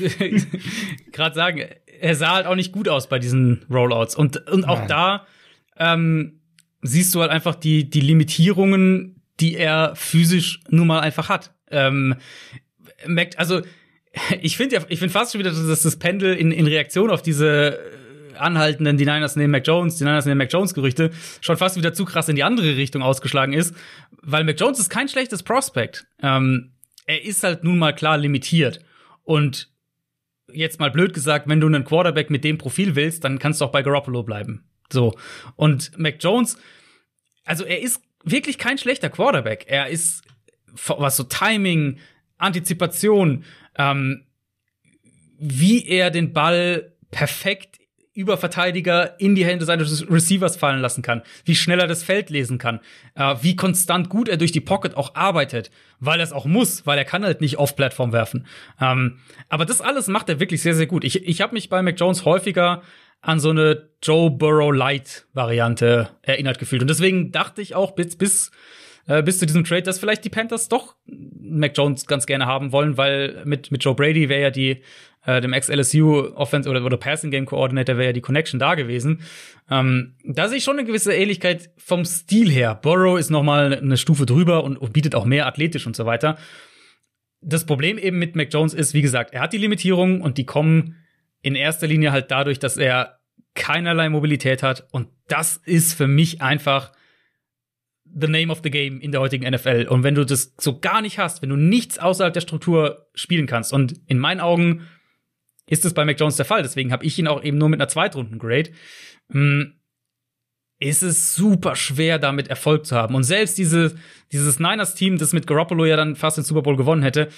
gerade sagen, er sah halt auch nicht gut aus bei diesen Rollouts. Und, und auch Nein. da ähm, siehst du halt einfach die, die Limitierungen, die er physisch nun mal einfach hat. Ähm, Mac, also ich finde ja, ich finde fast schon wieder, dass das Pendel in, in Reaktion auf diese äh, anhaltenden, die Niners nehmen Mac Jones, die Niners nehmen Mac Jones Gerüchte, schon fast wieder zu krass in die andere Richtung ausgeschlagen ist, weil Mac Jones ist kein schlechtes Prospect. Ähm, er ist halt nun mal klar limitiert. Und jetzt mal blöd gesagt, wenn du einen Quarterback mit dem Profil willst, dann kannst du auch bei Garoppolo bleiben. So. Und Mac Jones, also er ist wirklich kein schlechter Quarterback. Er ist, was so Timing, Antizipation, ähm, wie er den Ball perfekt über Verteidiger in die Hände seines Receivers fallen lassen kann, wie schnell er das Feld lesen kann, äh, wie konstant gut er durch die Pocket auch arbeitet, weil er es auch muss, weil er kann halt nicht auf Plattform werfen. Ähm, aber das alles macht er wirklich sehr, sehr gut. Ich, ich habe mich bei Mac Jones häufiger an so eine Joe Burrow Light Variante erinnert gefühlt. Und deswegen dachte ich auch bis, bis, äh, bis zu diesem Trade, dass vielleicht die Panthers doch Mac Jones ganz gerne haben wollen, weil mit, mit Joe Brady wäre ja die, äh, dem Ex-LSU Offense oder, oder Passing Game Coordinator wäre ja die Connection da gewesen. Ähm, da sehe ich schon eine gewisse Ähnlichkeit vom Stil her. Burrow ist noch mal eine Stufe drüber und, und bietet auch mehr athletisch und so weiter. Das Problem eben mit Mac Jones ist, wie gesagt, er hat die Limitierungen und die kommen in erster Linie halt dadurch, dass er keinerlei Mobilität hat. Und das ist für mich einfach the name of the game in der heutigen NFL. Und wenn du das so gar nicht hast, wenn du nichts außerhalb der Struktur spielen kannst, und in meinen Augen ist es bei Mac Jones der Fall, deswegen habe ich ihn auch eben nur mit einer Zweitrunden-Grade, hm, ist es super schwer, damit Erfolg zu haben. Und selbst diese, dieses Niners-Team, das mit Garoppolo ja dann fast den Super Bowl gewonnen hätte,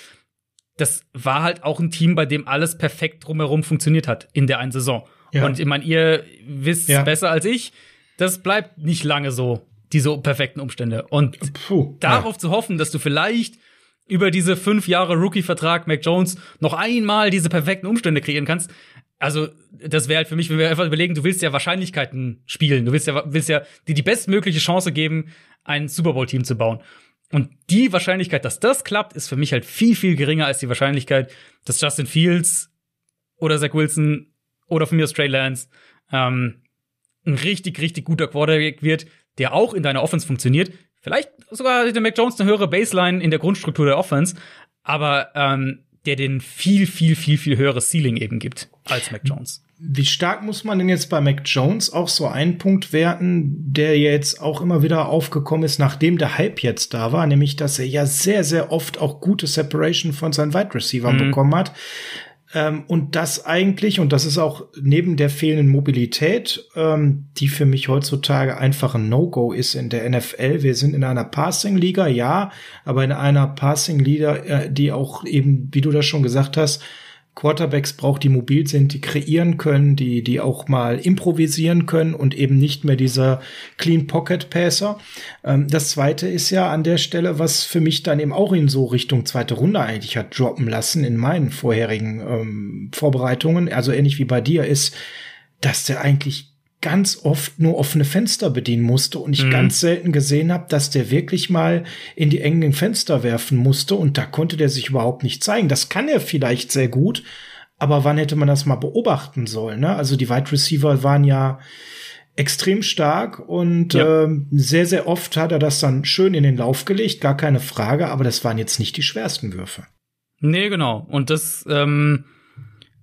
das war halt auch ein Team, bei dem alles perfekt drumherum funktioniert hat in der einen Saison. Ja. Und ich meine, ihr wisst ja. besser als ich, das bleibt nicht lange so, diese perfekten Umstände. Und Puh, darauf ja. zu hoffen, dass du vielleicht über diese fünf Jahre Rookie-Vertrag Mac Jones noch einmal diese perfekten Umstände kreieren kannst, also das wäre halt für mich, wenn wir einfach überlegen, du willst ja Wahrscheinlichkeiten spielen, du willst ja, willst ja dir die bestmögliche Chance geben, ein Super Bowl-Team zu bauen. Und die Wahrscheinlichkeit, dass das klappt, ist für mich halt viel, viel geringer als die Wahrscheinlichkeit, dass Justin Fields oder Zach Wilson oder von mir aus Trey Lance ähm, ein richtig, richtig guter Quarterback wird, der auch in deiner Offense funktioniert. Vielleicht sogar der Mac Jones eine höhere Baseline in der Grundstruktur der Offense, aber ähm, der den viel, viel, viel, viel höheres Ceiling eben gibt als Mac Jones. Wie stark muss man denn jetzt bei Mac Jones auch so einen Punkt werten, der jetzt auch immer wieder aufgekommen ist, nachdem der Hype jetzt da war, nämlich dass er ja sehr, sehr oft auch gute Separation von seinen Wide Receivers mhm. bekommen hat. Ähm, und das eigentlich, und das ist auch neben der fehlenden Mobilität, ähm, die für mich heutzutage einfach ein No-Go ist in der NFL. Wir sind in einer Passing-Liga, ja, aber in einer Passing-Liga, äh, die auch eben, wie du das schon gesagt hast, Quarterbacks braucht, die mobil sind, die kreieren können, die, die auch mal improvisieren können und eben nicht mehr dieser Clean Pocket Passer. Ähm, das zweite ist ja an der Stelle, was für mich dann eben auch in so Richtung zweite Runde eigentlich hat droppen lassen in meinen vorherigen ähm, Vorbereitungen, also ähnlich wie bei dir, ist, dass der eigentlich ganz oft nur offene Fenster bedienen musste und ich mhm. ganz selten gesehen habe, dass der wirklich mal in die engen Fenster werfen musste und da konnte der sich überhaupt nicht zeigen. Das kann er vielleicht sehr gut, aber wann hätte man das mal beobachten sollen? Ne? Also die Wide Receiver waren ja extrem stark und ja. äh, sehr, sehr oft hat er das dann schön in den Lauf gelegt, gar keine Frage, aber das waren jetzt nicht die schwersten Würfe. Nee, genau. Und das, ähm,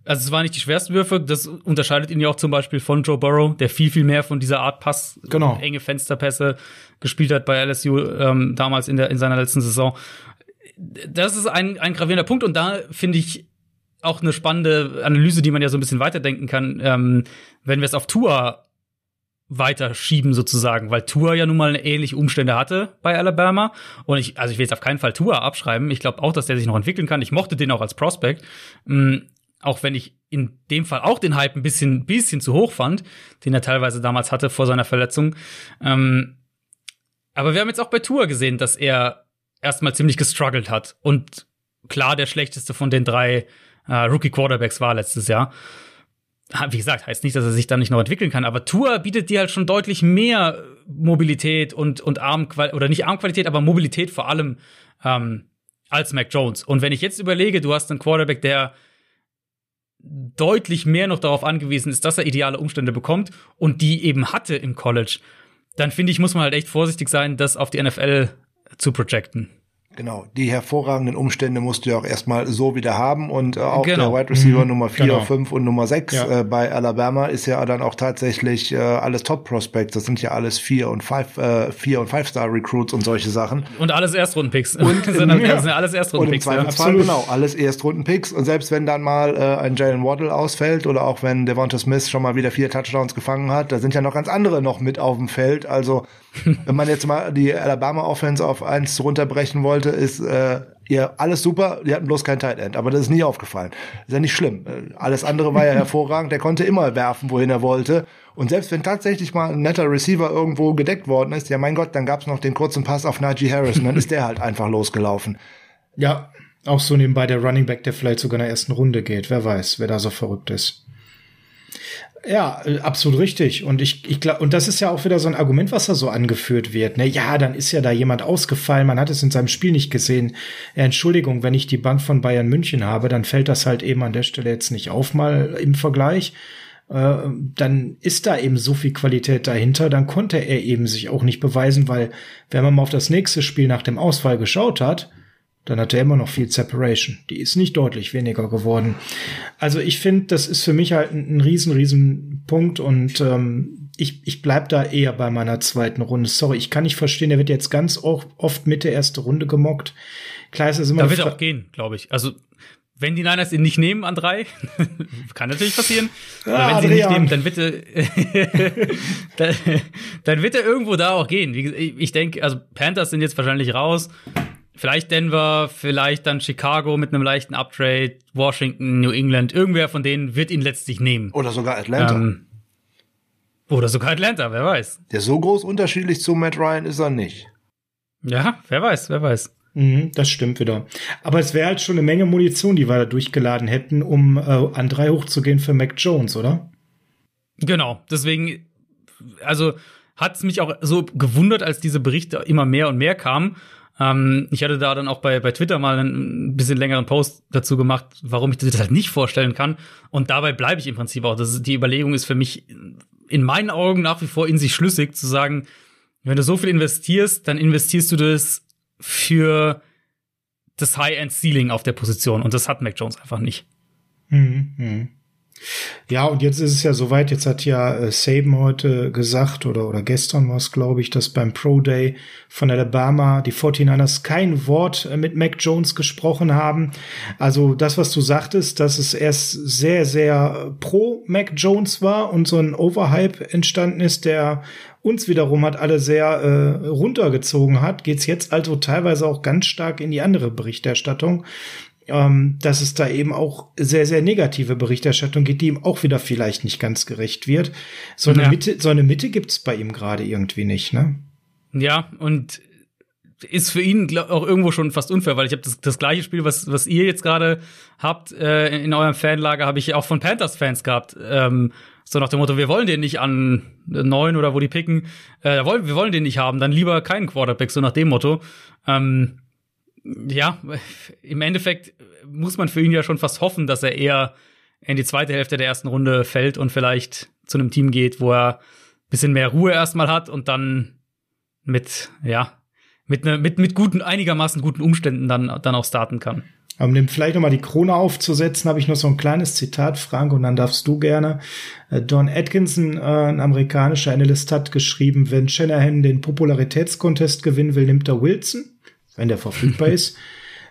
also es waren nicht die schwersten Würfe, das unterscheidet ihn ja auch zum Beispiel von Joe Burrow, der viel, viel mehr von dieser Art Pass, genau. enge Fensterpässe gespielt hat bei LSU ähm, damals in, der, in seiner letzten Saison. Das ist ein, ein gravierender Punkt und da finde ich auch eine spannende Analyse, die man ja so ein bisschen weiterdenken kann, ähm, wenn wir es auf Tour weiterschieben sozusagen, weil Tour ja nun mal eine ähnliche Umstände hatte bei Alabama und ich also ich will jetzt auf keinen Fall Tour abschreiben. Ich glaube auch, dass der sich noch entwickeln kann. Ich mochte den auch als Prospect. Auch wenn ich in dem Fall auch den Hype ein bisschen, bisschen zu hoch fand, den er teilweise damals hatte vor seiner Verletzung. Ähm, aber wir haben jetzt auch bei Tour gesehen, dass er erstmal ziemlich gestruggelt hat und klar der schlechteste von den drei äh, Rookie Quarterbacks war letztes Jahr. Wie gesagt, heißt nicht, dass er sich da nicht noch entwickeln kann, aber Tour bietet dir halt schon deutlich mehr Mobilität und, und Armqualität, oder nicht Armqualität, aber Mobilität vor allem ähm, als Mac Jones. Und wenn ich jetzt überlege, du hast einen Quarterback, der deutlich mehr noch darauf angewiesen ist, dass er ideale Umstände bekommt und die eben hatte im College, dann finde ich, muss man halt echt vorsichtig sein, das auf die NFL zu projecten. Genau, die hervorragenden Umstände musst du ja auch erstmal so wieder haben und äh, auch genau. der Wide Receiver mhm. Nummer 4, genau. 5 und Nummer 6 ja. äh, bei Alabama ist ja dann auch tatsächlich äh, alles Top Prospects, das sind ja alles 4 und 5 äh, 4 und 5 Star Recruits und solche Sachen. Und alles Erstrunden-Picks. Und sind, ja. sind alles Erstrunden-Picks. Und im Zweifelsfall ja. genau, alles Erstrunden-Picks und selbst wenn dann mal äh, ein Jalen Waddle ausfällt oder auch wenn Devonta Smith schon mal wieder vier Touchdowns gefangen hat, da sind ja noch ganz andere noch mit auf dem Feld, also wenn man jetzt mal die Alabama Offense auf eins runterbrechen wollte, ist äh, ja alles super, die hatten bloß kein Tight End, aber das ist nie aufgefallen. Ist ja nicht schlimm. Äh, alles andere war ja hervorragend, der konnte immer werfen, wohin er wollte. Und selbst wenn tatsächlich mal ein netter Receiver irgendwo gedeckt worden ist, ja mein Gott, dann gab's noch den kurzen Pass auf Najee Harris und dann ist der halt einfach losgelaufen. Ja, auch so nebenbei der Running Back, der vielleicht sogar in der ersten Runde geht. Wer weiß, wer da so verrückt ist. Ja, äh, absolut richtig. Und ich, ich glaube, und das ist ja auch wieder so ein Argument, was da so angeführt wird. Ne? Ja, dann ist ja da jemand ausgefallen, man hat es in seinem Spiel nicht gesehen. Ja, Entschuldigung, wenn ich die Bank von Bayern München habe, dann fällt das halt eben an der Stelle jetzt nicht auf, mal im Vergleich. Äh, dann ist da eben so viel Qualität dahinter, dann konnte er eben sich auch nicht beweisen, weil wenn man mal auf das nächste Spiel nach dem Ausfall geschaut hat, dann hat er immer noch viel Separation. Die ist nicht deutlich weniger geworden. Also ich finde, das ist für mich halt ein, ein riesen, riesen Punkt und ähm, ich, ich bleib da eher bei meiner zweiten Runde. Sorry, ich kann nicht verstehen, der wird jetzt ganz oft mit der ersten Runde gemockt. Klar ist immer. Da wird er auch gehen, glaube ich. Also wenn die Niners ihn nicht nehmen an drei, kann natürlich passieren. Aber wenn sie ihn nicht nehmen, dann bitte, dann, dann wird er irgendwo da auch gehen. Ich denke, also Panthers sind jetzt wahrscheinlich raus. Vielleicht Denver, vielleicht dann Chicago mit einem leichten Uptrade, Washington, New England, irgendwer von denen wird ihn letztlich nehmen. Oder sogar Atlanta. Ähm, oder sogar Atlanta, wer weiß. Der so groß unterschiedlich zu Matt Ryan ist er nicht. Ja, wer weiß, wer weiß. Mhm, das stimmt wieder. Aber es wäre halt schon eine Menge Munition, die wir da durchgeladen hätten, um äh, an drei hochzugehen für Mac Jones, oder? Genau, deswegen, also hat es mich auch so gewundert, als diese Berichte immer mehr und mehr kamen. Ähm, ich hatte da dann auch bei, bei Twitter mal einen bisschen längeren Post dazu gemacht, warum ich das halt nicht vorstellen kann. Und dabei bleibe ich im Prinzip auch. Das ist, die Überlegung ist für mich in meinen Augen nach wie vor in sich schlüssig, zu sagen, wenn du so viel investierst, dann investierst du das für das High-End-Ceiling auf der Position. Und das hat Mac Jones einfach nicht. Mhm. Ja, und jetzt ist es ja soweit, jetzt hat ja äh, Saban heute gesagt, oder, oder gestern war es, glaube ich, dass beim Pro Day von Alabama die 49ers kein Wort äh, mit Mac Jones gesprochen haben. Also das, was du sagtest, dass es erst sehr, sehr pro Mac Jones war und so ein Overhype entstanden ist, der uns wiederum hat alle sehr äh, runtergezogen hat, geht's jetzt also teilweise auch ganz stark in die andere Berichterstattung ähm, dass es da eben auch sehr, sehr negative Berichterstattung gibt, die ihm auch wieder vielleicht nicht ganz gerecht wird. So eine ja. Mitte, so eine Mitte gibt's bei ihm gerade irgendwie nicht, ne? Ja, und ist für ihn auch irgendwo schon fast unfair, weil ich habe das, das gleiche Spiel, was, was ihr jetzt gerade habt äh, in eurem Fanlager, habe ich auch von Panthers-Fans gehabt. Ähm, so nach dem Motto, wir wollen den nicht an neun oder wo die picken, äh, wir wollen den nicht haben, dann lieber keinen Quarterback, so nach dem Motto. Ähm, ja, im Endeffekt muss man für ihn ja schon fast hoffen, dass er eher in die zweite Hälfte der ersten Runde fällt und vielleicht zu einem Team geht, wo er ein bisschen mehr Ruhe erstmal hat und dann mit, ja, mit, ne, mit, mit guten, einigermaßen guten Umständen dann, dann auch starten kann. Um dem vielleicht nochmal die Krone aufzusetzen, habe ich noch so ein kleines Zitat, Frank, und dann darfst du gerne. Äh, Don Atkinson, äh, ein amerikanischer Analyst, hat geschrieben, wenn Shanahan den Popularitätskontest gewinnen will, nimmt er Wilson wenn der verfügbar ist.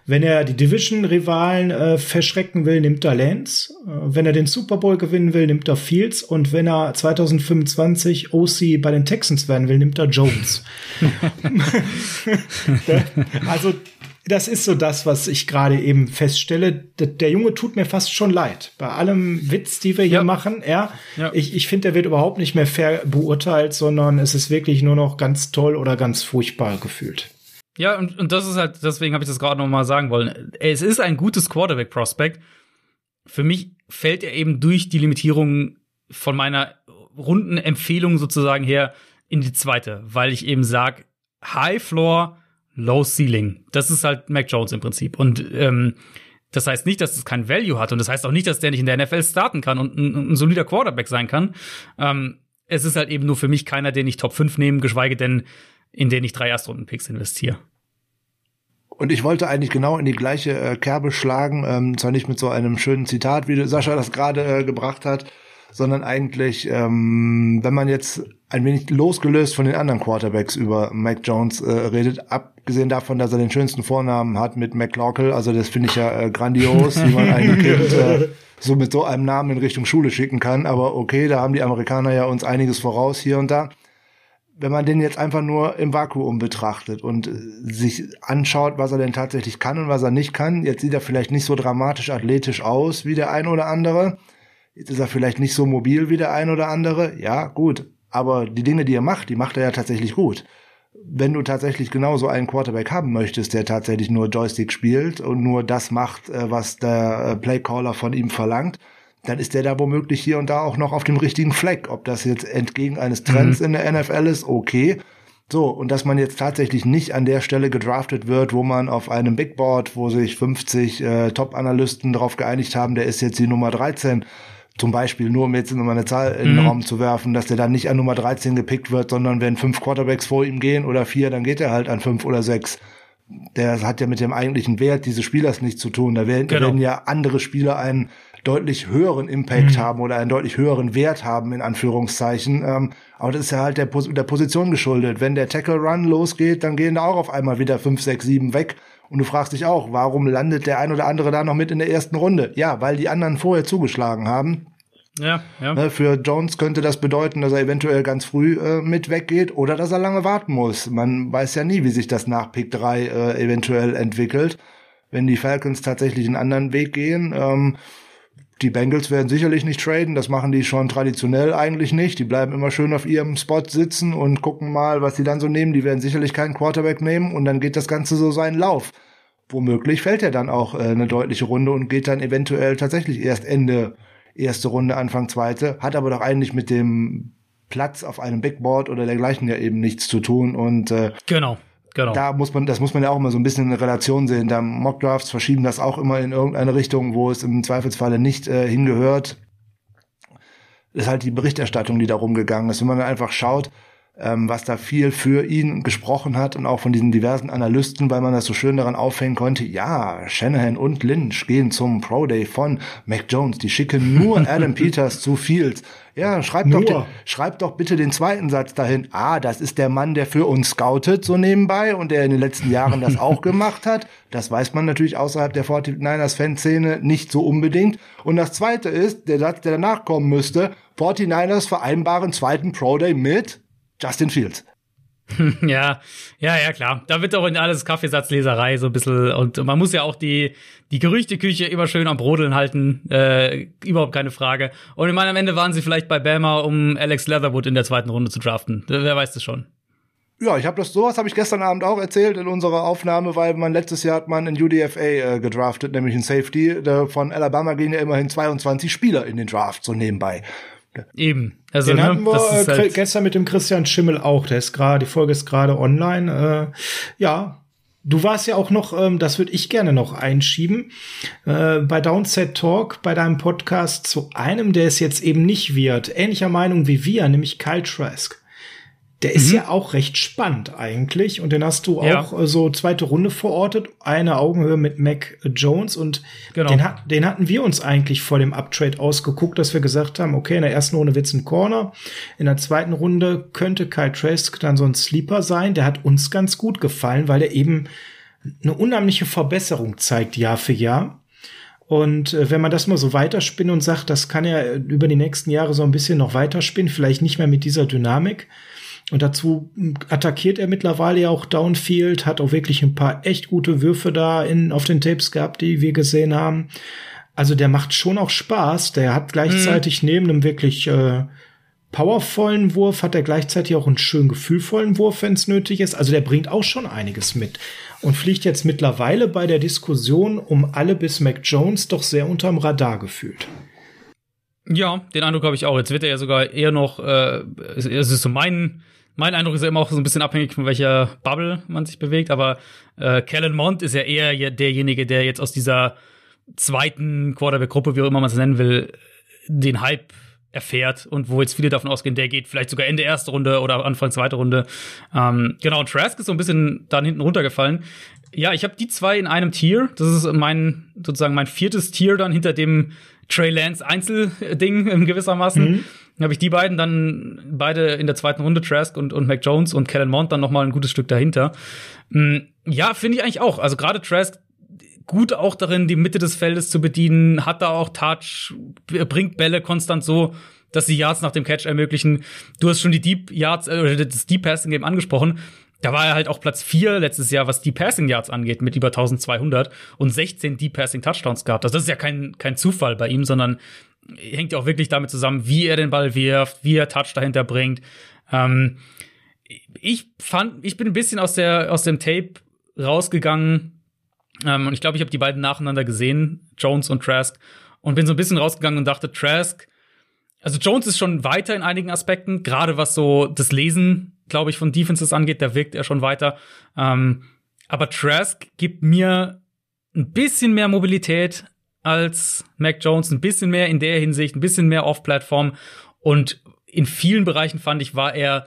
Wenn er die Division-Rivalen äh, verschrecken will, nimmt er Lance. Äh, wenn er den Super Bowl gewinnen will, nimmt er Fields. Und wenn er 2025 OC bei den Texans werden will, nimmt er Jones. also das ist so das, was ich gerade eben feststelle. Der Junge tut mir fast schon leid. Bei allem Witz, die wir hier ja. machen, ja, ja. ich, ich finde, der wird überhaupt nicht mehr fair beurteilt, sondern es ist wirklich nur noch ganz toll oder ganz furchtbar gefühlt. Ja, und, und das ist halt, deswegen habe ich das gerade noch mal sagen wollen. Es ist ein gutes Quarterback-Prospect. Für mich fällt er eben durch die Limitierung von meiner runden Empfehlung sozusagen her in die zweite, weil ich eben sag High Floor, Low Ceiling. Das ist halt Mac Jones im Prinzip. Und ähm, das heißt nicht, dass es kein Value hat und das heißt auch nicht, dass der nicht in der NFL starten kann und ein, ein solider Quarterback sein kann. Ähm, es ist halt eben nur für mich keiner, den ich Top 5 nehme, geschweige denn in den ich drei Erstrunden-Picks investiere. Und ich wollte eigentlich genau in die gleiche äh, Kerbe schlagen, ähm, zwar nicht mit so einem schönen Zitat, wie Sascha das gerade äh, gebracht hat, sondern eigentlich, ähm, wenn man jetzt ein wenig losgelöst von den anderen Quarterbacks über Mac Jones äh, redet, abgesehen davon, dass er den schönsten Vornamen hat mit McLaughlin, also das finde ich ja äh, grandios, wie man ein Kind äh, so mit so einem Namen in Richtung Schule schicken kann, aber okay, da haben die Amerikaner ja uns einiges voraus hier und da wenn man den jetzt einfach nur im Vakuum betrachtet und äh, sich anschaut, was er denn tatsächlich kann und was er nicht kann, jetzt sieht er vielleicht nicht so dramatisch athletisch aus wie der ein oder andere. Jetzt ist er vielleicht nicht so mobil wie der ein oder andere. Ja, gut. Aber die Dinge, die er macht, die macht er ja tatsächlich gut. Wenn du tatsächlich genauso einen Quarterback haben möchtest, der tatsächlich nur Joystick spielt und nur das macht, äh, was der äh, Playcaller von ihm verlangt, dann ist der da womöglich hier und da auch noch auf dem richtigen Fleck. Ob das jetzt entgegen eines Trends mhm. in der NFL ist, okay. So, und dass man jetzt tatsächlich nicht an der Stelle gedraftet wird, wo man auf einem Big Board, wo sich 50 äh, Top-Analysten darauf geeinigt haben, der ist jetzt die Nummer 13, zum Beispiel, nur um jetzt nochmal eine Zahl in den mhm. Raum zu werfen, dass der dann nicht an Nummer 13 gepickt wird, sondern wenn fünf Quarterbacks vor ihm gehen oder vier, dann geht er halt an fünf oder sechs. Der hat ja mit dem eigentlichen Wert dieses Spielers nichts zu tun. Da werden, genau. werden ja andere Spieler einen deutlich höheren Impact mhm. haben oder einen deutlich höheren Wert haben, in Anführungszeichen. Ähm, aber das ist ja halt der, Pos der Position geschuldet. Wenn der Tackle Run losgeht, dann gehen da auch auf einmal wieder fünf, sechs, sieben weg. Und du fragst dich auch, warum landet der ein oder andere da noch mit in der ersten Runde? Ja, weil die anderen vorher zugeschlagen haben. Ja, ja. Ne, für Jones könnte das bedeuten, dass er eventuell ganz früh äh, mit weggeht oder dass er lange warten muss. Man weiß ja nie, wie sich das nach Pick 3 äh, eventuell entwickelt. Wenn die Falcons tatsächlich einen anderen Weg gehen, ähm, die Bengals werden sicherlich nicht traden, das machen die schon traditionell eigentlich nicht. Die bleiben immer schön auf ihrem Spot sitzen und gucken mal, was sie dann so nehmen. Die werden sicherlich keinen Quarterback nehmen und dann geht das Ganze so seinen Lauf. Womöglich fällt er dann auch äh, eine deutliche Runde und geht dann eventuell tatsächlich erst Ende erste Runde, Anfang zweite, hat aber doch eigentlich mit dem Platz auf einem Big Board oder dergleichen ja eben nichts zu tun und äh, genau. Genau. Da muss man, das muss man ja auch immer so ein bisschen in Relation sehen. Da Mockdrafts verschieben das auch immer in irgendeine Richtung, wo es im Zweifelsfalle nicht äh, hingehört. Das ist halt die Berichterstattung, die da rumgegangen ist. Wenn man einfach schaut, ähm, was da viel für ihn gesprochen hat und auch von diesen diversen Analysten, weil man das so schön daran aufhängen konnte. Ja, Shanahan und Lynch gehen zum Pro Day von Mac Jones. Die schicken nur Adam Peters zu Fields. Ja, schreib doch, den, schreib doch bitte den zweiten Satz dahin. Ah, das ist der Mann, der für uns scoutet, so nebenbei und der in den letzten Jahren das auch gemacht hat. Das weiß man natürlich außerhalb der 49ers-Fanszene nicht so unbedingt. Und das zweite ist, der Satz, der danach kommen müsste, 49ers vereinbaren zweiten Pro Day mit Justin Fields. ja, ja, ja, klar. Da wird auch in alles Kaffeesatzleserei so ein bisschen und man muss ja auch die, die Gerüchteküche immer schön am Brodeln halten. Äh, überhaupt keine Frage. Und ich meine, am Ende waren sie vielleicht bei Bama, um Alex Leatherwood in der zweiten Runde zu draften. Wer weiß das schon. Ja, ich habe das sowas habe ich gestern Abend auch erzählt in unserer Aufnahme, weil man letztes Jahr hat man in UDFA äh, gedraftet, nämlich in Safety. Von Alabama gehen ja immerhin 22 Spieler in den Draft so nebenbei. Eben. Also, Den ne, hatten wir äh, halt gestern mit dem Christian Schimmel auch. Der ist gerade, die Folge ist gerade online. Äh, ja, Du warst ja auch noch, ähm, das würde ich gerne noch einschieben, äh, bei Downset Talk, bei deinem Podcast zu einem, der es jetzt eben nicht wird, ähnlicher Meinung wie wir, nämlich Kyle Trask. Der ist mhm. ja auch recht spannend eigentlich und den hast du ja. auch äh, so zweite Runde verortet, eine Augenhöhe mit Mac Jones und genau. den, hat, den hatten wir uns eigentlich vor dem Uptrade ausgeguckt, dass wir gesagt haben, okay, in der ersten Runde wird's ein Corner, in der zweiten Runde könnte Kyle Trask dann so ein Sleeper sein, der hat uns ganz gut gefallen, weil er eben eine unheimliche Verbesserung zeigt Jahr für Jahr. Und äh, wenn man das mal so weiterspinnt und sagt, das kann er über die nächsten Jahre so ein bisschen noch weiterspinnen, vielleicht nicht mehr mit dieser Dynamik, und dazu attackiert er mittlerweile ja auch Downfield, hat auch wirklich ein paar echt gute Würfe da in, auf den Tapes gehabt, die wir gesehen haben. Also der macht schon auch Spaß. Der hat gleichzeitig mhm. neben einem wirklich äh, powervollen Wurf, hat er gleichzeitig auch einen schön gefühlvollen Wurf, wenn es nötig ist. Also der bringt auch schon einiges mit. Und fliegt jetzt mittlerweile bei der Diskussion um alle bis Mac Jones doch sehr unterm Radar gefühlt. Ja, den Eindruck habe ich auch. Jetzt wird er ja sogar eher noch, äh, es ist so mein mein Eindruck ist ja immer auch so ein bisschen abhängig von welcher Bubble man sich bewegt, aber äh, Kellen Mond ist ja eher derjenige, der jetzt aus dieser zweiten Quarterback-Gruppe, wie auch immer man es nennen will, den Hype erfährt und wo jetzt viele davon ausgehen, der geht vielleicht sogar Ende erste Runde oder Anfang zweite Runde. Ähm, genau, und Trask ist so ein bisschen dann hinten runtergefallen. Ja, ich habe die zwei in einem Tier. Das ist mein sozusagen mein viertes Tier dann hinter dem Trey Lance Einzelding in gewissermaßen. Mhm habe ich die beiden dann beide in der zweiten Runde, Trask und, und Mac Jones und Kellen Mond dann noch ein gutes Stück dahinter. Mm, ja, finde ich eigentlich auch. Also gerade Trask gut auch darin, die Mitte des Feldes zu bedienen, hat da auch Touch, bringt Bälle konstant so, dass sie Yards nach dem Catch ermöglichen. Du hast schon die Deep Yards äh, oder das Deep Passing Game angesprochen. Da war er halt auch Platz 4 letztes Jahr, was die Passing Yards angeht, mit über 1200 und 16 Deep Passing Touchdowns gehabt. Also das ist ja kein, kein Zufall bei ihm, sondern hängt ja auch wirklich damit zusammen, wie er den Ball wirft, wie er Touch dahinter bringt. Ähm, ich fand, ich bin ein bisschen aus der aus dem Tape rausgegangen ähm, und ich glaube, ich habe die beiden nacheinander gesehen, Jones und Trask, und bin so ein bisschen rausgegangen und dachte, Trask, also Jones ist schon weiter in einigen Aspekten, gerade was so das Lesen, glaube ich, von Defenses angeht, da wirkt er schon weiter. Ähm, aber Trask gibt mir ein bisschen mehr Mobilität, als Mac Jones, ein bisschen mehr in der Hinsicht, ein bisschen mehr Off-Plattform. Und in vielen Bereichen fand ich, war er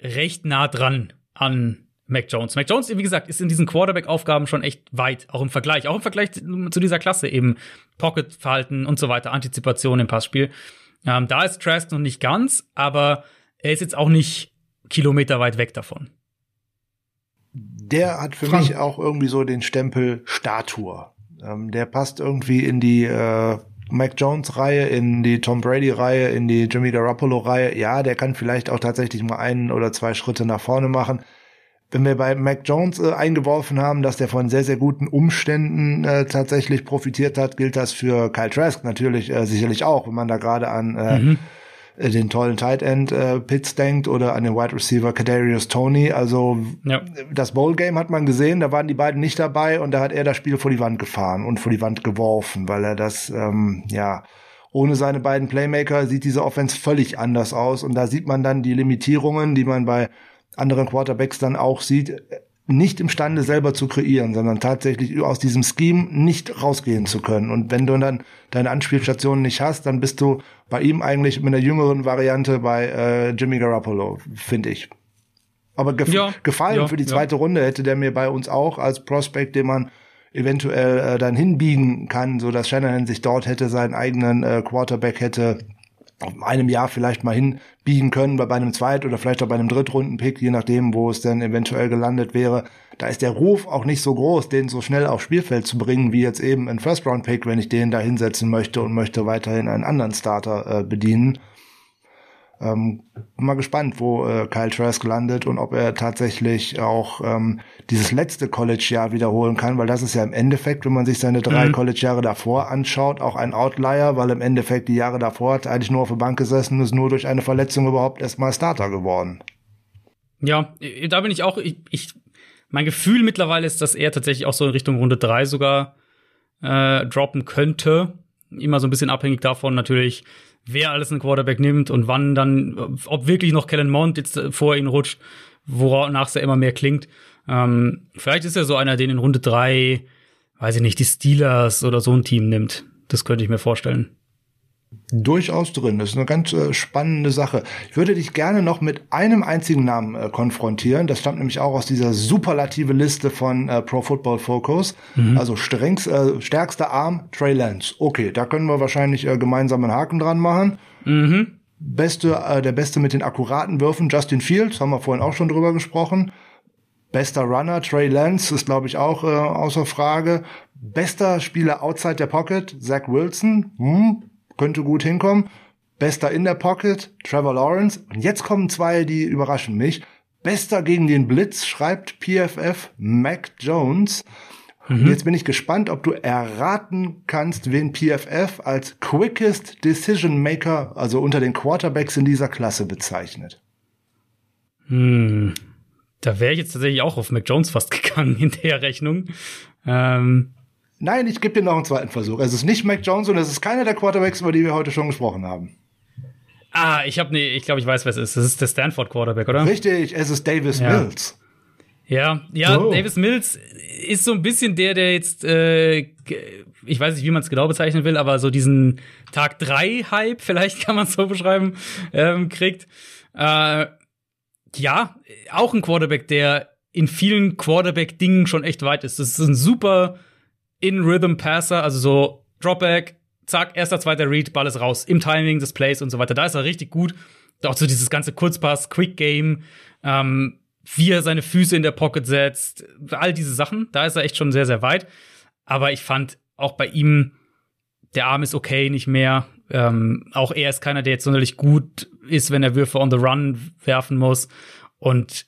recht nah dran an Mac Jones. Mac Jones, wie gesagt, ist in diesen Quarterback-Aufgaben schon echt weit, auch im Vergleich, auch im Vergleich zu dieser Klasse eben. Pocket-Verhalten und so weiter, Antizipation im Passspiel. Ähm, da ist Trask noch nicht ganz, aber er ist jetzt auch nicht kilometerweit weg davon. Der hat für Frank. mich auch irgendwie so den Stempel Statur. Ähm, der passt irgendwie in die äh, Mac Jones-Reihe, in die Tom Brady-Reihe, in die Jimmy Garoppolo-Reihe. Ja, der kann vielleicht auch tatsächlich mal einen oder zwei Schritte nach vorne machen. Wenn wir bei Mac Jones äh, eingeworfen haben, dass der von sehr, sehr guten Umständen äh, tatsächlich profitiert hat, gilt das für Kyle Trask natürlich äh, sicherlich auch, wenn man da gerade an äh, mhm. Äh, den tollen Tight End äh, Pitts denkt oder an den Wide Receiver Kadarius Tony. Also ja. das Bowl Game hat man gesehen, da waren die beiden nicht dabei und da hat er das Spiel vor die Wand gefahren und vor die Wand geworfen, weil er das ähm, ja ohne seine beiden Playmaker sieht diese Offense völlig anders aus und da sieht man dann die Limitierungen, die man bei anderen Quarterbacks dann auch sieht nicht imstande selber zu kreieren, sondern tatsächlich aus diesem Scheme nicht rausgehen zu können. Und wenn du dann deine Anspielstationen nicht hast, dann bist du bei ihm eigentlich mit einer jüngeren Variante bei äh, Jimmy Garoppolo, finde ich. Aber gef ja, gefallen ja, für die zweite ja. Runde hätte der mir bei uns auch als Prospect, den man eventuell äh, dann hinbiegen kann, so dass Shanahan sich dort hätte seinen eigenen äh, Quarterback hätte auf einem Jahr vielleicht mal hinbiegen können, bei, einem Zweit- oder vielleicht auch bei einem Drittrunden-Pick, je nachdem, wo es dann eventuell gelandet wäre. Da ist der Ruf auch nicht so groß, den so schnell aufs Spielfeld zu bringen, wie jetzt eben ein First-Round-Pick, wenn ich den da hinsetzen möchte und möchte weiterhin einen anderen Starter äh, bedienen. Ähm, mal gespannt, wo äh, Kyle Trask landet und ob er tatsächlich auch ähm, dieses letzte College-Jahr wiederholen kann, weil das ist ja im Endeffekt, wenn man sich seine drei mhm. College-Jahre davor anschaut, auch ein Outlier, weil im Endeffekt die Jahre davor hat eigentlich nur auf der Bank gesessen und ist nur durch eine Verletzung überhaupt erstmal Starter geworden. Ja, da bin ich auch, ich, ich mein Gefühl mittlerweile ist, dass er tatsächlich auch so in Richtung Runde drei sogar äh, droppen könnte. Immer so ein bisschen abhängig davon natürlich, wer alles einen Quarterback nimmt und wann dann, ob wirklich noch Kellen Mond jetzt vor ihn rutscht, wonach es ja immer mehr klingt. Ähm, vielleicht ist er so einer, den in Runde drei, weiß ich nicht, die Steelers oder so ein Team nimmt. Das könnte ich mir vorstellen durchaus drin. Das ist eine ganz äh, spannende Sache. Ich würde dich gerne noch mit einem einzigen Namen äh, konfrontieren. Das stammt nämlich auch aus dieser superlative Liste von äh, Pro Football Focus. Mhm. Also strengst, äh, stärkster Arm, Trey Lance. Okay, da können wir wahrscheinlich äh, gemeinsam einen Haken dran machen. Mhm. Beste, äh, der Beste mit den akkuraten Würfen, Justin Fields, haben wir vorhin auch schon drüber gesprochen. Bester Runner, Trey Lance, ist glaube ich auch äh, außer Frage. Bester Spieler outside der Pocket, Zach Wilson. Hm, könnte gut hinkommen. Bester in der Pocket, Trevor Lawrence. Und jetzt kommen zwei, die überraschen mich. Bester gegen den Blitz, schreibt PFF Mac Jones. Mhm. Jetzt bin ich gespannt, ob du erraten kannst, wen PFF als Quickest Decision Maker, also unter den Quarterbacks in dieser Klasse bezeichnet. Hm. Da wäre ich jetzt tatsächlich auch auf Mac Jones fast gegangen in der Rechnung. Ähm, Nein, ich gebe dir noch einen zweiten Versuch. Es ist nicht Mac Jones und es ist keiner der Quarterbacks, über die wir heute schon gesprochen haben. Ah, ich habe nee, ich glaube, ich weiß, wer es ist. Das ist der Stanford Quarterback, oder? Richtig, es ist Davis ja. Mills. Ja, ja, oh. Davis Mills ist so ein bisschen der, der jetzt, äh, ich weiß nicht, wie man es genau bezeichnen will, aber so diesen Tag 3 Hype, vielleicht kann man es so beschreiben, ähm, kriegt. Äh, ja, auch ein Quarterback, der in vielen Quarterback-Dingen schon echt weit ist. Das ist ein super in-Rhythm-Passer, also so Dropback, zack, erster, zweiter Read, Ball ist raus. Im Timing des Plays und so weiter. Da ist er richtig gut. Auch so dieses ganze Kurzpass, Quick Game, ähm, wie er seine Füße in der Pocket setzt, all diese Sachen. Da ist er echt schon sehr, sehr weit. Aber ich fand auch bei ihm, der Arm ist okay, nicht mehr. Ähm, auch er ist keiner, der jetzt sonderlich gut ist, wenn er Würfe on the run werfen muss. Und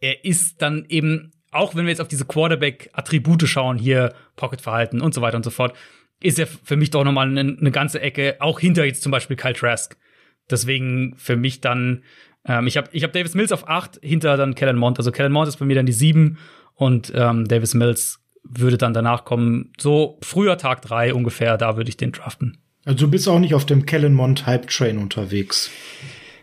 er ist dann eben auch wenn wir jetzt auf diese Quarterback-Attribute schauen, hier Pocket-Verhalten und so weiter und so fort, ist er für mich doch nochmal eine, eine ganze Ecke, auch hinter jetzt zum Beispiel Kyle Trask. Deswegen für mich dann, ähm, ich habe ich hab Davis Mills auf 8, hinter dann Kellen Mond. Also Kellen Mond ist bei mir dann die 7 und ähm, Davis Mills würde dann danach kommen. So früher Tag 3 ungefähr, da würde ich den draften. Also du bist auch nicht auf dem Kellen Mond Hype Train unterwegs.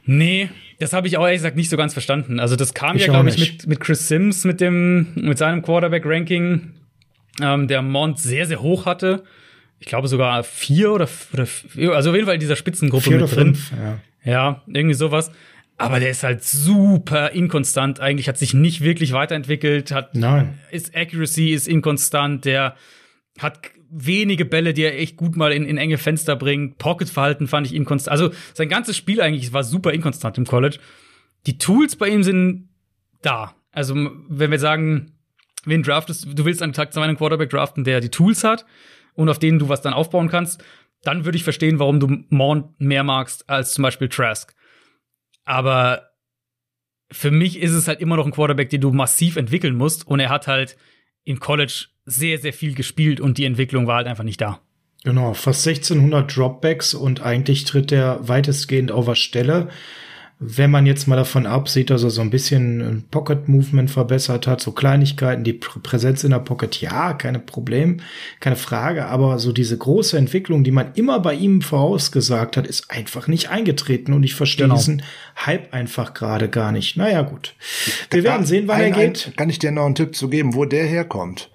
Nee, das habe ich auch ehrlich gesagt nicht so ganz verstanden. Also das kam ich ja, glaube ich, mit, mit Chris Sims, mit dem, mit seinem Quarterback-Ranking, ähm, der Mont sehr, sehr hoch hatte. Ich glaube sogar vier oder, oder also auf jeden Fall in dieser Spitzengruppe vier mit drin. Fünf, ja. ja, irgendwie sowas. Aber der ist halt super inkonstant. Eigentlich hat sich nicht wirklich weiterentwickelt. Hat, Nein. Ist Accuracy ist inkonstant. Der hat wenige Bälle, die er echt gut mal in, in enge Fenster bringt. Pocket-Verhalten fand ich inkonstant. Also sein ganzes Spiel eigentlich war super inkonstant im College. Die Tools bei ihm sind da. Also wenn wir sagen, wen draftest, du willst an Tag 2 einen Quarterback draften, der die Tools hat und auf denen du was dann aufbauen kannst, dann würde ich verstehen, warum du Mount mehr magst als zum Beispiel Trask. Aber für mich ist es halt immer noch ein Quarterback, den du massiv entwickeln musst und er hat halt im College sehr, sehr viel gespielt und die Entwicklung war halt einfach nicht da. Genau, fast 1600 Dropbacks und eigentlich tritt er weitestgehend auf der Stelle. wenn man jetzt mal davon absieht, dass er so ein bisschen Pocket Movement verbessert hat, so Kleinigkeiten, die Präsenz in der Pocket, ja, keine Problem, keine Frage, aber so diese große Entwicklung, die man immer bei ihm vorausgesagt hat, ist einfach nicht eingetreten und ich verstehe genau. diesen Hype einfach gerade gar nicht. Naja, gut. Wir werden sehen, wann ein, er geht. Ein, kann ich dir noch einen Tipp zu geben, wo der herkommt?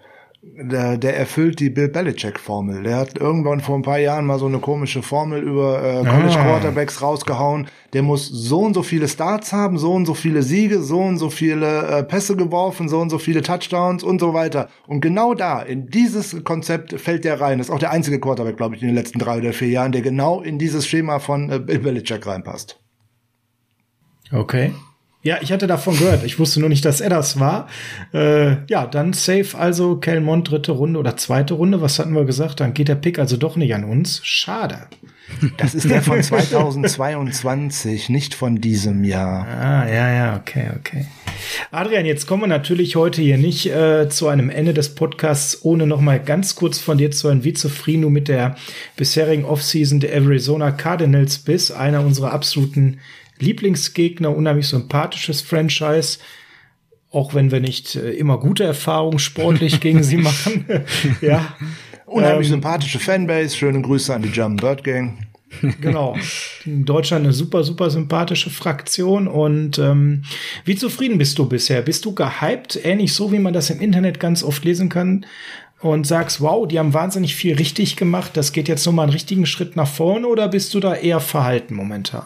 Der, der erfüllt die Bill Belichick-Formel. Der hat irgendwann vor ein paar Jahren mal so eine komische Formel über äh, College ah. Quarterbacks rausgehauen. Der muss so und so viele Starts haben, so und so viele Siege, so und so viele äh, Pässe geworfen, so und so viele Touchdowns und so weiter. Und genau da, in dieses Konzept fällt der rein. Das ist auch der einzige Quarterback, glaube ich, in den letzten drei oder vier Jahren, der genau in dieses Schema von äh, Bill Belichick reinpasst. Okay. Ja, ich hatte davon gehört. Ich wusste nur nicht, dass er das war. Äh, ja, dann safe also Kelmont dritte Runde oder zweite Runde. Was hatten wir gesagt? Dann geht der Pick also doch nicht an uns. Schade. Das ist der von 2022, nicht von diesem Jahr. Ah, ja, ja, okay, okay. Adrian, jetzt kommen wir natürlich heute hier nicht äh, zu einem Ende des Podcasts, ohne noch mal ganz kurz von dir zu hören, wie zufrieden du mit der bisherigen Offseason der Arizona Cardinals bist. Einer unserer absoluten Lieblingsgegner, unheimlich sympathisches Franchise. Auch wenn wir nicht äh, immer gute Erfahrungen sportlich gegen sie machen. ja. Unheimlich ähm, sympathische Fanbase. Schöne Grüße an die German Bird Gang. genau. In Deutschland eine super, super sympathische Fraktion. Und ähm, wie zufrieden bist du bisher? Bist du gehypt? Ähnlich so, wie man das im Internet ganz oft lesen kann. Und sagst, wow, die haben wahnsinnig viel richtig gemacht. Das geht jetzt nochmal einen richtigen Schritt nach vorne oder bist du da eher verhalten momentan?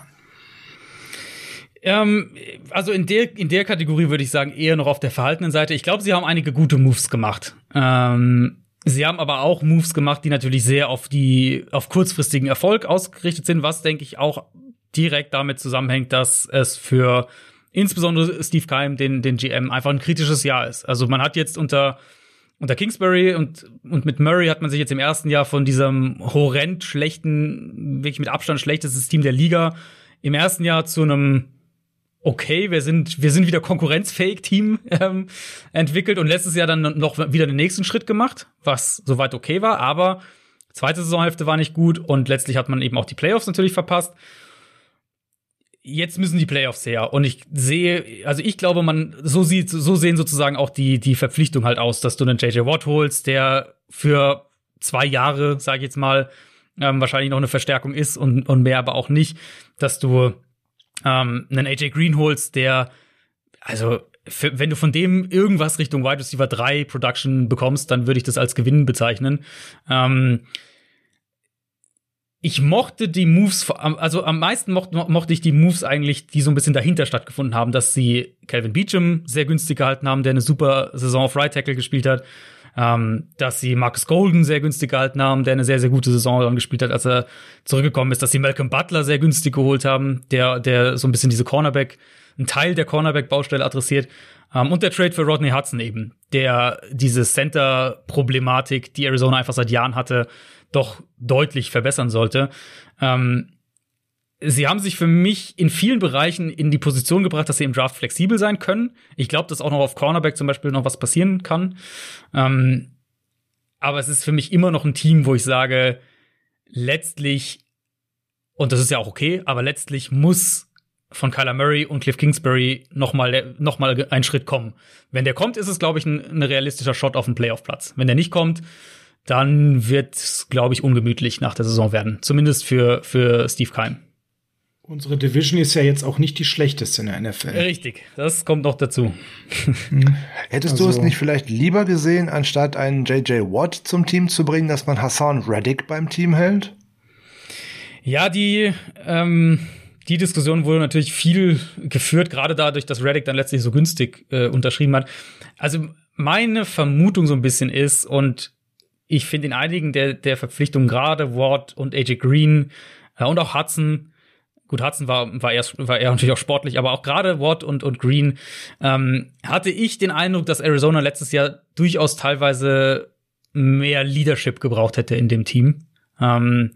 Ähm, also in der, in der Kategorie würde ich sagen, eher noch auf der verhaltenen Seite. Ich glaube, sie haben einige gute Moves gemacht. Ähm, sie haben aber auch Moves gemacht, die natürlich sehr auf die, auf kurzfristigen Erfolg ausgerichtet sind, was denke ich auch direkt damit zusammenhängt, dass es für insbesondere Steve Keim, den, den GM, einfach ein kritisches Jahr ist. Also man hat jetzt unter unter Kingsbury und, und mit Murray hat man sich jetzt im ersten Jahr von diesem horrend schlechten, wirklich mit Abstand schlechtestes Team der Liga im ersten Jahr zu einem okay, wir sind, wir sind wieder konkurrenzfähig Team ähm, entwickelt und letztes Jahr dann noch wieder den nächsten Schritt gemacht, was soweit okay war, aber zweite Saisonhälfte war nicht gut und letztlich hat man eben auch die Playoffs natürlich verpasst. Jetzt müssen die Playoffs her und ich sehe, also ich glaube, man so sieht, so sehen sozusagen auch die die Verpflichtung halt aus, dass du einen JJ Watt holst, der für zwei Jahre, sage ich jetzt mal, ähm, wahrscheinlich noch eine Verstärkung ist und und mehr aber auch nicht, dass du ähm, einen AJ Green holst, der, also, für, wenn du von dem irgendwas Richtung Wide Receiver 3 Production bekommst, dann würde ich das als Gewinn bezeichnen. Ähm, ich mochte die Moves, also am meisten mochte, mochte ich die Moves eigentlich, die so ein bisschen dahinter stattgefunden haben, dass sie Calvin Beecham sehr günstig gehalten haben, der eine super Saison auf Right Tackle gespielt hat ähm, dass sie Marcus Golden sehr günstig gehalten haben, der eine sehr, sehr gute Saison dann gespielt hat, als er zurückgekommen ist, dass sie Malcolm Butler sehr günstig geholt haben, der, der so ein bisschen diese Cornerback, einen Teil der Cornerback-Baustelle adressiert. Ähm, und der Trade für Rodney Hudson eben, der diese Center-Problematik, die Arizona einfach seit Jahren hatte, doch deutlich verbessern sollte. Ähm, sie haben sich für mich in vielen Bereichen in die Position gebracht, dass sie im Draft flexibel sein können. Ich glaube, dass auch noch auf Cornerback zum Beispiel noch was passieren kann. Ähm, aber es ist für mich immer noch ein Team, wo ich sage, letztlich, und das ist ja auch okay, aber letztlich muss von Kyler Murray und Cliff Kingsbury noch mal, noch mal ein Schritt kommen. Wenn der kommt, ist es, glaube ich, ein, ein realistischer Shot auf den Playoff-Platz. Wenn der nicht kommt, dann wird es, glaube ich, ungemütlich nach der Saison werden. Zumindest für, für Steve Keim. Unsere Division ist ja jetzt auch nicht die schlechteste in der NFL. Richtig, das kommt noch dazu. Hättest also, du es also nicht vielleicht lieber gesehen, anstatt einen JJ Watt zum Team zu bringen, dass man Hassan Reddick beim Team hält? Ja, die, ähm, die Diskussion wurde natürlich viel geführt, gerade dadurch, dass Reddick dann letztlich so günstig äh, unterschrieben hat. Also meine Vermutung so ein bisschen ist, und ich finde in einigen der, der Verpflichtungen, gerade Watt und AJ Green äh, und auch Hudson, Gut, Hudson war, war, eher, war eher natürlich auch sportlich, aber auch gerade Watt und, und Green ähm, hatte ich den Eindruck, dass Arizona letztes Jahr durchaus teilweise mehr Leadership gebraucht hätte in dem Team. Ähm,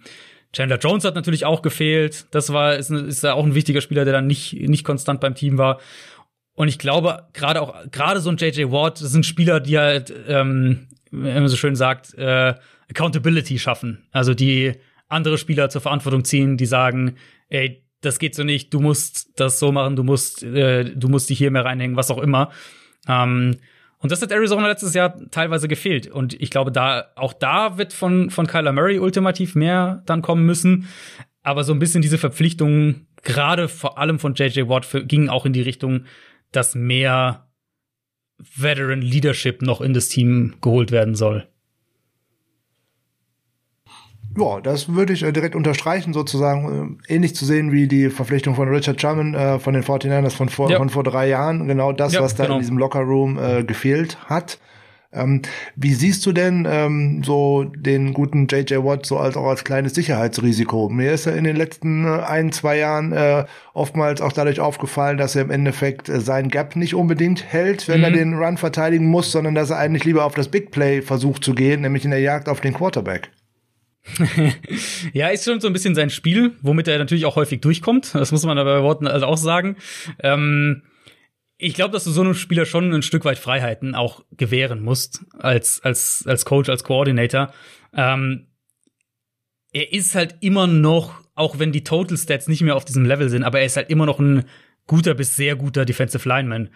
Chandler Jones hat natürlich auch gefehlt. Das war ist, ist ja auch ein wichtiger Spieler, der dann nicht nicht konstant beim Team war. Und ich glaube, gerade auch gerade so ein JJ Watt das sind Spieler, die halt, ähm, wie man so schön sagt, äh, Accountability schaffen. Also die andere Spieler zur Verantwortung ziehen, die sagen, ey, das geht so nicht, du musst das so machen, du musst, äh, du musst dich hier mehr reinhängen, was auch immer. Ähm, und das hat Arizona letztes Jahr teilweise gefehlt. Und ich glaube, da, auch da wird von, von Kyler Murray ultimativ mehr dann kommen müssen. Aber so ein bisschen diese Verpflichtungen, gerade vor allem von JJ Watt, gingen auch in die Richtung, dass mehr Veteran Leadership noch in das Team geholt werden soll. Ja, das würde ich äh, direkt unterstreichen, sozusagen äh, ähnlich zu sehen wie die Verpflichtung von Richard Sherman äh, von den 49ers von vor, ja. von vor drei Jahren. Genau das, ja, was da genau. in diesem Lockerroom äh, gefehlt hat. Ähm, wie siehst du denn ähm, so den guten JJ Watt so als auch als kleines Sicherheitsrisiko? Mir ist er in den letzten äh, ein, zwei Jahren äh, oftmals auch dadurch aufgefallen, dass er im Endeffekt äh, sein Gap nicht unbedingt hält, wenn mhm. er den Run verteidigen muss, sondern dass er eigentlich lieber auf das Big Play versucht zu gehen, nämlich in der Jagd auf den Quarterback. ja, ist schon so ein bisschen sein Spiel, womit er natürlich auch häufig durchkommt. Das muss man aber bei Worten also auch sagen. Ähm, ich glaube, dass du so einem Spieler schon ein Stück weit Freiheiten auch gewähren musst, als, als, als Coach, als Coordinator. Ähm, er ist halt immer noch, auch wenn die Total Stats nicht mehr auf diesem Level sind, aber er ist halt immer noch ein guter bis sehr guter Defensive Lineman.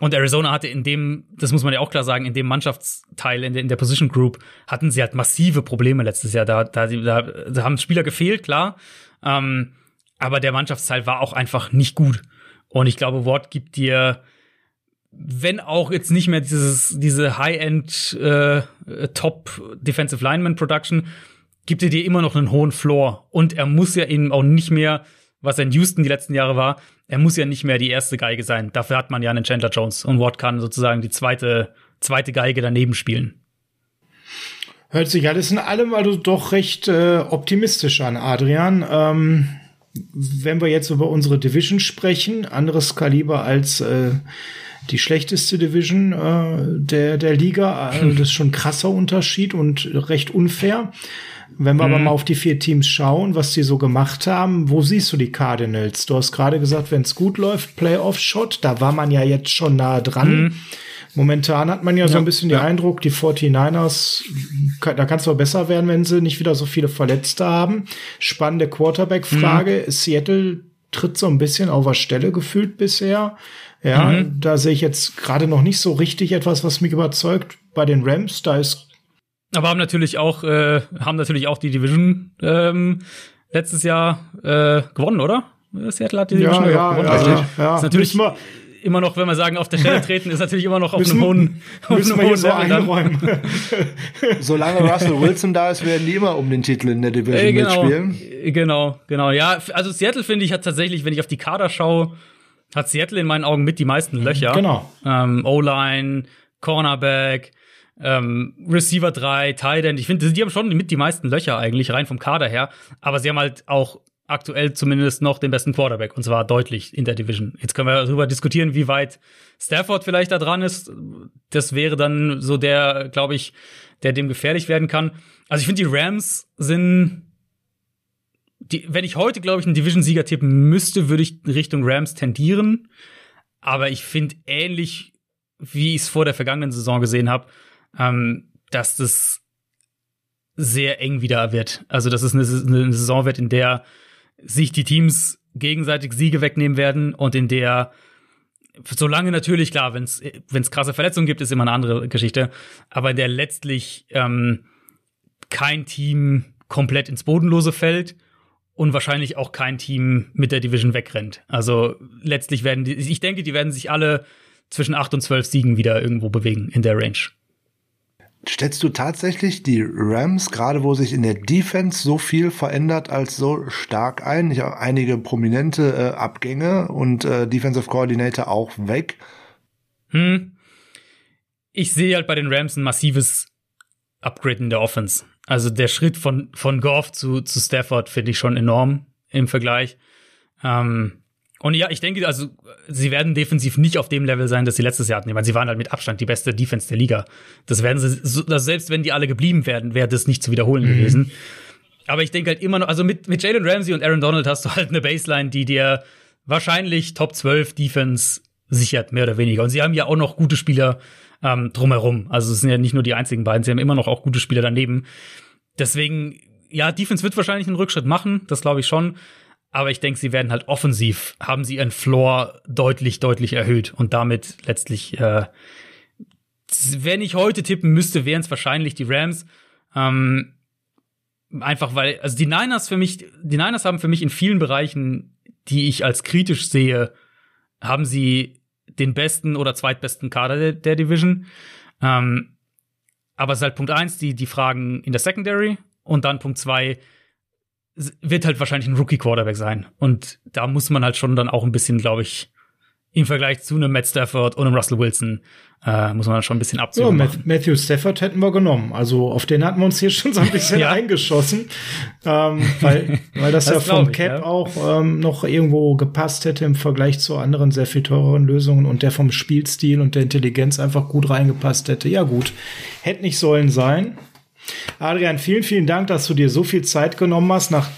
Und Arizona hatte in dem, das muss man ja auch klar sagen, in dem Mannschaftsteil, in der, in der Position Group, hatten sie halt massive Probleme letztes Jahr. Da, da, da, da haben Spieler gefehlt, klar. Ähm, aber der Mannschaftsteil war auch einfach nicht gut. Und ich glaube, Ward gibt dir, wenn auch jetzt nicht mehr dieses, diese High-End äh, Top Defensive Lineman Production, gibt er dir immer noch einen hohen Floor. Und er muss ja eben auch nicht mehr, was er in Houston die letzten Jahre war, er muss ja nicht mehr die erste Geige sein. Dafür hat man ja einen Chandler Jones und Watt kann sozusagen die zweite, zweite Geige daneben spielen. Hört sich alles in allem also doch recht äh, optimistisch an, Adrian. Ähm, wenn wir jetzt über unsere Division sprechen, anderes Kaliber als äh, die schlechteste Division äh, der, der Liga. Also das ist schon ein krasser Unterschied und recht unfair. Wenn wir mhm. aber mal auf die vier Teams schauen, was die so gemacht haben, wo siehst du die Cardinals? Du hast gerade gesagt, wenn es gut läuft, Playoff-Shot, da war man ja jetzt schon nah dran. Mhm. Momentan hat man ja, ja so ein bisschen ja. den Eindruck, die 49ers, da kann es doch besser werden, wenn sie nicht wieder so viele Verletzte haben. Spannende Quarterback-Frage. Mhm. Seattle tritt so ein bisschen auf der Stelle gefühlt bisher. Ja, mhm. da sehe ich jetzt gerade noch nicht so richtig etwas, was mich überzeugt. Bei den Rams, da ist aber haben natürlich auch, äh, haben natürlich auch die Division ähm, letztes Jahr äh, gewonnen, oder? Seattle hat die Division ja, ja, gewonnen. Ja, also, ja, ja. Ist natürlich wir, immer noch, wenn wir sagen, auf der Stelle treten, ist natürlich immer noch auf müssen, einem hohen, auf einem hohen so Level einräumen. Solange Russell Wilson da ist, werden die immer um den Titel in der Division äh, genau, mitspielen. Genau, genau. Ja, also Seattle finde ich hat tatsächlich, wenn ich auf die Kader schaue, hat Seattle in meinen Augen mit die meisten Löcher. Genau. Ähm, O-Line, Cornerback, ähm, Receiver 3, Tight End. Ich finde, die haben schon mit die meisten Löcher eigentlich, rein vom Kader her. Aber sie haben halt auch aktuell zumindest noch den besten Quarterback und zwar deutlich in der Division. Jetzt können wir darüber diskutieren, wie weit Stafford vielleicht da dran ist. Das wäre dann so der, glaube ich, der dem gefährlich werden kann. Also ich finde, die Rams sind die, wenn ich heute, glaube ich, einen Division-Sieger tippen müsste, würde ich Richtung Rams tendieren. Aber ich finde ähnlich, wie ich es vor der vergangenen Saison gesehen habe, ähm, dass das sehr eng wieder wird. Also, dass es eine, eine Saison wird, in der sich die Teams gegenseitig Siege wegnehmen werden und in der solange natürlich klar, wenn es krasse Verletzungen gibt, ist immer eine andere Geschichte, aber in der letztlich ähm, kein Team komplett ins Bodenlose fällt und wahrscheinlich auch kein Team mit der Division wegrennt. Also letztlich werden die, ich denke, die werden sich alle zwischen acht und zwölf Siegen wieder irgendwo bewegen in der Range. Stellst du tatsächlich die Rams, gerade wo sich in der Defense so viel verändert, als so stark ein? Ich habe einige prominente äh, Abgänge und äh, Defensive Coordinator auch weg. Hm. Ich sehe halt bei den Rams ein massives Upgrade in der Offense. Also der Schritt von, von Goff zu, zu Stafford finde ich schon enorm im Vergleich. Ähm, und ja, ich denke, also sie werden defensiv nicht auf dem Level sein, das sie letztes Jahr hatten. Ich meine, sie waren halt mit Abstand die beste Defense der Liga. Das werden sie, so, also selbst wenn die alle geblieben wären, wäre das nicht zu wiederholen mhm. gewesen. Aber ich denke halt immer noch, also mit, mit Jalen Ramsey und Aaron Donald hast du halt eine Baseline, die dir wahrscheinlich Top 12 Defense sichert, mehr oder weniger. Und sie haben ja auch noch gute Spieler ähm, drumherum. Also es sind ja nicht nur die einzigen beiden, sie haben immer noch auch gute Spieler daneben. Deswegen, ja, Defense wird wahrscheinlich einen Rückschritt machen, das glaube ich schon. Aber ich denke, sie werden halt offensiv, haben sie ihren Floor deutlich, deutlich erhöht und damit letztlich, äh, wenn ich heute tippen müsste, wären es wahrscheinlich die Rams. Ähm, einfach weil, also die Niners für mich, die Niners haben für mich in vielen Bereichen, die ich als kritisch sehe, haben sie den besten oder zweitbesten Kader der, der Division. Ähm, aber es ist halt Punkt eins, die, die Fragen in der Secondary und dann Punkt zwei, wird halt wahrscheinlich ein Rookie-Quarterback sein. Und da muss man halt schon dann auch ein bisschen, glaube ich, im Vergleich zu einem Matt Stafford und einem Russell Wilson äh, muss man schon ein bisschen abziehen. Ja, Matthew Stafford hätten wir genommen. Also auf den hatten wir uns hier schon so ein bisschen ja. eingeschossen, ähm, weil, weil das, das ja vom ich, Cap ja. auch ähm, noch irgendwo gepasst hätte im Vergleich zu anderen sehr viel teureren Lösungen und der vom Spielstil und der Intelligenz einfach gut reingepasst hätte. Ja gut, hätte nicht sollen sein. Adrian, vielen, vielen Dank, dass du dir so viel Zeit genommen hast, nach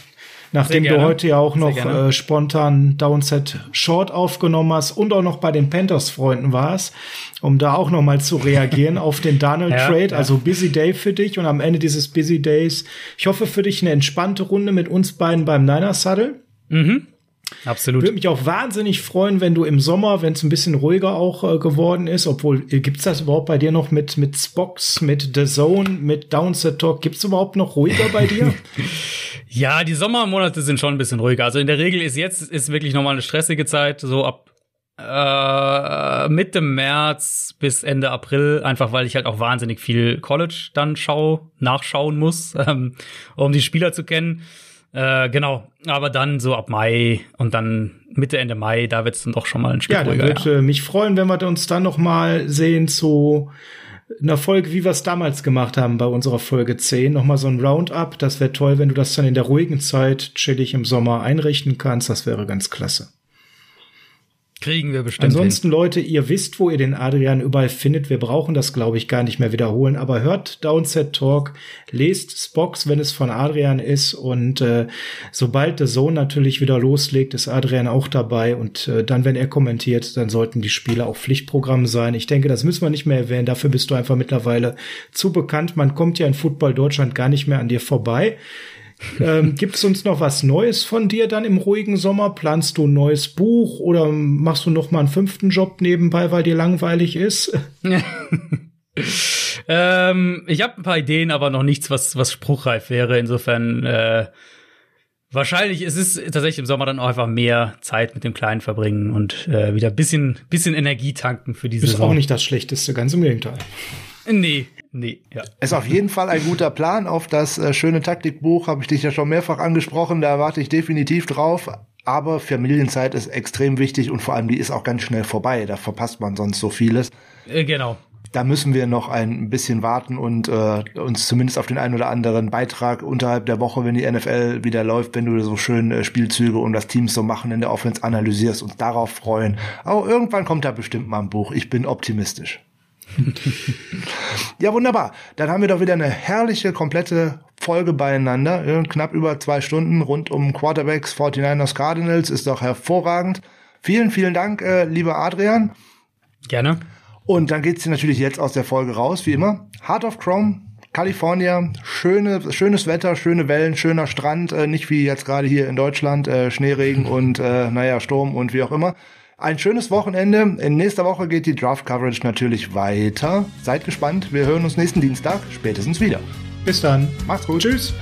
Nachdem du heute ja auch noch äh, spontan Downset Short aufgenommen hast und auch noch bei den Panthers-Freunden warst, um da auch noch mal zu reagieren auf den Donald ja, Trade. Ja. Also Busy Day für dich und am Ende dieses Busy Days, ich hoffe für dich eine entspannte Runde mit uns beiden beim Niner Saddle. Mhm. Absolut. Würde mich auch wahnsinnig freuen, wenn du im Sommer, wenn es ein bisschen ruhiger auch äh, geworden ist, obwohl äh, gibt's das überhaupt bei dir noch mit mit Spox, mit The Zone, mit Downset Talk? Gibt's überhaupt noch ruhiger bei dir? ja, die Sommermonate sind schon ein bisschen ruhiger. Also in der Regel ist jetzt ist wirklich nochmal eine stressige Zeit, so ab äh, Mitte März bis Ende April, einfach weil ich halt auch wahnsinnig viel College dann schau, nachschauen muss, ähm, um die Spieler zu kennen. Äh, genau, aber dann so ab Mai und dann Mitte, Ende Mai, da wird es dann doch schon mal ein Stück ja, ruhiger. Ja, würde mich freuen, wenn wir uns dann noch mal sehen zu einer Folge, wie wir es damals gemacht haben bei unserer Folge 10. Noch mal so ein Roundup. Das wäre toll, wenn du das dann in der ruhigen Zeit chillig im Sommer einrichten kannst. Das wäre ganz klasse. Kriegen wir bestimmt. Ansonsten, hin. Leute, ihr wisst, wo ihr den Adrian überall findet. Wir brauchen das, glaube ich, gar nicht mehr wiederholen. Aber hört Downset Talk, lest Spox, wenn es von Adrian ist. Und äh, sobald der Sohn natürlich wieder loslegt, ist Adrian auch dabei. Und äh, dann, wenn er kommentiert, dann sollten die Spiele auch Pflichtprogramm sein. Ich denke, das müssen wir nicht mehr erwähnen. Dafür bist du einfach mittlerweile zu bekannt. Man kommt ja in Football Deutschland gar nicht mehr an dir vorbei. Ähm, Gibt es uns noch was Neues von dir dann im ruhigen Sommer? Planst du ein neues Buch oder machst du noch mal einen fünften Job nebenbei, weil dir langweilig ist? ähm, ich habe ein paar Ideen, aber noch nichts, was, was spruchreif wäre. Insofern äh, wahrscheinlich ist es tatsächlich im Sommer dann auch einfach mehr Zeit mit dem Kleinen verbringen und äh, wieder bisschen, bisschen Energie tanken für diese Ist Saison. auch nicht das Schlechteste, ganz im Gegenteil. Nee, Nee, ja. Ist auf jeden Fall ein guter Plan. Auf das äh, schöne Taktikbuch habe ich dich ja schon mehrfach angesprochen. Da warte ich definitiv drauf. Aber Familienzeit ist extrem wichtig und vor allem die ist auch ganz schnell vorbei. Da verpasst man sonst so vieles. Äh, genau. Da müssen wir noch ein bisschen warten und äh, uns zumindest auf den einen oder anderen Beitrag unterhalb der Woche, wenn die NFL wieder läuft, wenn du so schön äh, Spielzüge und das Team so machen in der Offense analysierst, uns darauf freuen. Aber irgendwann kommt da bestimmt mal ein Buch. Ich bin optimistisch ja, wunderbar. Dann haben wir doch wieder eine herrliche, komplette Folge beieinander. Knapp über zwei Stunden rund um Quarterbacks 49ers Cardinals. Ist doch hervorragend. Vielen, vielen Dank, äh, lieber Adrian. Gerne. Und dann geht's natürlich jetzt aus der Folge raus, wie immer. Heart of Chrome, Kalifornien, schöne, schönes Wetter, schöne Wellen, schöner Strand, äh, nicht wie jetzt gerade hier in Deutschland, äh, Schneeregen und äh, naja, Sturm und wie auch immer. Ein schönes Wochenende. In nächster Woche geht die Draft Coverage natürlich weiter. Seid gespannt. Wir hören uns nächsten Dienstag spätestens wieder. Bis dann. Macht's gut. Tschüss.